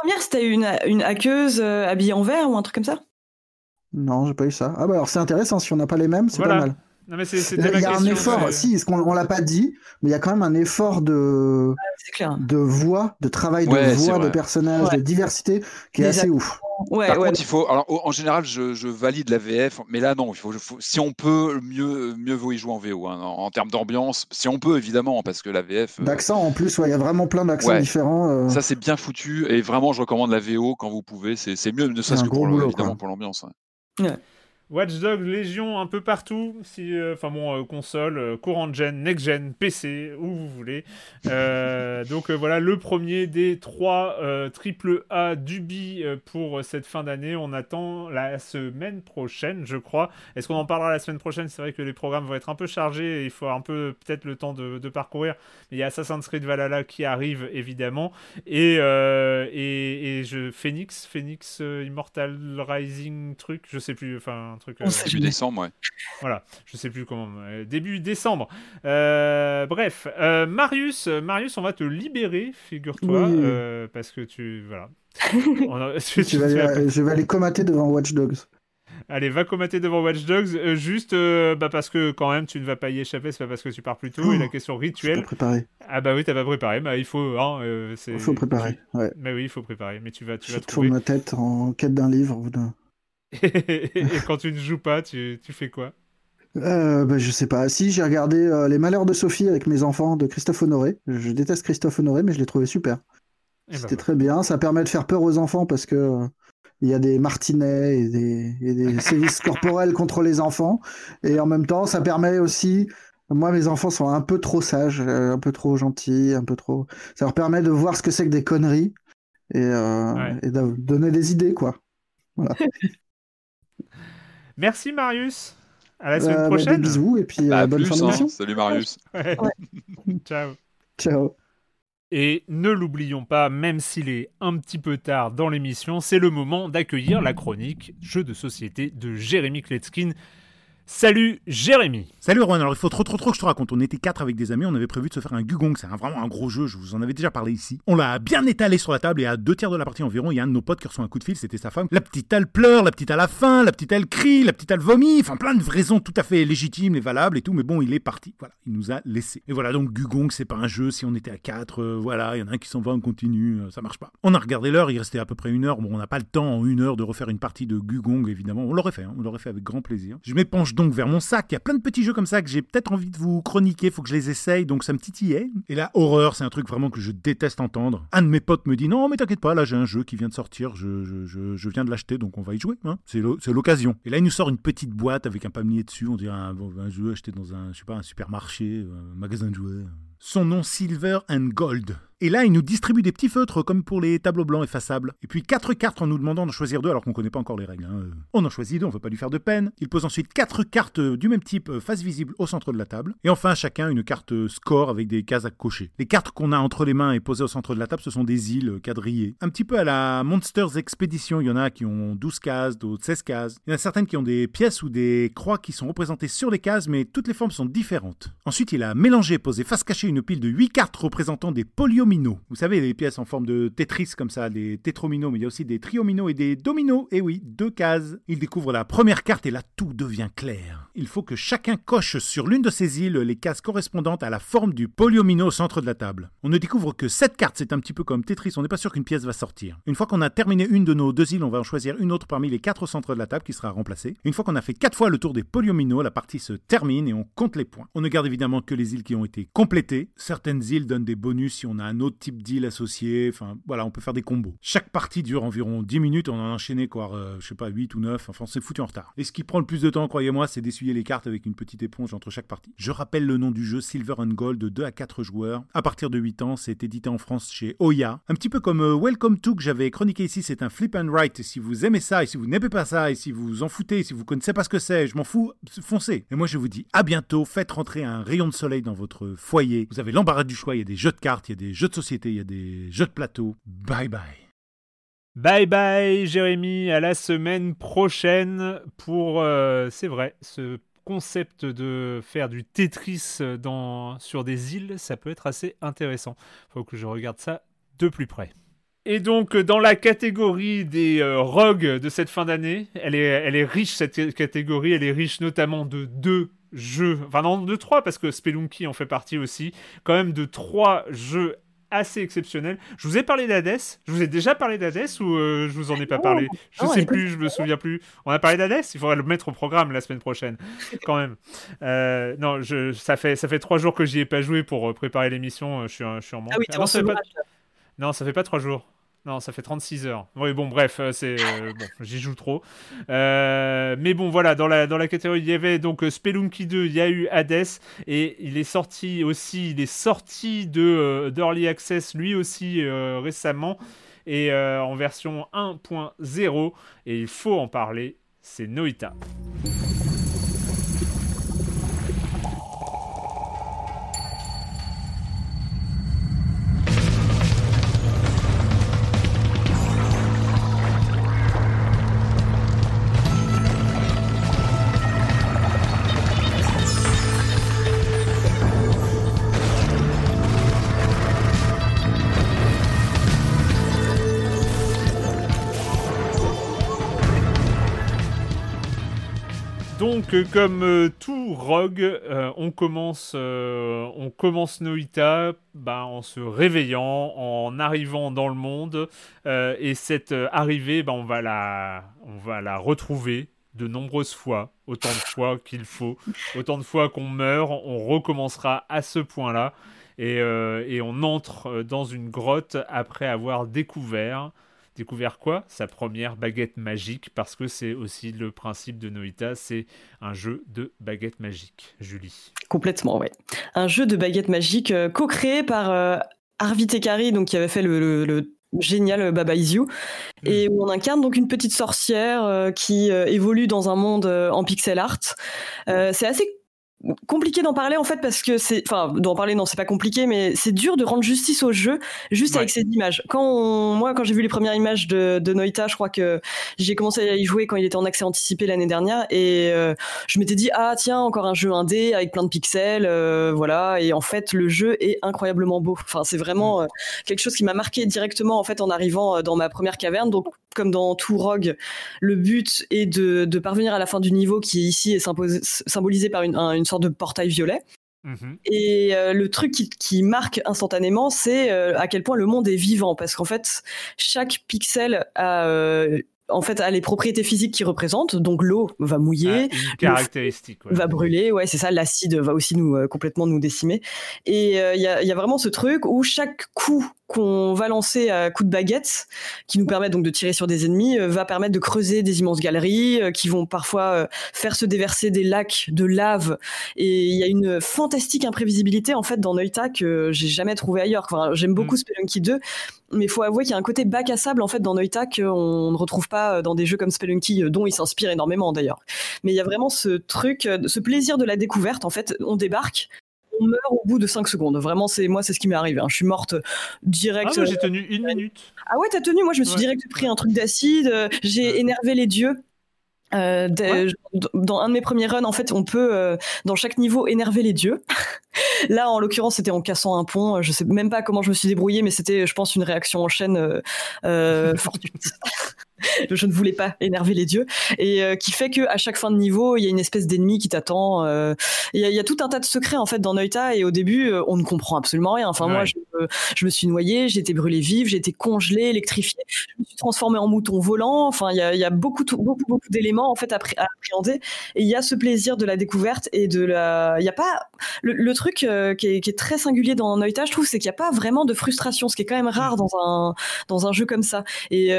première, c'était une, une hackeuse euh, habillée en vert ou un truc comme ça? Non, j'ai pas eu ça. Ah bah alors c'est intéressant, si on n'a pas les mêmes, c'est Voilà. pas mal. Non, mais c'est- Il y a un effort, c'est- si, ce qu'on- on l'a pas dit, mais il y a quand même un effort de, clair. de voix, de travail de Ouais, voix, de personnages, Ouais. de diversité, qui est Les assez ouf. Ouais, Par ouais. contre, il faut. Alors, en général, je, je valide la VF, mais là, non. Il faut, faut- si on peut, mieux, mieux vaut y jouer en VO. hein, en, en termes d'ambiance, si on peut, évidemment, parce que la VF. euh, D'accent en plus, ouais, il y a vraiment plein d'accents Ouais. différents. euh, Ça, c'est bien foutu. Et vraiment, je recommande la VO quand vous pouvez. C'est c'est mieux, ne serait-ce que pour, boulot, évidemment, quoi. pour l'ambiance. ouais. Watch Dogs Légion un peu partout, si, euh, enfin bon, euh, console, euh, courant gen, next gen, PC, où vous voulez. Donc voilà, le premier des trois triple A d'Ubi pour cette fin d'année. On attend la semaine prochaine, je crois. Est-ce qu'on en parlera la semaine prochaine? C'est vrai que les programmes vont être un peu chargés et il faut un peu peut-être le temps de, de parcourir. Mais il y a Assassin's Creed Valhalla qui arrive évidemment et et, et je Phoenix, Phoenix Immortal Rising truc, je sais plus, enfin truc. Sait Début décembre, ouais. Voilà, je sais plus comment. euh, début décembre. Euh, bref, euh, Marius, euh, Marius, on va te libérer, figure-toi, Oui. euh, parce que tu voilà. On a- tu- je, tu- vais tu vas- aller, je vais aller comater devant Watch Dogs. Allez, va commenter devant Watch Dogs, euh, juste euh, bah, parce que quand même tu ne vas pas y échapper, c'est pas parce que tu pars plus tôt. et la question Je suis rituelle, préparé. ah bah oui, t'as pas préparé, bah il faut, hein, euh, c'est. Il faut préparer. Ouais. Mais oui, il faut préparer, mais tu vas, tu Je vas tourne trouver. ma tête en quête d'un livre. ou d'un- et quand tu ne joues pas, tu, tu fais quoi? Euh, bah, je sais pas. Si, j'ai regardé euh, Les Malheurs de Sophie avec mes enfants de Christophe Honoré. Je déteste Christophe Honoré, mais je l'ai trouvé super. Eh ben C'était voilà. très bien. Ça permet de faire peur aux enfants parce que euh, il y a des martinets et des, et des sévices corporels contre les enfants. Et en même temps, ça permet aussi. Moi, mes enfants sont un peu trop sages, euh, un peu trop gentils, un peu trop. Ça leur permet de voir ce que c'est que des conneries et, euh, Ouais. et de donner des idées, quoi. Merci Marius. À la semaine Euh, bah, prochaine. des bisous et puis Bah, euh, à bonne plus, fin hein. Salut Marius. Ouais. Ciao. Ciao. Et ne l'oublions pas, même s'il est un petit peu tard dans l'émission, c'est le moment d'accueillir la chronique Jeux de société de Jérémy Kletskin. Salut Jérémy Salut Erwan, alors il faut trop trop trop que je te raconte. On était quatre avec des amis, on avait prévu de se faire un Gugong, c'est vraiment un gros jeu, je vous en avais déjà parlé ici. On l'a bien étalé sur la table et à deux tiers de la partie environ, il y a un de nos potes qui reçoit un coup de fil, c'était sa femme. La petite elle pleure, la petite elle a faim, la petite elle crie, la petite elle vomit, enfin plein de raisons tout à fait légitimes et valables et tout, mais bon, il est parti. Voilà, il nous a laissé. Et voilà, donc Gugong, c'est pas un jeu, si on était à quatre, euh, voilà, il y en a un qui s'en va, on continue, euh, ça marche pas. On a regardé l'heure, il restait à peu près une heure, bon, on n'a pas le temps en une heure de refaire une partie de Gugong, évidemment, on l'aurait fait, hein, on l'aurait fait avec grand plaisir. Je m'épanche donc vers mon sac, il y a plein de petits jeux comme ça que j'ai peut-être envie de vous chroniquer, faut que je les essaye, donc ça me titillait. Et la horreur, c'est un truc vraiment que je déteste entendre. Un de mes potes me dit non mais t'inquiète pas, là j'ai un jeu qui vient de sortir, je, viens de l'acheter, donc on va y jouer, hein. c'est l'o- c'est l'occasion. Et là il nous sort une petite boîte avec un palmier dessus, on dirait un, un jeu acheté dans un, je un supermarché, un magasin de jouets. Son nom Silver and Gold. Et là, il nous distribue des petits feutres comme pour les tableaux blancs effaçables. Et puis quatre cartes en nous demandant d'en choisir deux alors qu'on connaît pas encore les règles. hein. On en choisit deux, on veut pas lui faire de peine. Il pose ensuite quatre cartes euh, du même type euh, face visible au centre de la table. Et enfin, chacun une carte euh, score avec des cases à cocher. Les cartes qu'on a entre les mains et posées au centre de la table, ce sont des îles quadrillées. Un petit peu à la Monsters Expedition, il y en a qui ont 12 cases, d'autres 16 cases. Il y en a certaines qui ont des pièces ou des croix qui sont représentées sur les cases, mais toutes les formes sont différentes. Ensuite, il a mélangé posé face cachée une pile de 8 cartes représentant des Vous savez, les pièces en forme de Tetris comme ça, des tétrominos, mais il y a aussi des triomino et des dominos. Et oui, deux cases. Il découvre la première carte et là, tout devient clair. Il faut que chacun coche sur l'une de ces îles les cases correspondantes à la forme du polyomino au centre de la table. On ne découvre que cette carte, c'est un petit peu comme Tetris, on n'est pas sûr qu'une pièce va sortir. Une fois qu'on a terminé une de nos deux îles, on va en choisir une autre parmi les quatre au centre de la table qui sera remplacée. Une fois qu'on a fait quatre fois le tour des polyomino, la partie se termine et on compte les points. On ne garde évidemment que les îles qui ont été complétées. Certaines îles donnent des bonus si on a un autre type d'île associé. Enfin, voilà, on peut faire des combos. Chaque partie dure environ 10 minutes. On en a enchaîné, quoi, euh, je sais pas, 8 ou 9. Enfin, c'est foutu en retard. Et ce qui prend le plus de temps, croyez-moi, c'est d'essuyer les cartes avec une petite éponge entre chaque partie. Je rappelle le nom du jeu Silver and Gold de 2 à 4 joueurs. À partir de 8 ans, c'est édité en France chez Oya. Un petit peu comme euh, Welcome to que j'avais chroniqué ici, c'est un flip and write. Si vous aimez ça, et si vous n'aimez pas ça, et si vous vous en foutez, si vous connaissez pas ce que c'est, je m'en fous, foncez. Et moi, je vous dis à bientôt. Faites rentrer un rayon de soleil dans votre foyer. Vous avez l'embarras du choix. Il y a des jeux de cartes, il y a des jeux société, il y a des jeux de plateau. Bye bye. Bye bye Jérémy, à la semaine prochaine pour, euh, c'est vrai, ce concept de faire du Tetris dans, sur des îles, ça peut être assez intéressant. Faut que je regarde ça de plus près. Et donc, dans la catégorie des euh, rogues de cette fin d'année, elle est, elle est riche, cette catégorie. Elle est riche notamment de deux jeux, enfin non, de trois, parce que Spelunky en fait partie aussi. Quand même de trois jeux assez exceptionnels. Je vous ai parlé d'Hades. Je vous ai déjà parlé d'Hades ou euh, je vous en ai pas parlé? Je Non, sais plus, je me souviens plus. On a parlé d'Hades Il faudrait le mettre au programme la semaine prochaine, quand même. Euh, non, je, ça, fait, ça fait trois jours que j'y ai pas joué pour euh, préparer l'émission. Je suis, je suis en manque. Ah oui, t'es non, ça fait pas... non, ça fait pas trois jours. Non, ça fait 36 heures. Oui, bon, bref, euh, c'est euh, j'y joue trop. Euh, mais bon, voilà, dans la catégorie, il y avait donc Spelunky 2, il y a eu Hades et il est sorti aussi, il est sorti de d'Early Access lui aussi récemment et en version 1.0 et il faut en parler, c'est Noita. Comme euh, tout rogue, euh, on commence, euh, on commence Noita bah, en se réveillant, en arrivant dans le monde, et cette arrivée, bah, on va la, on va la retrouver de nombreuses fois, autant de fois qu'il faut, autant de fois qu'on meurt, on recommencera à ce point-là, et, on entre dans une grotte après avoir découvert découvert quoi? Sa première baguette magique, parce que c'est aussi le principe de Noita, c'est un jeu de baguette magique. Julie. Complètement, ouais. Un jeu de baguette magique euh, co-créé par euh, Arvi Tekari, donc qui avait fait le, le- le génial Baba Is You, et où on incarne donc une petite sorcière euh, qui euh, évolue dans un monde euh, en pixel art. Euh, c'est assez compliqué d'en parler en fait parce que c'est enfin d'en parler non c'est pas compliqué mais c'est dur de rendre justice au jeu juste Ouais. avec ces images. Quand on- moi quand j'ai vu les premières images de, de Noita je crois que j'ai commencé à y jouer quand il était en accès anticipé l'année dernière et euh, je m'étais dit ah tiens encore un jeu indé avec plein de pixels euh, voilà. Et en fait le jeu est incroyablement beau. Enfin c'est vraiment euh, quelque chose qui m'a marqué directement en fait en arrivant dans ma première caverne. Donc comme dans tout rogue le but est de, de parvenir à la fin du niveau qui ici est symbolisé par une, un- une sorte de portail violet Mhm. et euh, le truc qui, qui marque instantanément, c'est euh, à quel point le monde est vivant, parce qu'en fait, chaque pixel a, euh, en fait, a les propriétés physiques qu'il représente. Donc l'eau va Ah, mouiller, une caractéristique. ouais. va brûler, ouais, c'est ça. L'acide va aussi nous complètement nous décimer. Et il y, y a vraiment ce truc où chaque coup qu'on va lancer à coup de baguette, qui nous permet donc de tirer sur des ennemis, euh, va permettre de creuser des immenses galeries, euh, qui vont parfois euh, faire se déverser des lacs de lave. Et il y a une fantastique imprévisibilité en fait dans Noita que j'ai jamais trouvé ailleurs. Enfin, J'aime beaucoup Spelunky 2, mais il faut avouer qu'il y a un côté bac à sable en fait dans Noita qu'on ne retrouve pas dans des jeux comme Spelunky, dont il s'inspire énormément d'ailleurs. Mais il y a vraiment ce truc, ce plaisir de la découverte. En fait, on débarque, on meurt au bout de 5 secondes. Vraiment, c'est moi, c'est ce qui m'est arrivé. hein. Je suis morte direct. Ah, j'ai tenu une minute. Ah ouais, t'as tenu Moi, je me suis Ouais. direct pris un truc d'acide. euh, J'ai énervé les dieux. Euh, Dans un de mes premiers runs, en fait, on peut, euh, dans chaque niveau, énerver les dieux. Là, en l'occurrence, c'était en cassant un pont. Je sais même pas comment je me suis débrouillée, mais c'était, je pense, une réaction en chaîne euh, euh, fortuite. je ne voulais pas énerver les dieux. Et euh, qui fait que à chaque fin de niveau il y a une espèce d'ennemi qui t'attend euh, il y, a- il y a tout un tas de secrets en fait dans Noita et au début euh, on ne comprend absolument rien. Enfin moi je, me- je me suis noyée j'ai été brûlée vive j'ai été congelée électrifiée. Je me suis transformée en mouton volant. Enfin il y a, il y a beaucoup tout- beaucoup beaucoup d'éléments en fait à, pré- à appréhender. Et il y a ce plaisir de la découverte et de la il y a pas le, le truc euh, qui, est, qui est très singulier dans Noita je trouve c'est qu'il n'y a pas vraiment de frustration ce qui est quand même rare dans un dans un jeu comme ça. Et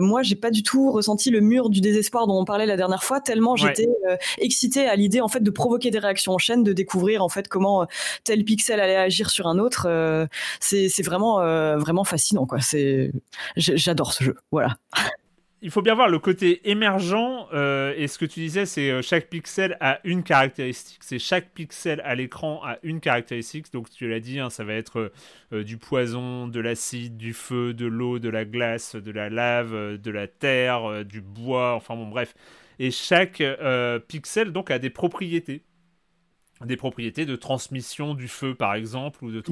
moi, j'ai pas du tout ressenti le mur du désespoir dont on parlait la dernière fois, tellement Ouais. j'étais euh, excitée à l'idée en fait de provoquer des réactions en chaîne, de découvrir en fait comment euh, tel pixel allait agir sur un autre. euh, c'est vraiment vraiment fascinant quoi. C'est j'adore ce jeu. Voilà. Il faut bien voir le côté émergent, euh, et ce que tu disais, c'est euh, chaque pixel a une caractéristique. C'est chaque pixel à l'écran a une caractéristique. Donc tu l'as dit, hein, ça va être euh, du poison, de l'acide, du feu, de l'eau, de la glace, de la lave, euh, de la terre, euh, du bois, enfin bon bref. Et chaque euh, pixel donc a des propriétés. Des propriétés de transmission du feu par exemple ou de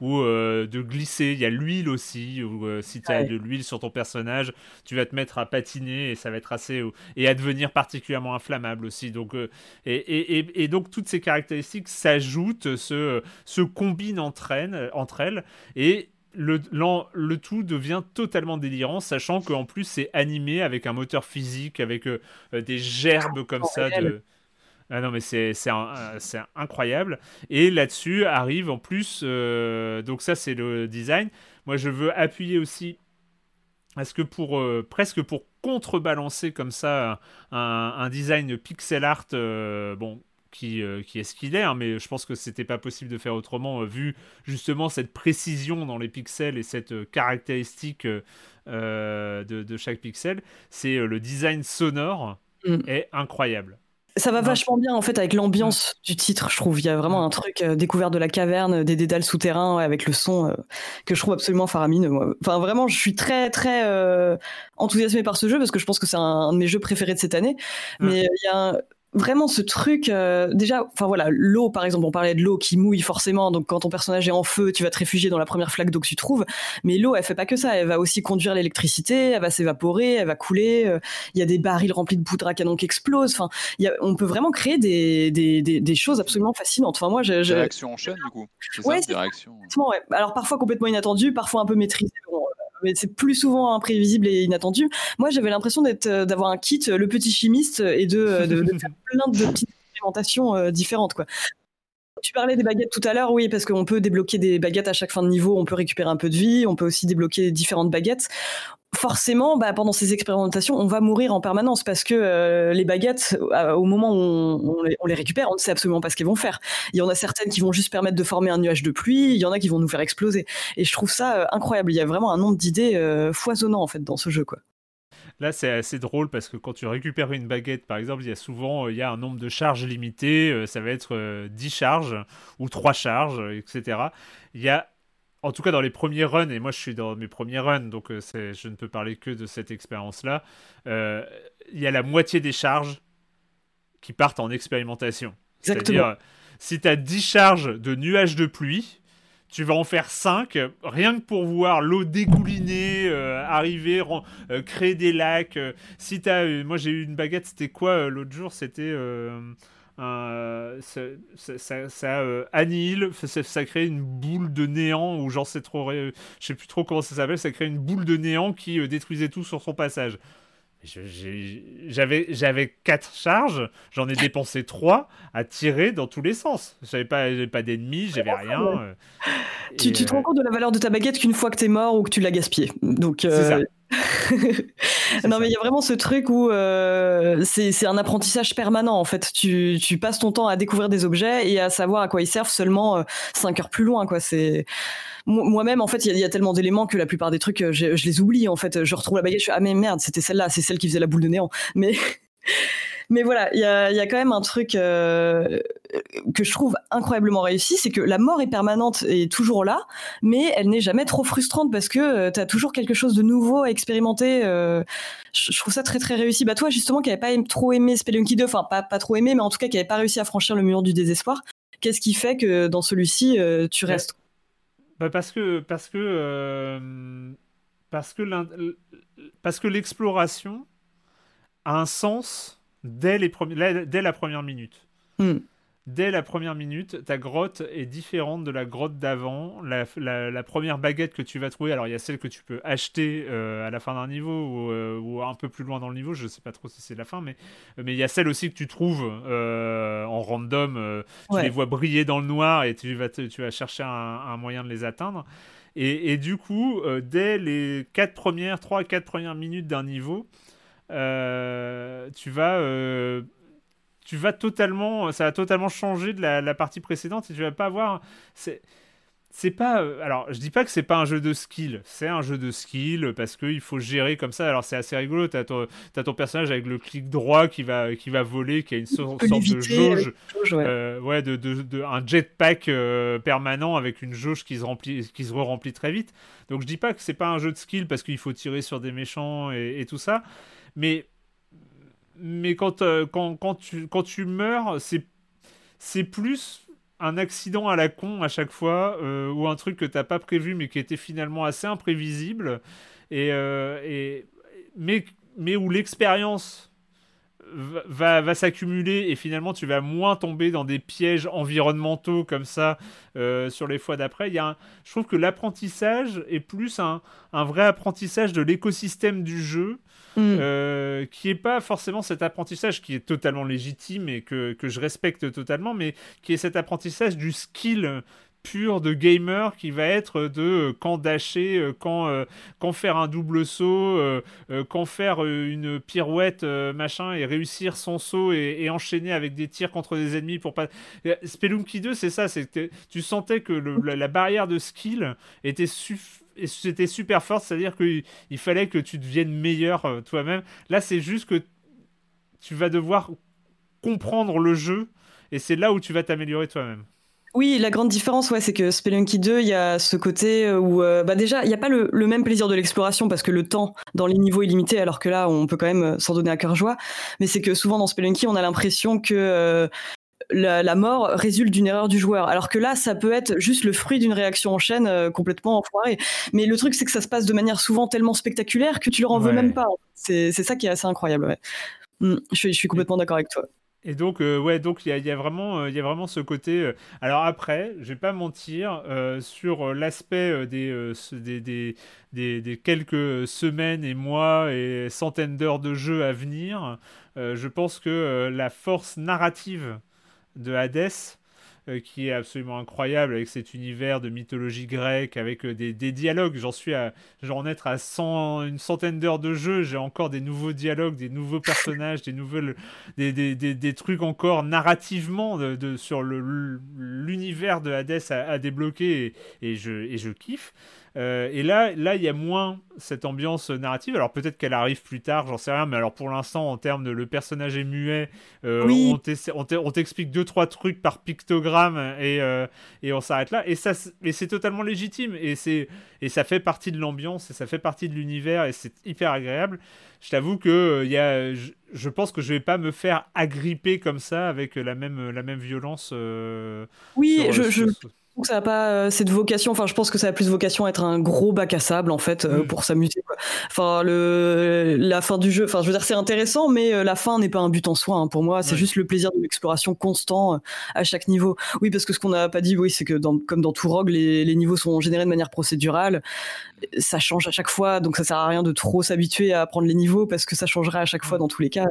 ou euh, de glisser. Il y a l'huile aussi ou euh, si tu as de l'huile sur ton personnage tu vas te mettre à patiner et ça va être assez et à devenir particulièrement inflammable aussi. Donc euh, et, et, et, donc toutes ces caractéristiques s'ajoutent se, se combinent entre elles, entre elles et le, le, tout devient totalement délirant, sachant qu'en plus c'est animé avec un moteur physique, avec des gerbes comme ça de, ah non, mais c'est incroyable. Et là-dessus arrive en plus, euh, donc ça c'est le design. Moi je veux appuyer aussi est-ce que pour euh, presque pour contrebalancer comme ça un, design pixel art, euh, bon, qui, qui, est ce qu'il est, hein, mais je pense que c'était pas possible de faire autrement vu justement cette précision dans les pixels et cette caractéristique de, de, chaque pixel. C'est le design sonore mm. est incroyable. Ça va vachement bien en fait avec l'ambiance du titre, je trouve. Il y a vraiment un truc euh, découvert de la caverne, des dédales souterrains avec le son euh, que je trouve absolument faramineux. Enfin vraiment, je suis très très euh, enthousiasmé par ce jeu parce que je pense que c'est un, de mes jeux préférés de cette année. Mais il y a vraiment ce truc euh, déjà enfin voilà l'eau par exemple on parlait de l'eau qui mouille forcément donc quand ton personnage est en feu tu vas te réfugier dans la première flaque d'eau que tu trouves. Mais l'eau elle fait pas que ça. Elle va aussi conduire l'électricité elle va s'évaporer elle va couler euh, il y a des barils remplis de poudre à canon qui explosent. Enfin on peut vraiment créer des, des, des, choses absolument fascinantes. Enfin moi je, je... réaction en chaîne du coup. Ouais, ça, ouais. alors parfois complètement inattendu parfois un peu maîtrisé mais c'est plus souvent imprévisible et inattendu. Moi, j'avais l'impression d'être, euh, d'avoir un kit, euh, le petit chimiste, et de, euh, de, faire plein de petites expérimentations différentes, quoi. Tu parlais des baguettes tout à l'heure, oui, parce qu'on peut débloquer des baguettes à chaque fin de niveau, on peut récupérer un peu de vie, on peut aussi débloquer différentes baguettes forcément, bah, pendant ces expérimentations, on va mourir en permanence parce que euh, les baguettes, euh, au moment où on, les, récupère, on ne sait absolument pas ce qu'elles vont faire. Il y en a certaines qui vont juste permettre de former un nuage de pluie, il y en a qui vont nous faire exploser. Et je trouve ça euh, incroyable. Il y a vraiment un nombre d'idées foisonnant en fait dans ce jeu, quoi. Là, c'est assez drôle parce que quand tu récupères une baguette, par exemple, il y a souvent il y a un nombre de charges limité. ça va être 10 charges ou 3 charges, etc. Il y a en tout cas dans les premiers runs, et moi je suis dans mes premiers runs, donc euh, je ne peux parler que de cette expérience-là, euh, il y a la moitié des charges qui partent en expérimentation. C'est-à-dire, si tu as 10 charges de nuages de pluie, tu vas en faire 5, rien que pour voir l'eau dégouliner, euh, arriver, créer des lacs. as, moi j'ai eu une baguette, c'était quoi l'autre jour? C'était euh, ça, ça, ça euh, crée une boule de néant, ou j'en sais trop, je sais plus trop comment ça s'appelle, ça crée une boule de néant qui euh, détruisait tout sur son passage. J'avais j'avais quatre charges, j'en ai dépensé trois à tirer dans tous les sens. J'avais pas pas d'ennemis, j'avais rien. tu, tu, te rends compte de la valeur de ta baguette qu'une fois que t'es mort ou que tu l'as gaspillée. Donc ça. non, mais il y a vraiment ce truc où euh, c'est un apprentissage permanent en fait. Tu, tu, passes ton temps à découvrir des objets et à savoir à quoi ils servent seulement euh, 5 heures plus loin. quoi. C'est Moi-même, en fait, il y, a tellement d'éléments que la plupart des trucs, euh, je, je, les oublie en fait. Je retrouve la baguette, je suis ah, mais merde, c'était celle-là, c'est celle qui faisait la boule de néant. Mais. Mais voilà, il y a, y a, quand même un truc euh, que je trouve incroyablement réussi, c'est que la mort est permanente et toujours là, mais elle n'est jamais trop frustrante parce que euh, tu as toujours quelque chose de nouveau à expérimenter. Euh, je, trouve ça très très réussi. Bah toi justement qui n'avais pas trop aimé Spelunky 2, enfin pas, pas trop aimé, mais en tout cas qui n'avait pas réussi à franchir le mur du désespoir, qu'est-ce qui fait que dans celui-ci tu restes? bah parce que parce que parce que parce que l'exploration a un sens dès, les dès la première minute. Hmm. Dès la première minute, ta grotte est différente de la grotte d'avant. La, première baguette que tu vas trouver, alors il y a celle que tu peux acheter euh, à la fin d'un niveau euh, ou, un peu plus loin dans le niveau, je ne sais pas trop si c'est la fin, mais mais il y a celle aussi que tu trouves euh, en random. tu les vois briller dans le noir et tu vas, tu vas chercher un, moyen de les atteindre. Et, et du coup, dès les quatre premières, 3-4 premières minutes d'un niveau, tu vas euh, tu vas totalement ça va totalement changer de la, partie précédente et tu vas pas avoir c'est c'est pas euh, alors je dis pas que c'est pas un jeu de skill c'est un jeu de skill parce qu'il faut gérer comme ça. Alors c'est assez rigolo t'as ton, as ton personnage avec le clic droit qui va qui va voler qui a une sorte, de jauge, ouais, de, de, un jetpack permanent avec une jauge qui se remplit qui se remplit très vite. Donc je dis pas que c'est pas un jeu de skill parce qu'il faut tirer sur des méchants et tout ça mais, mais quand, euh, quand, quand, tu, quand tu meurs, c'est c'est plus un accident à la con à chaque fois, euh, ou un truc que t'as pas prévu mais qui était finalement assez imprévisible, et, euh, et mais, mais où l'expérience va, va, s'accumuler et finalement tu vas moins tomber dans des pièges environnementaux comme ça euh, sur les fois d'après. Il y a je trouve que l'apprentissage est plus un, un, vrai apprentissage de l'écosystème du jeu. Mm. Euh, qui est pas forcément cet apprentissage qui est totalement légitime et que, que je respecte totalement, mais qui est cet apprentissage du skill pur de gamer qui va être de euh, quand dasher, euh, quand, euh, quand faire un double saut, quand faire une pirouette, machin, et réussir son saut et, enchaîner avec des tirs contre des ennemis pour pas. Spelunky 2, c'est ça, c'est tu sentais que la, barrière de skill était c'était super forte, c'est-à-dire qu'il il fallait que tu deviennes meilleur toi-même. Là, c'est juste que tu vas devoir comprendre le jeu et c'est là où tu vas t'améliorer toi-même. Oui, la grande différence, ouais, c'est que Spelunky 2, il y a ce côté où, euh, bah déjà, il n'y a pas le, même plaisir de l'exploration parce que le temps dans les niveaux est limité, alors que là, on peut quand même euh, s'en donner à cœur joie. Mais c'est que souvent dans Spelunky, on a l'impression que euh, la, mort résulte d'une erreur du joueur, alors que là, ça peut être juste le fruit d'une réaction en chaîne complètement enfoirée. Mais le truc, c'est que ça se passe de manière souvent tellement spectaculaire que tu leur en veux même pas. C'est ça qui est assez incroyable. Ouais. Mmh, je suis complètement d'accord avec toi. Et donc, euh, ouais, donc il y a, vraiment, euh, il y a vraiment ce côté. Euh, alors après, je vais pas mentir sur l'aspect des des, quelques semaines et mois et centaines d'heures de jeu à venir. je pense que la force narrative de Hades qui est absolument incroyable avec cet univers de mythologie grecque, avec euh, des, dialogues. J'en suis à j'en être à 100, une centaine d'heures de jeu. J'ai encore des nouveaux dialogues, des nouveaux personnages, des nouvelles, des, des, des, trucs encore narrativement de, sur l'univers de Hades à, débloquer et, je, et je kiffe. Euh, et là, là, il y a moins cette ambiance narrative. Alors peut-être qu'elle arrive plus tard, j'en sais rien. Mais alors pour l'instant, en termes de le personnage est muet, euh, on t'explique deux trois trucs par pictogramme et, euh, et on s'arrête là. Et ça, et c'est totalement légitime. Et c'est et ça fait partie de l'ambiance et ça fait partie de l'univers et c'est hyper agréable. Je t'avoue que il y a, je, pense que je vais pas me faire agripper comme ça avec la même la même violence. oui, je, je ça n'a pas euh, cette vocation. Enfin, je pense que ça a plus vocation à être un gros bac à sable en fait euh, mm. pour s'amuser. Enfin, le la fin du jeu. Enfin, je veux dire, c'est intéressant, mais euh, la fin n'est pas un but en soi. Hein, pour moi, c'est juste le plaisir de l'exploration constant à chaque niveau. Oui, parce que ce qu'on n'a pas dit, oui, c'est que dans, comme dans tout Rogue, les, les, niveaux sont générés de manière procédurale. Ça change à chaque fois, donc ça sert à rien de trop s'habituer à apprendre les niveaux parce que ça changerait à chaque fois mm. dans tous les cas.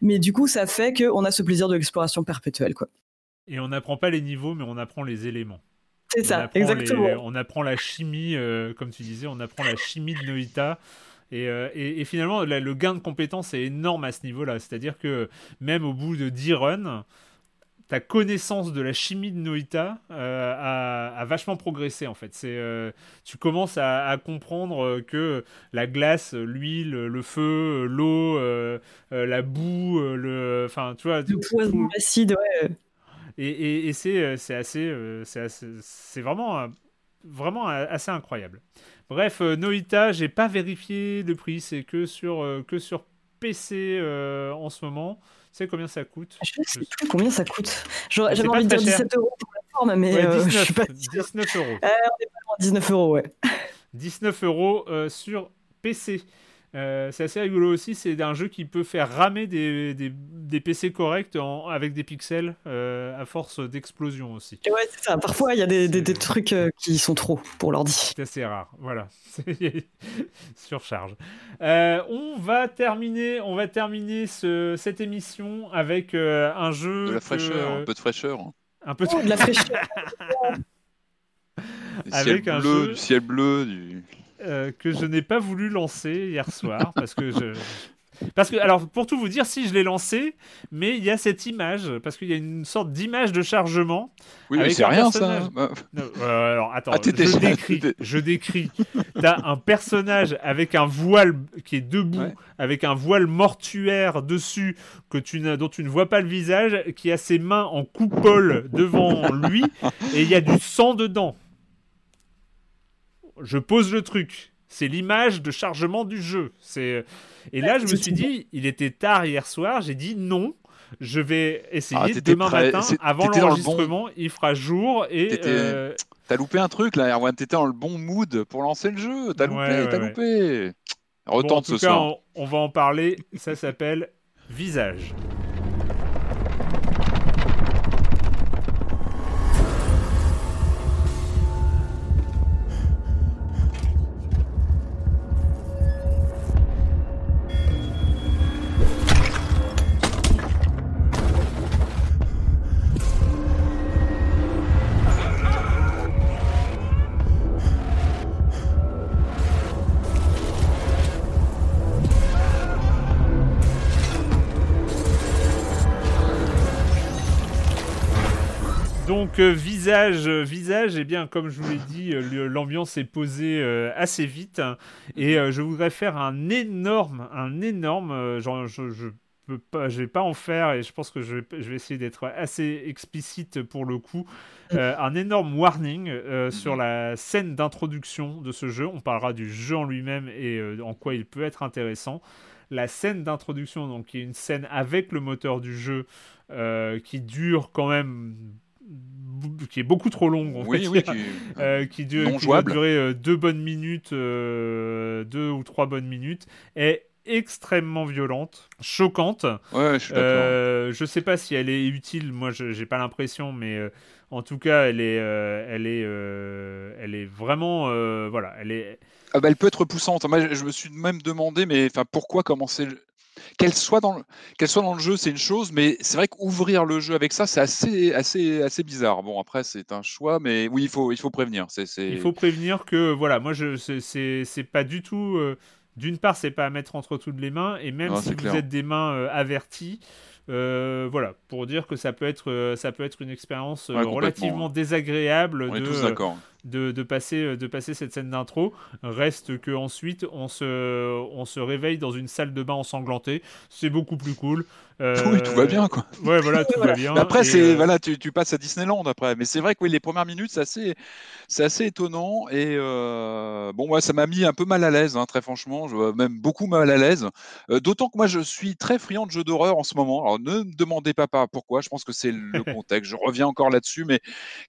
Mais du coup, ça fait qu'on a ce plaisir de l'exploration perpétuelle, quoi. Et on n'apprend pas les niveaux, mais on apprend les éléments. C'est ça, exactement. on apprend la chimie, euh, comme tu disais, on apprend la chimie de Noita. Et, euh, et, finalement, le gain de compétences est énorme à ce niveau-là. C'est-à-dire que même au bout de 10 runs, ta connaissance de la chimie de Noita euh, a, vachement progressé en fait. C'est, tu commences à, comprendre que la glace, l'huile, le feu, l'eau, la boue, le, enfin tu vois, le poison acide, ouais. Et, c'est euh, assez, euh, c'est vraiment, vraiment assez incroyable. Bref, euh, Noita, j'ai pas vérifié le prix, c'est que sur, que sur PC en ce moment. Tu sais combien ça coûte? Je sais plus combien ça coûte. J'avais envie de dire 17 euros pour la forme, mais 19, je suis pas 19 euros. on est pas loin 19 euros, ouais. 19 euros sur PC. Euh, c'est assez rigolo aussi, c'est un jeu qui peut faire ramer des, des, PC corrects avec des pixels euh, à force d'explosion aussi. Ouais, c'est ça. Parfois, il y a des, des trucs euh, qui sont trop pour l'ordi. C'est assez rare, voilà. Surcharge. on va terminer, on va terminer ce, cette émission avec un jeu. De la fraîcheur, un peu de fraîcheur. Un peu de, de la fraîcheur. avec un bleu, jeu... du ciel bleu, du euh, que je n'ai pas voulu lancer hier soir parce que je. Parce que, alors, pour tout vous dire, si je l'ai lancé, mais il y a cette image, parce qu'il y a une sorte d'image de chargement. Oui, mais c'est rien ça. Euh, alors, attends, ah, je, décris, je décris. T'as un personnage avec un voile qui est debout, avec un voile mortuaire dessus, que tu dont tu ne vois pas le visage, qui a ses mains en coupole devant lui, et il y a du sang dedans je pose le truc. C'est l'image de chargement du jeu. C'est et là je me suis dit, il était tard hier soir, j'ai dit non. Je vais essayer Ah, demain prêt. matin, avant t'étais dans le bon- l'enregistrement, il fera jour et euh, T'as loupé un truc là, Erwan. T'étais dans le bon mood pour lancer le jeu. T'as loupé, Ouais, ouais, t'as ouais. loupé. bon, en Retente tout ce cas, soir. on, on va en parler. Ça s'appelle Visage. Donc euh, visage, euh, visage, et bien comme je vous l'ai dit, euh, l'ambiance est posée assez vite et je voudrais faire un énorme, un énorme, genre, je, je peux pas, je vais pas en faire et je pense que je vais, je vais essayer d'être assez explicite pour le coup, euh, un énorme warning euh, sur la scène d'introduction de ce jeu. On parlera du jeu en lui-même et euh, en quoi il peut être intéressant. La scène d'introduction, donc qui est une scène avec le moteur du jeu qui dure quand même qui est beaucoup trop longue on va Oui, qui- euh, qui, dure, non qui doit jouable. durer euh, deux bonnes minutes, euh, deux ou trois bonnes minutes, est extrêmement violente, choquante. Ouais, je suis d'accord. Euh, je sais pas si elle est utile, moi je j'ai pas l'impression, mais en tout cas elle est, elle est, elle est vraiment, voilà, elle est. Ah bah, elle peut être repoussante. Moi, je- me suis même demandé, mais enfin, pourquoi commencer Qu'elle soit dans le, qu'elle soit dans le jeu, c'est une chose, mais c'est vrai qu'ouvrir le jeu avec ça, c'est assez, assez, assez bizarre. Bon, après, c'est un choix, mais oui, il faut, il faut prévenir. C'est, c'est... Il faut prévenir que voilà, moi je c'est- c'est c'est pas du tout. euh, D'une part, c'est pas à mettre entre toutes les mains, et même Non, si vous clair. êtes des mains euh, averties, euh, voilà, pour dire que ça peut être, euh, ça peut être une expérience euh, Ouais, relativement ouais. désagréable de, de, de passer, de passer cette scène d'intro. Reste que ensuite on se, on se réveille dans une salle de bain ensanglantée. C'est beaucoup plus cool. Oui, tout va bien, quoi. Ouais, voilà, tout va bien. Mais après, c'est euh, voilà, tu, tu passes à Disneyland après. Mais c'est vrai que oui, les premières minutes, c'est assez, c'est assez étonnant. Et bon, moi, ça m'a mis un peu mal à l'aise, hein, très franchement, je, même beaucoup mal à l'aise. D'autant que moi, je suis très friand de jeux d'horreur en ce moment. Alors, ne me demandez pas pourquoi. Je pense que c'est le contexte. Je reviens encore là-dessus, mais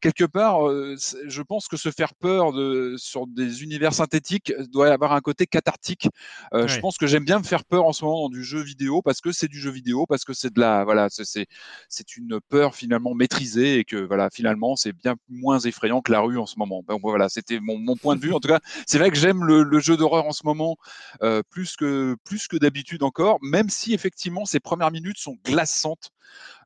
quelque part, euh, je pense que se faire peur de, sur des univers synthétiques doit avoir un côté cathartique. Euh, Je pense que j'aime bien me faire peur en ce moment dans du jeu vidéo parce que c'est du jeu vidéo, parce que c'est de la, voilà, c'est- c'est c'est une peur finalement maîtrisée et que voilà, finalement, c'est bien moins effrayant que la rue en ce moment. Ben, voilà, c'était mon, mon point de vue. En tout cas, c'est vrai que j'aime le, le jeu d'horreur en ce moment euh, plus que plus que d'habitude encore, même si effectivement ces premières minutes sont glaçantes.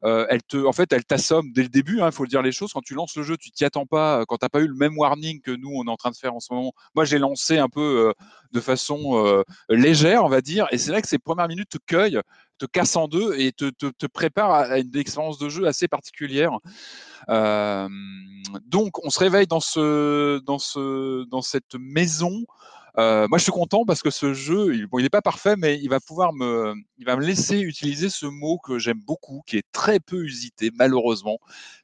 Euh, elle te, en fait, elle t'assomme dès le début. Il faut le dire les choses. Quand tu lances le jeu, tu t'y attends pas. Quand t'as pas eu le même warning que nous, on est en train de faire en ce moment. Moi, j'ai lancé un peu euh, de façon euh, légère, on va dire. Et c'est vrai que ces premières minutes te cueillent, te cassent en deux et te, te, te préparent à une expérience de jeu assez particulière. Donc, on se réveille dans ce, dans ce, dans cette maison. Euh, moi, je suis content parce que ce jeu, il, bon, il n'est pas parfait, mais il va pouvoir me, il va me laisser utiliser ce mot que j'aime beaucoup, qui est très peu usité, malheureusement.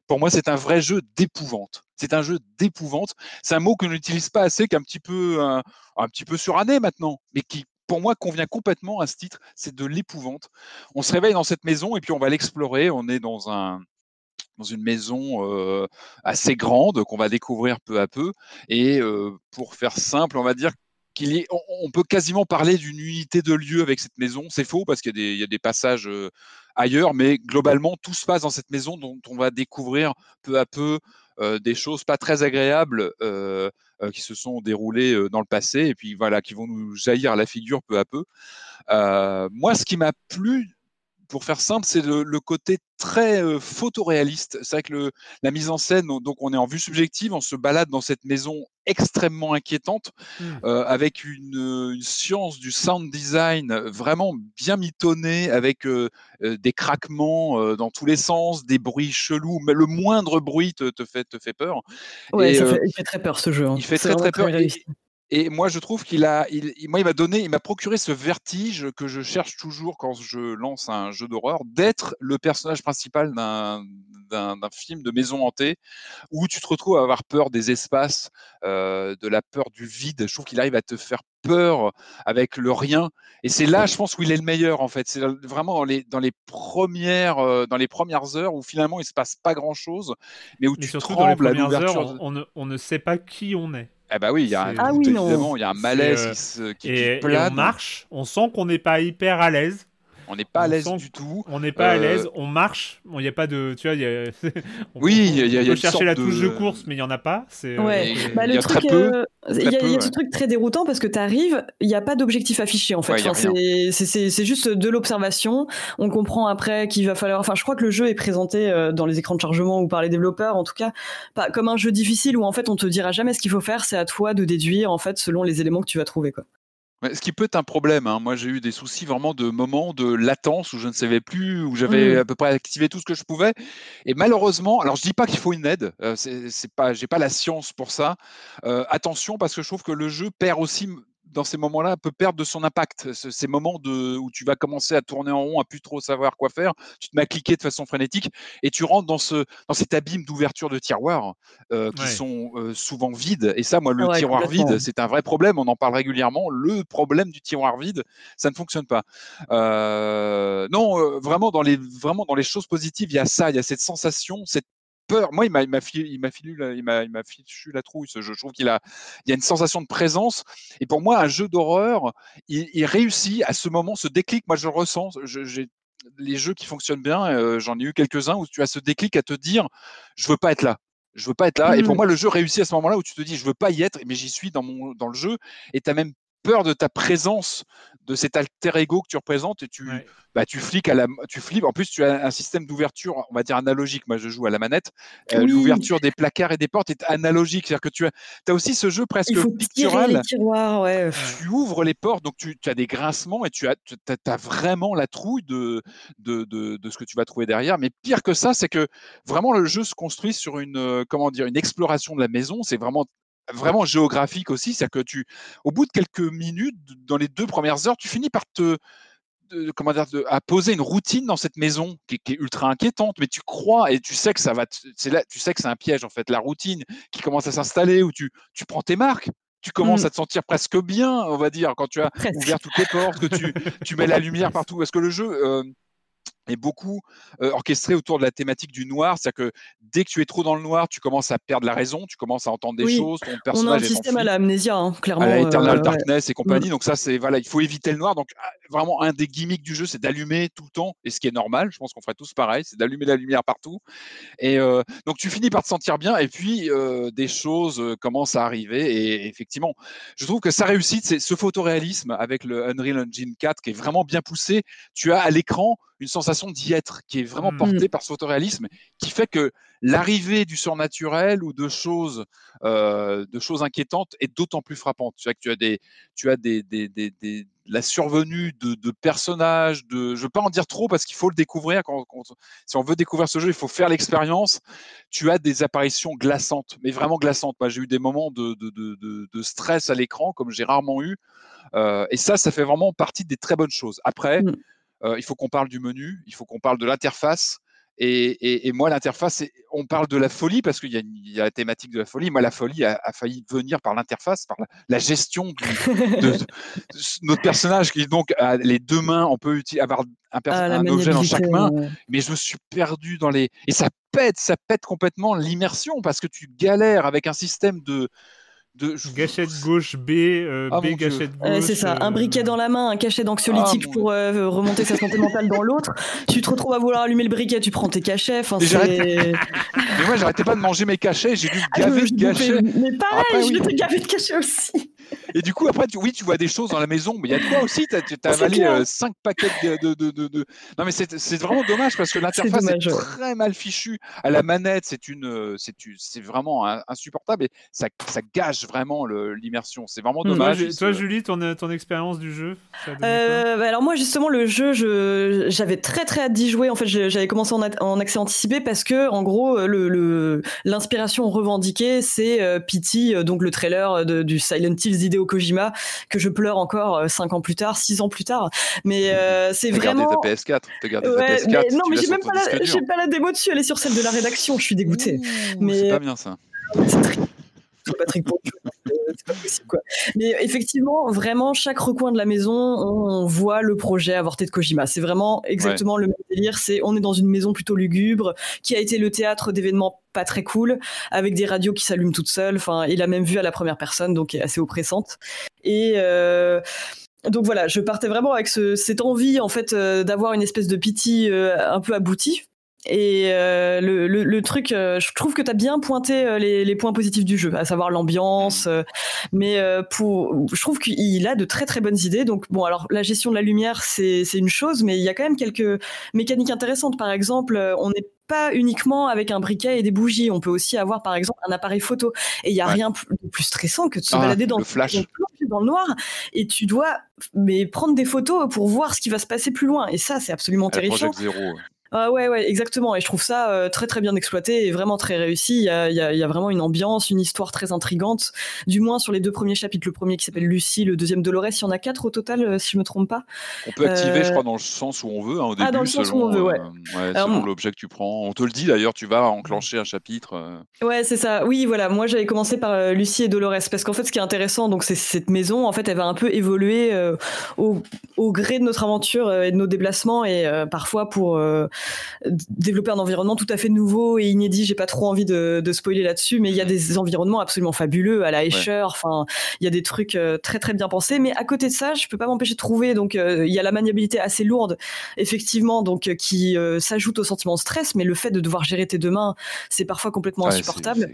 Pour moi, c'est un vrai jeu d'épouvante. C'est un jeu d'épouvante. C'est un mot que n'utilise pas assez, qui est un petit peu, un petit peu suranné maintenant, mais qui, pour moi, convient complètement à ce titre. C'est de l'épouvante. On se réveille dans cette maison et puis on va l'explorer. On est dans un, dans une maison euh, assez grande qu'on va découvrir peu à peu. Et euh, pour faire simple, on va dire on, peut quasiment parler d'une unité de lieu avec cette maison. C'est faux parce qu'il y a des, passages euh, ailleurs, mais globalement, tout se passe dans cette maison dont on va découvrir peu à peu euh, des choses pas très agréables euh, qui se sont déroulées dans le passé et puis voilà, qui vont nous jaillir à la figure peu à peu. Moi, ce qui m'a plu pour faire simple, c'est le, le côté très euh, photoréaliste. C'est vrai que le, la mise en scène, donc on est en vue subjective, on se balade dans cette maison extrêmement inquiétante, euh, avec une, une science du sound design vraiment bien mitonnée, avec euh, des craquements dans tous les sens, des bruits chelous, mais le moindre bruit te, te fait, te fait peur. Ouais, Et, ça fait- il fait très peur ce jeu. hein. il fait très très peur. Et, moi, je trouve qu'il a, il, moi, il m'a donné, il m'a procuré ce vertige que je cherche toujours quand je lance un jeu d'horreur, d'être le personnage principal d'un film de maison hantée où tu te retrouves à avoir peur des espaces, euh, de la peur du vide. Je trouve qu'il arrive à te faire peur avec le rien. Et c'est là, je pense, où il est le meilleur en fait. C'est vraiment dans les dans les premières euh, dans les premières heures où finalement il se passe pas grand chose, mais où Mais tu surtout, dans les trembles à premières heures, on, ne, on ne sait pas qui on est. Eh bah oui, il y a un, C'est- Ah oui, non. évidemment, il y a un malaise euh, qui, se, qui, qui Et, et on marche, on sent qu'on n'est pas hyper à l'aise. On n'est pas à l'aise du tout. On n'est pas à Euh, l'aise, on marche. Il n'y a pas de. Tu vois, il y a. on Oui, peut- il y a- il y a on peut une chercher sorte la touche de, de- course, mais il n'y en a pas. C'est, Ouais, bah, il y le a truc, très peu, euh, il y a, très peu, il y a ce truc très déroutant parce que tu arrives, il n'y a pas d'objectif affiché en fait. Ouais, il y a Enfin, c'est- c'est c'est- c'est juste de l'observation. On comprend après qu'il va falloir. Enfin, je crois que le jeu est présenté euh, dans les écrans de chargement ou par les développeurs, en tout cas, pas comme un jeu difficile où en fait on te dira jamais ce qu'il faut faire. C'est à toi de déduire en fait selon les éléments que tu vas trouver quoi. Ce qui peut être un problème. hein. Moi, j'ai eu des soucis vraiment de moments de latence où je ne savais plus, où j'avais Mm. à peu près activé tout ce que je pouvais. Et malheureusement, alors je dis pas qu'il faut une aide. Euh, c'est pas, j'ai pas la science pour ça. Euh, attention, parce que je trouve que le jeu perd aussi dans ces moments-là peut perdre de son impact. Ce- Ces moments de, où tu vas commencer à tourner en rond, à plus trop savoir quoi faire, tu te mets à cliquer de façon frénétique et tu rentres dans, ce, dans cet abîme d'ouverture de tiroirs euh, qui Ouais. sont euh, souvent vides. Et ça, moi, le ouais, tiroir vide, c'est un vrai problème. On en parle régulièrement. Le problème du tiroir vide, ça ne fonctionne pas. Euh, non, euh, vraiment dans les vraiment dans les choses positives, il y a ça, il y a cette sensation, cette peur. Moi, il m'a il m'a filé, il m'a il m'a il m'a fichu la trouille. Ce jeu. Je trouve qu'il a il y a une sensation de présence. Et pour moi, un jeu d'horreur, il, il réussit à ce moment, ce déclic. Moi, je le ressens. Je- j'ai les jeux qui fonctionnent bien, euh, j'en ai eu quelques-uns où tu as ce déclic à te dire, je veux pas être là. Je veux pas être là. Et pour Mhm. moi, le jeu réussit à ce moment-là où tu te dis, je veux pas y être, mais j'y suis dans, mon, dans le jeu. Et tu as même peur de ta présence, de cet alter ego que tu représentes. Et tu, Ouais. bah, tu fliques à la, tu flippes. En plus, tu as un système d'ouverture, on va dire analogique. Moi, je joue à la manette. Euh, Oui. L'ouverture des placards et des portes est analogique. C'est-à-dire que tu as, as aussi ce jeu presque pictural les tiroirs, ouais. tu ouvres les portes, donc tu, tu as des grincements et tu as, tu as, vraiment la trouille de, de, de, de ce que tu vas trouver derrière. Mais pire que ça, c'est que vraiment le jeu se construit sur une, euh, comment dire, une exploration de la maison. C'est vraiment vraiment géographique aussi, c'est-à-dire que tu, au bout de quelques minutes, dans les deux premières heures, tu finis par te, de- comment dire, de- à poser une routine dans cette maison qui, est- qui est ultra inquiétante, mais tu crois et tu sais que ça va, te- c'est là, tu sais que c'est un piège en fait, la routine qui commence à s'installer où tu, tu prends tes marques. Tu commences Mm. à te sentir presque bien, on va dire, quand tu as Presque. ouvert toutes les portes, que tu, tu mets la lumière partout. Parce que le jeu euh, est beaucoup euh, orchestré autour de la thématique du noir. C'est-à-dire que dès que tu es trop dans le noir, tu commences à perdre la raison, tu commences à entendre des Oui. choses, ton On a un système à enfui la amnésia, hein, clairement. à la euh, ouais. Darkness et compagnie. Donc ça, c'est voilà, il faut éviter le noir. Donc ah, vraiment un des gimmicks du jeu, c'est d'allumer tout le temps, et ce qui est normal. Je pense qu'on ferait tous pareil, c'est d'allumer la lumière partout. Et euh, donc tu finis par te sentir bien, et puis des choses commencent à arriver. Et effectivement, je trouve que sa réussite, c'est ce photoréalisme avec le Unreal Engine 4 qui est vraiment bien poussé. Tu as à l'écran une sensation d'y être qui est vraiment Mm. portée par ce photoréalisme, qui fait que l'arrivée du surnaturel ou de choses, euh, de choses inquiétantes est d'autant plus frappante. Tu vois que tu as des, tu as des, des, des, des- la survenue de, de personnages, de, je veux pas en dire trop parce qu'il faut le découvrir. Quand, quand- si on veut découvrir ce jeu, il faut faire l'expérience. Tu as des apparitions glaçantes, mais vraiment glaçantes. Moi, j'ai eu des moments de, de, de, stress à l'écran comme j'ai rarement eu. Euh, et ça, ça fait vraiment partie des très bonnes choses. Après, Mm. Euh, il faut qu'on parle du menu, il faut qu'on parle de l'interface. Et, et- et moi, l'interface, on parle de la folie parce qu'il y, a y la thématique de la folie. Moi, la folie a, a failli venir par l'interface, par la, la gestion du- de, de notre personnage qui donc a les deux mains. On peut avoir un, Ah, un objet dans chaque main, mais je me suis perdu dans les. Et ça pète, ça pète complètement l'immersion parce que tu galères avec un système de. De... Gâchette gauche B, euh, Ah, B Dieu. gâchette euh, gauche. c'est ça, un euh, briquet dans la main, un cachet d'anxiolytique Ah, pour euh, remonter sa santé mentale dans l'autre. Tu te retrouves à vouloir allumer le briquet, tu prends tes cachets. Enfin, Mais j'arrête- c'est. Mais moi, j'arrêtais pas de manger mes cachets, j'ai dû Ah, je me- gaver je de cachets. Mais pareil, Après, je oui. gavé de cachets aussi. Et du coup, après, tu, oui, tu vois des choses dans la maison, mais il y a de quoi aussi. Tu as, avalé clair. euh, cinq paquets de. de, de, de- de- Non, mais c'est c'est vraiment dommage parce que l'interface est, ouais. très mal fichue. À la manette, c'est une, euh, c'est une- c'est vraiment insupportable et ça, ça gâche vraiment l'immersion. C'est vraiment Mm. Toi, dommage. Toi, Julie, ton, ton expérience du jeu ça Euh, bah alors moi justement le jeu, je j'avais très très hâte d'y jouer. En fait, j'avais commencé en, en accès anticipé parce que en gros euh, le le- l'inspiration revendiquée c'est euh, Pity, euh, donc le trailer de- du Silent Hills des idées au Kojima que je pleure encore 5 ans plus tard, 6 ans plus tard. Mais c'est vraiment. ta PS4. Ouais, mais non, mais j'ai même pas la, pas la démo dessus. Elle est sur celle de la rédaction. Je suis dégoûtée. mais c'est pas bien ça. C'est très Patrick c'est pas possible quoi. Mais effectivement, vraiment, chaque recoin de la maison, on voit le projet avorté de Kojima. C'est vraiment exactement le même délire. C'est on est dans une maison plutôt lugubre qui a été le théâtre d'événements pas très cool, avec des radios qui s'allument toutes seules. Enfin, il a même vu à la première personne, donc est assez oppressante. Et euh, donc voilà, je partais vraiment avec cette envie en fait euh, d'avoir une espèce de euh, un peu abouti et euh, le, le, le, truc, euh, je trouve que tu as bien pointé euh, les, les, points positifs du jeu, à savoir l'ambiance. mais pour, je trouve qu'il a de très très bonnes idées. Donc bon, alors la gestion de la lumière, c'est une chose, mais il y a quand même quelques mécaniques intéressantes. Par exemple, on n'est pas uniquement avec un briquet et des bougies. On peut aussi avoir, par exemple, un appareil photo. Et il y a rien de plus stressant que de se ah, balader dans le, flash. dans le noir et tu dois mais prendre des photos pour voir ce qui va se passer plus loin. Et ça, c'est absolument terrifiant. Ah ouais, ouais, exactement. Et je trouve ça euh, très très bien exploité et vraiment très réussi. Il y, a, il, y a, il y a, vraiment une ambiance, une histoire très intrigante. Du moins sur les deux premiers chapitres. Le premier qui s'appelle Lucie, le deuxième Dolores. Il y en a quatre au total, euh, si je me trompe pas. On peut activer, je crois, dans le sens où on veut. Hein, au début, ah, dans le sens où on veut, ouais. Euh, ouais selon l'objet que tu prends. On te le dit d'ailleurs, tu vas enclencher un chapitre. Ouais, c'est ça. Oui, voilà. Moi, j'avais commencé par Lucie et Dolores parce qu'en fait, ce qui est intéressant, donc, c'est cette maison. En fait, elle va un peu évoluer au, au, gré de notre aventure et de nos déplacements et parfois pour développer un environnement tout à fait nouveau et inédit. J'ai pas trop envie de, de spoiler là-dessus, mais il y a des environnements absolument fabuleux à la Escher. Enfin, il y a des trucs euh, très très bien pensés. Mais à côté de ça, je peux pas m'empêcher de trouver. Donc, euh, il y a la maniabilité assez lourde, effectivement, donc euh, qui s'ajoute au sentiment de stress. Mais le fait de devoir gérer tes deux mains, c'est parfois complètement insupportable.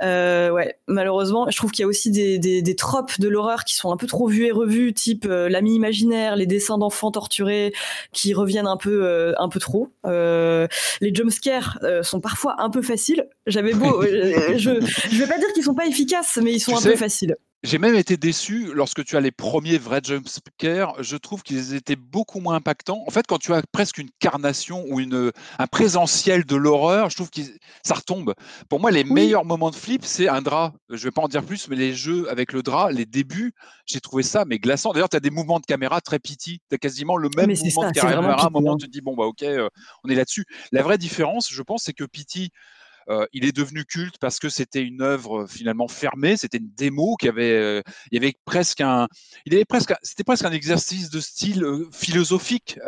ouais, malheureusement, je trouve qu'il y a aussi des, des, des tropes de l'horreur qui sont un peu trop vues et revues, type l'ami imaginaire, les dessins d'enfants torturés, qui reviennent un peu un peu trop. Euh, les jumpscares euh, sont parfois un peu faciles. J'avais beau, euh, je, je vais pas dire qu'ils sont pas efficaces, mais ils sont un peu faciles. J'ai même été déçu lorsque tu as les premiers vrais jumpscares. Je trouve qu'ils étaient beaucoup moins impactants. En fait, quand tu as presque une carnation ou une, un présentiel de l'horreur, je trouve que ça retombe. Pour moi, les meilleurs moments de flip, c'est un drap. Je ne vais pas en dire plus, mais les jeux avec le drap, les débuts, j'ai trouvé ça mais glaçant. D'ailleurs, tu as des mouvements de caméra très piti. Tu as quasiment le même mouvement de caméra. À un moment, tu te dis, bon, bah, ok, on est là-dessus. La vraie différence, je pense, c'est que Pity euh, il est devenu culte parce que c'était une œuvre euh, finalement fermée, c'était une démo qui avait, euh, il y avait presque un, il avait presque, c'était presque un exercice de style philosophique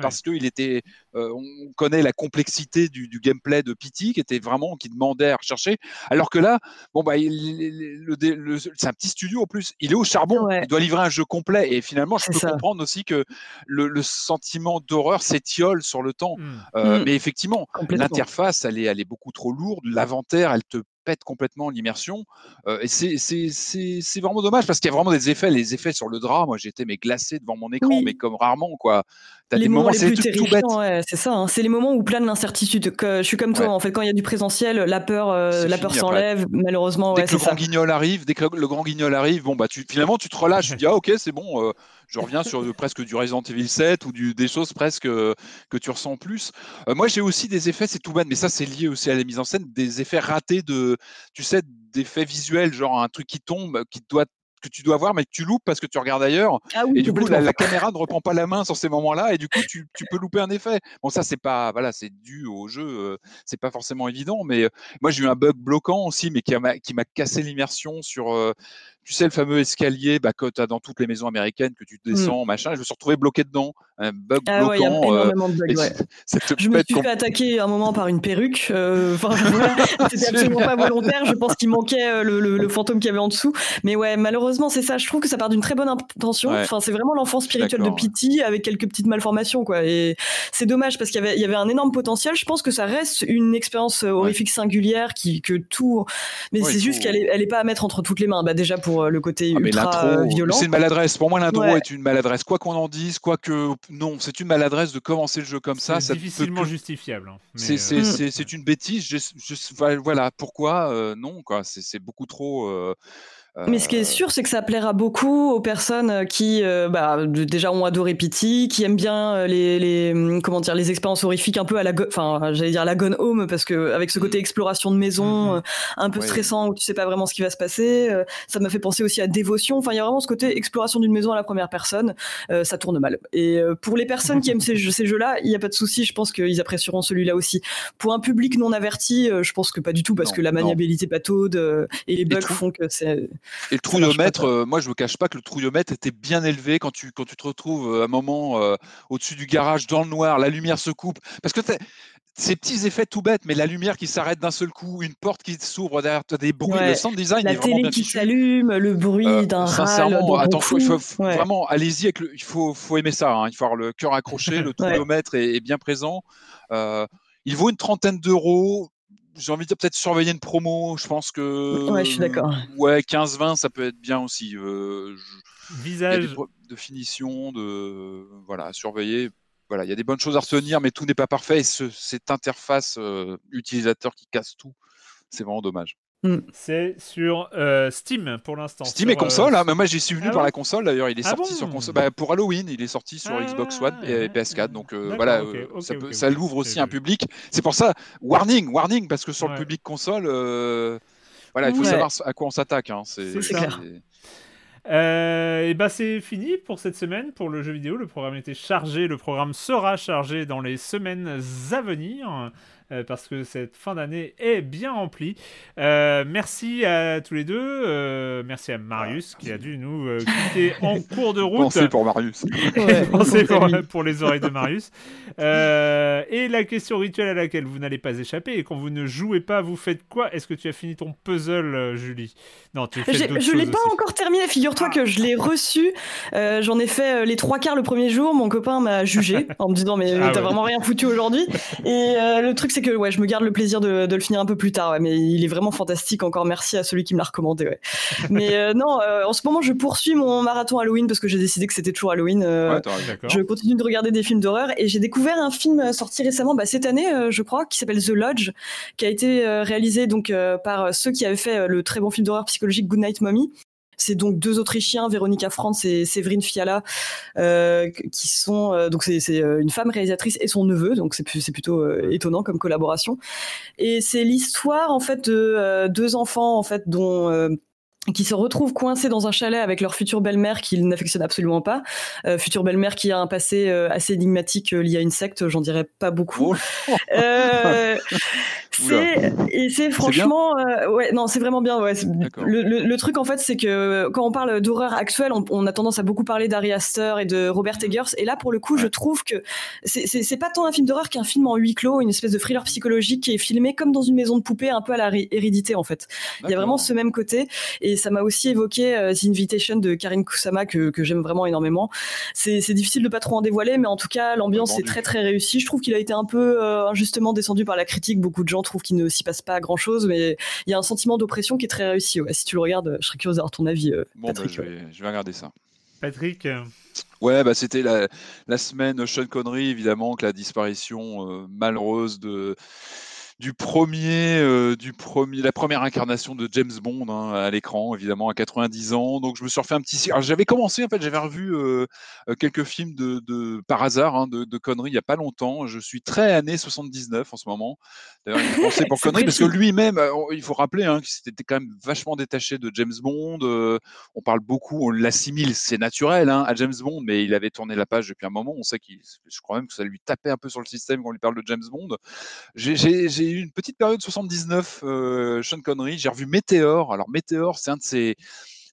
parce qu'il était, on connaît la complexité du, gameplay de Pity qui était vraiment qui demandait à rechercher, alors que là, bon bah, le, c'est un petit studio en plus, il est au charbon, il doit livrer un jeu complet. Et finalement je peux comprendre aussi que le, sentiment d'horreur s'étiole sur le temps, mmh. Mmh. mais effectivement l'interface elle est, elle est beaucoup trop lourde, l'inventaire, elle te pète complètement l'immersion. Euh, et c'est vraiment dommage parce qu'il y a vraiment des effets. Les effets sur le drap, moi j'étais mais glacé devant mon écran, mais comme rarement quoi. As les des moments, les plus tout c'est ça. Hein. C'est les moments où plein de l'incertitude. Je suis comme toi en fait. Quand il y a du présentiel, la peur, euh, la peur s'enlève. Malheureusement, dès que le grand guignol arrive, dès que le grand guignol arrive, bon bah tu finalement tu te relâches. tu dis ah ok c'est bon. Euh, je reviens sur presque du Resident Evil 7 ou du, des choses presque que tu ressens plus. moi j'ai aussi des effets, c'est tout bête, mais ça c'est lié aussi à la mise en scène, des effets ratés de tu sais, d'effets visuels, genre un truc qui tombe, qui doit que tu dois voir mais que tu loupes parce que tu regardes ailleurs. Ah et du coup la, caméra ne reprend pas la main sur ces moments-là et du coup tu, tu, peux louper un effet. Bon ça c'est pas voilà c'est dû au jeu euh, c'est pas forcément évident mais euh, moi j'ai eu un bug bloquant aussi mais qui m'a qui m'a cassé l'immersion sur euh, tu sais, le fameux escalier bah, que tu as dans toutes les maisons américaines, que tu mmh. descends, machin, je me suis retrouvé bloqué dedans. Un bug ah bloquant. Ouais, y a euh, énormément de bugs, ouais. Je me suis fait attaquer un moment par une perruque. Euh, c'était absolument pas volontaire. Je pense qu'il manquait euh, le, le, fantôme qu'il y avait en dessous. Mais ouais, malheureusement, c'est ça. Je trouve que ça part d'une très bonne intention. Enfin, c'est vraiment l'enfant spirituel de Pity avec quelques petites malformations, quoi. Et c'est dommage parce qu'il y avait, il y avait un énorme potentiel. Je pense que ça reste une expérience horrifique singulière qui, que tout. Mais c'est juste qu'elle est, elle est pas à mettre entre toutes les mains. Bah, déjà pour euh, le côté ah, ultra euh, violent. C'est une maladresse. Pour moi, l'intro est une maladresse. Quoi qu'on en dise, quoi que non, c'est une maladresse de commencer le jeu comme ça. C'est difficilement justifiable. Hein, euh, c'est une bêtise. voilà pourquoi? Non quoi. C'est beaucoup trop Mais ce qui est sûr, c'est que ça plaira beaucoup aux personnes qui, euh, bah, déjà ont adoré Pity, qui aiment bien euh, les, les hum, comment dire, les expériences horrifiques un peu à la, enfin, j'allais dire la Gone Home, parce que avec ce côté exploration de maison, euh, un peu Ouais. stressant où tu sais pas vraiment ce qui va se passer, euh, ça m'a fait penser aussi à Dévotion. Enfin, il y a vraiment ce côté exploration d'une maison à la première personne. euh, ça tourne mal. Et euh, pour les personnes qui aiment ces, jeux- ces jeux-là, il y a pas de souci. Je pense qu'ils apprécieront celui-là aussi. Pour un public non averti, euh, je pense que pas du tout, parce Non, que la maniabilité pataude euh, et les bugs font que c'est Et le trouillomètre, euh, moi je me cache pas que le trouillomètre était bien élevé quand tu, quand tu te retrouves euh, à un moment euh, au-dessus du garage dans le noir, la lumière se coupe. Parce que ces petits effets tout bêtes, mais la lumière qui s'arrête d'un seul coup, une porte qui s'ouvre derrière toi, des bruits, Ouais, le sound design la est vraiment télé bien qui s'allume, le bruit Euh, d'un râle. sincèrement, d'un attends, faut- il faut, coup. faut Ouais. vraiment, allez-y avec le, il faut, faut aimer ça. hein, il faut avoir le cœur accroché, le trouillomètre est, est bien présent. Euh, il vaut une trentaine d'euros. J'ai envie de dire peut-être surveiller une promo. Je pense que Ouais, je suis d'accord. Ouais, 15-20, ça peut être bien aussi. Euh, je- Visage. pro- de finition, de voilà, à surveiller. Voilà, il y a des bonnes choses à retenir, mais tout n'est pas parfait. Et ce- cette interface euh, utilisateur qui casse tout, c'est vraiment dommage. C'est sur euh, Steam pour l'instant. Steam sur, et console, euh, hein, mais moi j'y suis venu Ah par la console d'ailleurs. Il est Ah sorti bon sur console. Bah, pour Halloween, il est sorti sur Ah, Xbox One et ouais, PS4. Donc euh, voilà, ça, l'ouvre aussi un public. C'est pour ça, warning, warning, parce que sur Ouais. le public console, euh, voilà, il faut Ouais. savoir à quoi on s'attaque. hein, C'est C'est clair. Euh, et bah c'est fini pour cette semaine pour le jeu vidéo. Le programme était chargé, le programme sera chargé dans les semaines à venir. Euh, parce que cette fin d'année est bien remplie. Euh, merci à tous les deux. euh, merci à Marius qui a dû nous euh, quitter en cours de route. Pensez pour Marius. Ouais, Pensez pour les oreilles de Marius. Euh, et la question rituelle à laquelle vous n'allez pas échapper, et quand vous ne jouez pas, vous faites quoi? Est-ce que tu as fini ton puzzle, Julie? Non, tu fais Je l'ai choses pas aussi. encore terminé. Figure-toi que je l'ai reçu. Euh, J'en ai fait les trois quarts le premier jour. Mon copain m'a jugé en me disant mais Ah t'as ouais. vraiment rien foutu aujourd'hui. Et euh, le truc c'est que ouais, je me garde le plaisir de, de le finir un peu plus tard. ouais, mais il est vraiment fantastique. Encore merci à celui qui me l'a recommandé. Ouais. mais euh, non, euh, en ce moment je poursuis mon marathon Halloween parce que j'ai décidé que c'était toujours Halloween. euh, Ouais, je continue de regarder des films d'horreur et j'ai découvert un film euh, sorti récemment, bah, cette année, euh, je crois, qui s'appelle The Lodge, qui a été réalisé donc euh, par ceux qui avaient fait le très bon film d'horreur psychologique Goodnight Mommy. C'est donc deux Autrichiens, Véronica Franz et Séverine Fiala, euh, qui sont euh, donc c'est euh, une femme réalisatrice et son neveu, donc c'est plutôt euh, étonnant comme collaboration. Et c'est l'histoire en fait de deux enfants en fait dont qui se retrouvent coincés dans un chalet avec leur future belle-mère qu'ils n'affectionnent absolument pas. Euh, future belle-mère qui a un passé euh, assez énigmatique euh, lié à une secte, j'en dirais pas beaucoup. Oh, et c'est franchement euh, ouais non c'est vraiment bien ouais le, le- le truc en fait c'est que quand on parle d'horreur actuelle on, on a tendance à beaucoup parler d'Ari Aster et de Robert Eggers. Et là pour le coup je trouve que c'est- pas tant un film d'horreur qu'un film en huis clos une espèce de thriller psychologique qui est filmé comme dans une maison de poupée un peu à la ré- hérédité en fait. Il y a vraiment ce même côté. Et ça m'a aussi évoqué euh, The Invitation de Karine Kusama que, que j'aime vraiment énormément. C'est c'est difficile de pas trop en dévoiler, mais en tout cas l'ambiance est très très réussie. Je trouve qu'il a été un peu euh, injustement descendu par la critique. Beaucoup de gens trouvent qu'il ne s'y passe pas grand chose, mais il y a un sentiment d'oppression qui est très réussi. Ouais. Si tu le regardes, je serais curieuse d'avoir ton avis, euh, Bon, bah, Patrick. je, vais, je vais regarder ça. Patrick, euh, Ouais, bah, c'était la, la semaine Sean Connery, évidemment, que la disparition euh, malheureuse de, du premier, euh, du premier, la première incarnation de James Bond hein, à l'écran, évidemment, à 90 ans. Donc, je me suis refait un petit. J'avais commencé, en fait, j'avais revu euh, euh, quelques films de, de par hasard hein, de, de Connery il y a pas longtemps. Je suis très année 79 en ce moment. D'ailleurs, il pour Connery parce que lui-même, euh, il faut rappeler hein, qu'il s'était quand même vachement détaché de James Bond. euh, on parle beaucoup, on l'assimile, c'est naturel hein, à James Bond, mais il avait tourné la page depuis un moment. On sait qu'il, je crois même que ça lui tapait un peu sur le système quand on lui parle de James Bond. J'ai eu une petite période 79, euh, Sean Connery. J'ai revu Météor. Alors Météor, c'est un de ces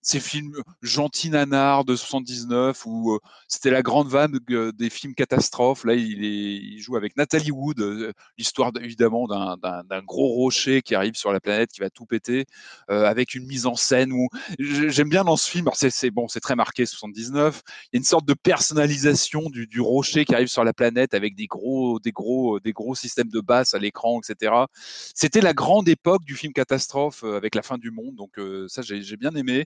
ces films gentils nanars de 79 où euh, c'était la grande vague euh, des films catastrophes. Là, il, est, il joue avec Nathalie Wood, euh, l'histoire évidemment d'un- gros rocher qui arrive sur la planète, qui va tout péter, euh, avec une mise en scène où j'ai- j'aime bien dans ce film. c'est bon, c'est très marqué 79. Il y a une sorte de personnalisation du, du rocher qui arrive sur la planète avec des gros, des gros, des gros systèmes de basse à l'écran, etc. C'était la grande époque du film catastrophe euh, avec la fin du monde. Donc euh, ça, j'ai j'ai bien aimé.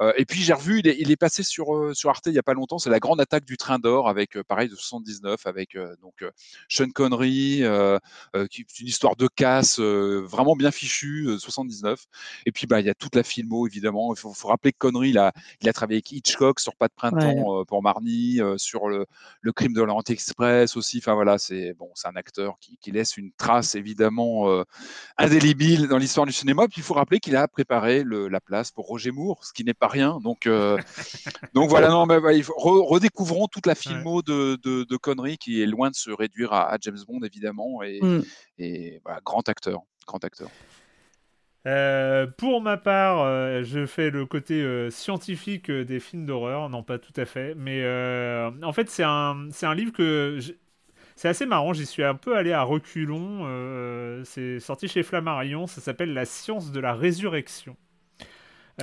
Euh, et puis j'ai revu, il est, il est passé sur, euh, sur Arte il y a pas longtemps, c'est la grande attaque du train d'or avec euh, pareil de 79 avec donc Sean Connery, qui est une histoire de casse vraiment bien fichue, euh, 79. Et puis bah il y a toute la filmo évidemment. Il faut, faut rappeler que Connery il a, il a travaillé avec Hitchcock sur Pas de printemps pour Marnie, sur le, le crime de l'Orient Express aussi. Enfin voilà, c'est bon, c'est un acteur qui, qui laisse une trace évidemment euh, indélébile dans l'histoire du cinéma. Puis il faut rappeler qu'il a préparé le- la place pour Roger Moore, ce qui n'est pas rien. Donc, euh, donc voilà, non, mais, re- redécouvrons toute la filmo de, de, de Connery qui est loin de se réduire à, à James Bond évidemment et, Mm. et voilà, grand acteur, grand acteur. Euh, pour ma part, euh, je fais le côté euh, scientifique euh, des films d'horreur, non pas tout à fait, mais euh, en fait c'est un, c'est un livre que j'ai- c'est assez marrant, j'y suis un peu allé à reculons, euh, c'est sorti chez Flammarion, ça s'appelle La science de la résurrection.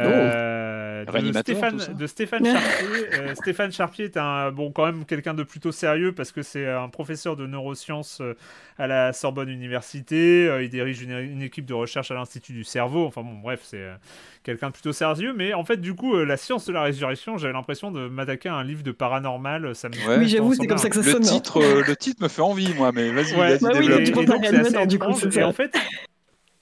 Euh, de, tout ça Stéphane, de Stéphane Charpier. Euh, Stéphane Charpier est un bon quand même quelqu'un de plutôt sérieux parce que c'est un professeur de neurosciences euh, à la Sorbonne Université. Euh, il dirige une, une équipe de recherche à l'Institut du cerveau. Enfin bon, bref, c'est euh, quelqu'un de plutôt sérieux. Mais en fait, du coup, euh, la science de la résurrection, j'avais l'impression de m'attaquer à un livre de paranormal. Ça me Ouais. Oui, j'avoue, c'est me comme ça que ça Le sonne. hein. titre, euh, le titre me fait envie, moi, mais vas-y, Ouais, vas-y, Bah oui, développe. tu et, donc en fait,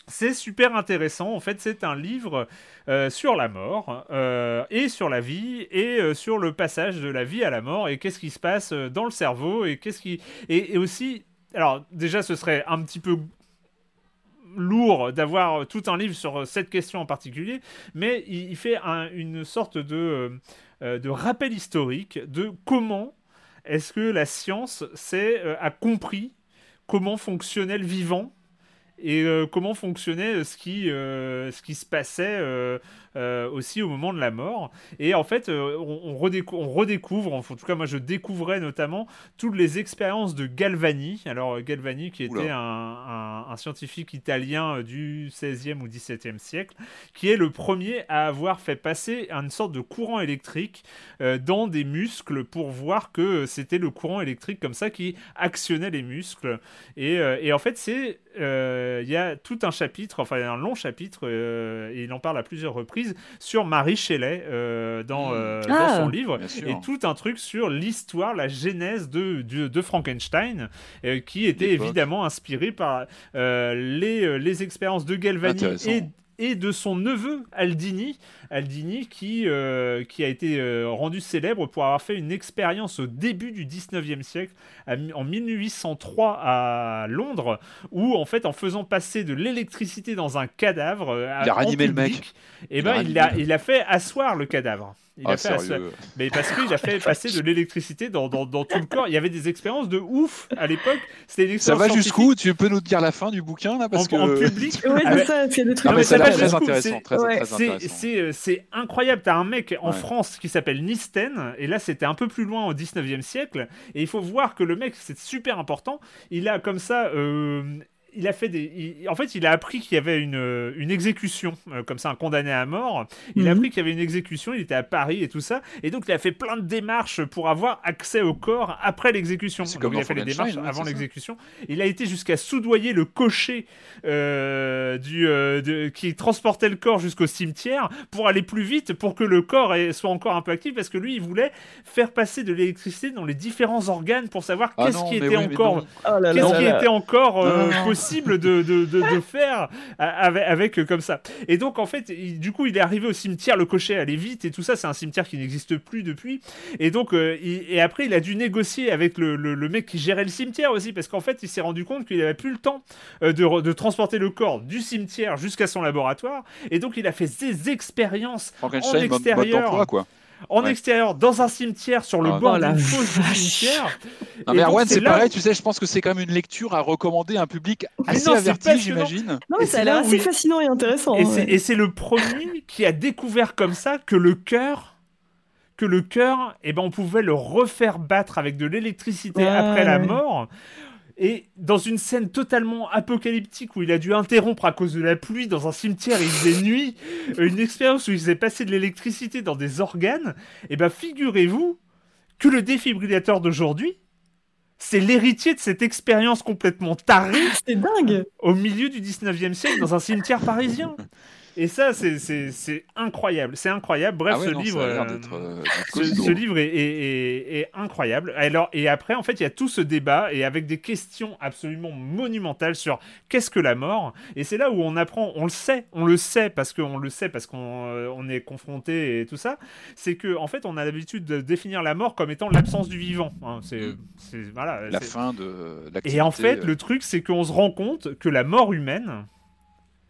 c'est super intéressant. En fait, c'est un livre euh, sur la mort euh, et sur la vie et euh, sur le passage de la vie à la mort et qu'est-ce qui se passe dans le cerveau et qu'est-ce qui et, aussi. Alors déjà, ce serait un petit peu lourd d'avoir tout un livre sur cette question en particulier, mais il, fait un- une sorte de, de rappel historique de comment est-ce que la science a compris comment fonctionnait le vivant et euh, comment fonctionnait euh, ce qui, euh, ce qui se passait euh, aussi au moment de la mort. Et en fait, euh, on, on redécou- on redécouvre, en tout cas moi je découvrais notamment toutes les expériences de Galvani. Alors euh, Galvani qui était un, un- un scientifique italien du 16e ou 17e siècle, qui est le premier à avoir fait passer une sorte de courant électrique euh, dans des muscles pour voir que c'était le courant électrique comme ça qui actionnait les muscles. Et, et en fait, c'est il y a tout un chapitre, enfin un long chapitre, et il en parle à plusieurs reprises sur Marie Shelley euh, dans, euh, dans Ah. son livre, Bien sûr. et tout un truc sur l'histoire, la genèse de, de, de Frankenstein, euh, qui était évidemment inspiré par euh, les, les expériences de Galvani et et de son neveu Aldini, Aldini qui, euh, qui a été euh, rendu célèbre pour avoir fait une expérience au début du 19e siècle, à en 1803 à Londres, où en fait en faisant passer de l'électricité dans un cadavre, euh, Il a en ranimé le mec. public, et Il ben a il a, ranimé. il a fait asseoir le cadavre. Il Ah, a fait mais parce qu'il a fait passer de l'électricité dans, dans, dans tout le corps. Il y avait des expériences de ouf à l'époque. Ça va jusqu'où Tu peux nous dire la fin du bouquin là parce en, que en public. Avec- c'est ça, c'est des trucs. Non, mais mais ça a ça l'air va très jusqu'où intéressant, C'est- très, ouais, très intéressant. Euh, c'est incroyable. T'as un mec en Ouais. France qui s'appelle Nisten, et là c'était un peu plus loin au 19e siècle, et il faut voir que le mec, c'est super important, il a comme ça. euh, il a fait des. il- en fait, il a appris qu'il y avait une, euh, une exécution, euh, comme ça, un condamné à mort. Il a Mhm. appris qu'il y avait une exécution, il était à Paris et tout ça. Et donc, il a fait plein de démarches pour avoir accès au corps après l'exécution. Il a fait les démarches avant l'exécution. Il a été jusqu'à soudoyer le cocher euh, du, euh, de- qui transportait le corps jusqu'au cimetière pour aller plus vite, pour que le corps ait- soit encore un peu actif, parce que lui, il voulait faire passer de l'électricité dans les différents organes pour savoir Ah qu'est-ce qui était oui, encore. Oh là. était non. Possible de, de, de, de faire avec, avec, euh, comme ça Et donc en fait, il- du coup, il est arrivé au cimetière, le cocher allait vite et tout ça. C'est un cimetière qui n'existe plus depuis. Et donc, euh, il- et après, il a dû négocier avec le, le, le mec qui gérait le cimetière aussi, parce qu'en fait, il s'est rendu compte qu'il n'avait plus le temps euh, de, transporter le corps du cimetière jusqu'à son laboratoire. Et donc, il a fait des expériences en Frankenstein, mode, mode extérieur, quoi. En Ouais. extérieur, dans un cimetière, sur le Ah, bord la d'une fosse du cimetière. Non Et mais Erwan, c'est pareil, tu sais, je pense que c'est quand même une lecture à recommander à un public assez non, averti, j'imagine. Non, mais ça a l'air assez il- fascinant et intéressant. Et c'est- ouais. et c'est le premier qui a découvert comme ça que le cœur, que le cœur, eh ben, on pouvait le refaire battre avec de l'électricité après la mort. Et dans une scène totalement apocalyptique où il a dû interrompre à cause de la pluie dans un cimetière, il faisait nuit, une expérience où il faisait passer de l'électricité dans des organes, et ben figurez-vous que le défibrillateur d'aujourd'hui, c'est l'héritier de cette expérience complètement tarée C'est dingue. au milieu du 19e siècle dans un cimetière parisien. Et ça, c'est- incroyable. C'est incroyable. Bref, Ah ouais, ce non, livre. euh, ce, livre est, est- est- est incroyable. Alors, et après, en fait, il y a tout ce débat et avec des questions absolument monumentales sur qu'est-ce que la mort. Et c'est là où on apprend, on le sait, on le sait parce qu'on le sait parce qu'on euh, on est confronté et tout ça. C'est que, en fait, on a l'habitude de définir la mort comme étant l'absence du vivant. hein. C'est, Mm. c'est- voilà. La fin de l'activité. et en fait, euh, le truc, c'est qu'on se rend compte que la mort humaine,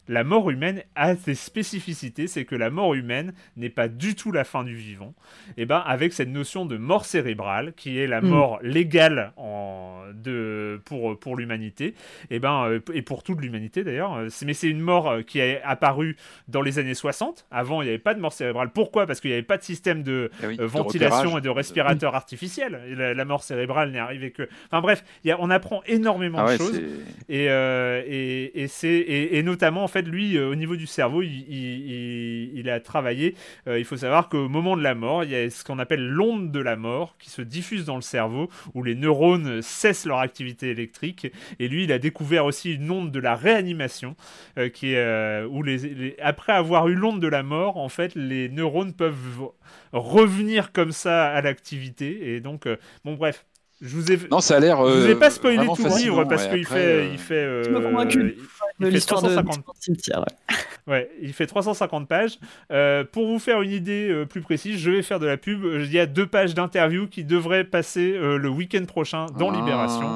la mort humaine a des spécificités, c'est que la mort humaine n'est pas du tout la fin du vivant. Et ben, avec cette notion de mort cérébrale, qui est la Mm. mort légale en, de, pour, pour l'humanité, et ben, euh, et pour toute l'humanité d'ailleurs. euh, Mais c'est une mort euh, qui est apparue dans les années 60. Avant, il n'y avait pas de mort cérébrale. Pourquoi? Parce qu'il n'y avait pas de système de, eh oui, euh, de ventilation et de respirateur artificiel. La, la mort cérébrale n'est arrivée que. Enfin bref, il y a- on apprend énormément Ah de ouais, choses. Et, euh, et, et c'est et, et notamment en fait lui euh, au niveau du cerveau il, a travaillé. Euh, il faut savoir qu'au moment de la mort il y a ce qu'on appelle l'onde de la mort qui se diffuse dans le cerveau où les neurones cessent leur activité électrique. Et lui il a découvert aussi une onde de la réanimation euh, qui est où les, les- après avoir eu l'onde de la mort en fait les neurones peuvent revenir comme ça à l'activité. Et donc bon bref je vous ai Non, ça a l'air. je vous ai euh, pas spoilé tout le livre parce ouais. qu'il fait, euh, il fait, euh, Tu m'as convaincu. il de fait l'histoire de 350 du cimetière. ouais. Ouais, il fait 350 pages. Euh, pour vous faire une idée euh, plus précise, je vais faire de la pub. Il y a deux pages d'interview qui devraient passer euh, le week-end prochain dans Libération.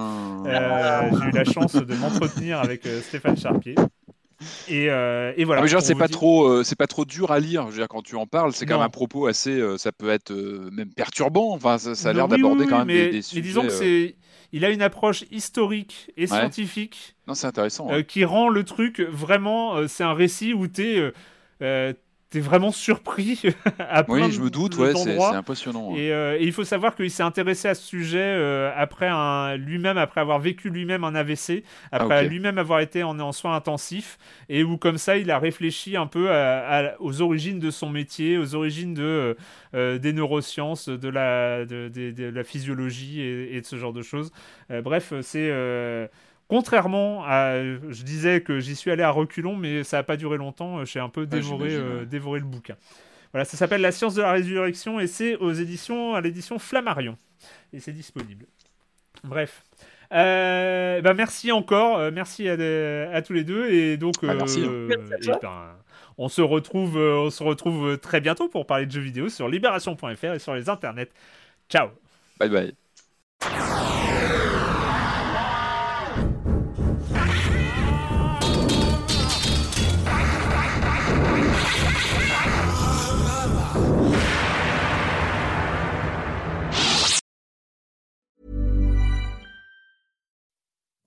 Ah. J'ai eu la chance de m'entretenir avec euh, Stéphane Charpier. Et, euh, et voilà. Ah, mais genre, c'est pas dire- trop, euh, c'est pas trop dur à lire. Je veux dire, quand tu en parles, c'est quand même un propos assez, euh, ça peut être même perturbant. Enfin, ça, ça a l'air Oui, d'aborder oui, quand même mais, des, des mais sujets. disons que c'est, il a une approche historique et scientifique Non, c'est intéressant. ouais. qui rend le truc vraiment. c'est un récit où t'es, euh, euh, t'es vraiment surpris à plein Oui, je me doute. Ouais, c'est impressionnant. Et, euh, et il faut savoir qu'il s'est intéressé à ce sujet euh, après lui-même, après avoir vécu lui-même un AVC, après Ah, lui-même avoir été en, en soins intensifs, et où comme ça, il a réfléchi un peu à- à- aux origines de son métier, aux origines de, euh, euh, des neurosciences, de la, de, de- de la physiologie et, et de ce genre de choses. Bref, c'est... euh, Contrairement à, je disais que j'y suis allé à reculons, mais ça n'a pas duré longtemps. J'ai un peu dévoré, euh, dévoré le bouquin. Voilà, ça s'appelle La science de la résurrection et c'est aux éditions, à l'édition Flammarion. Et c'est disponible. Bref. Euh, bah merci encore, euh, merci à, à tous les deux et donc Ah, merci, hein. euh, Merci et ben, on se retrouve, euh, on se retrouve très bientôt pour parler de jeux vidéo sur libération.fr et sur les internets. Ciao. Bye bye.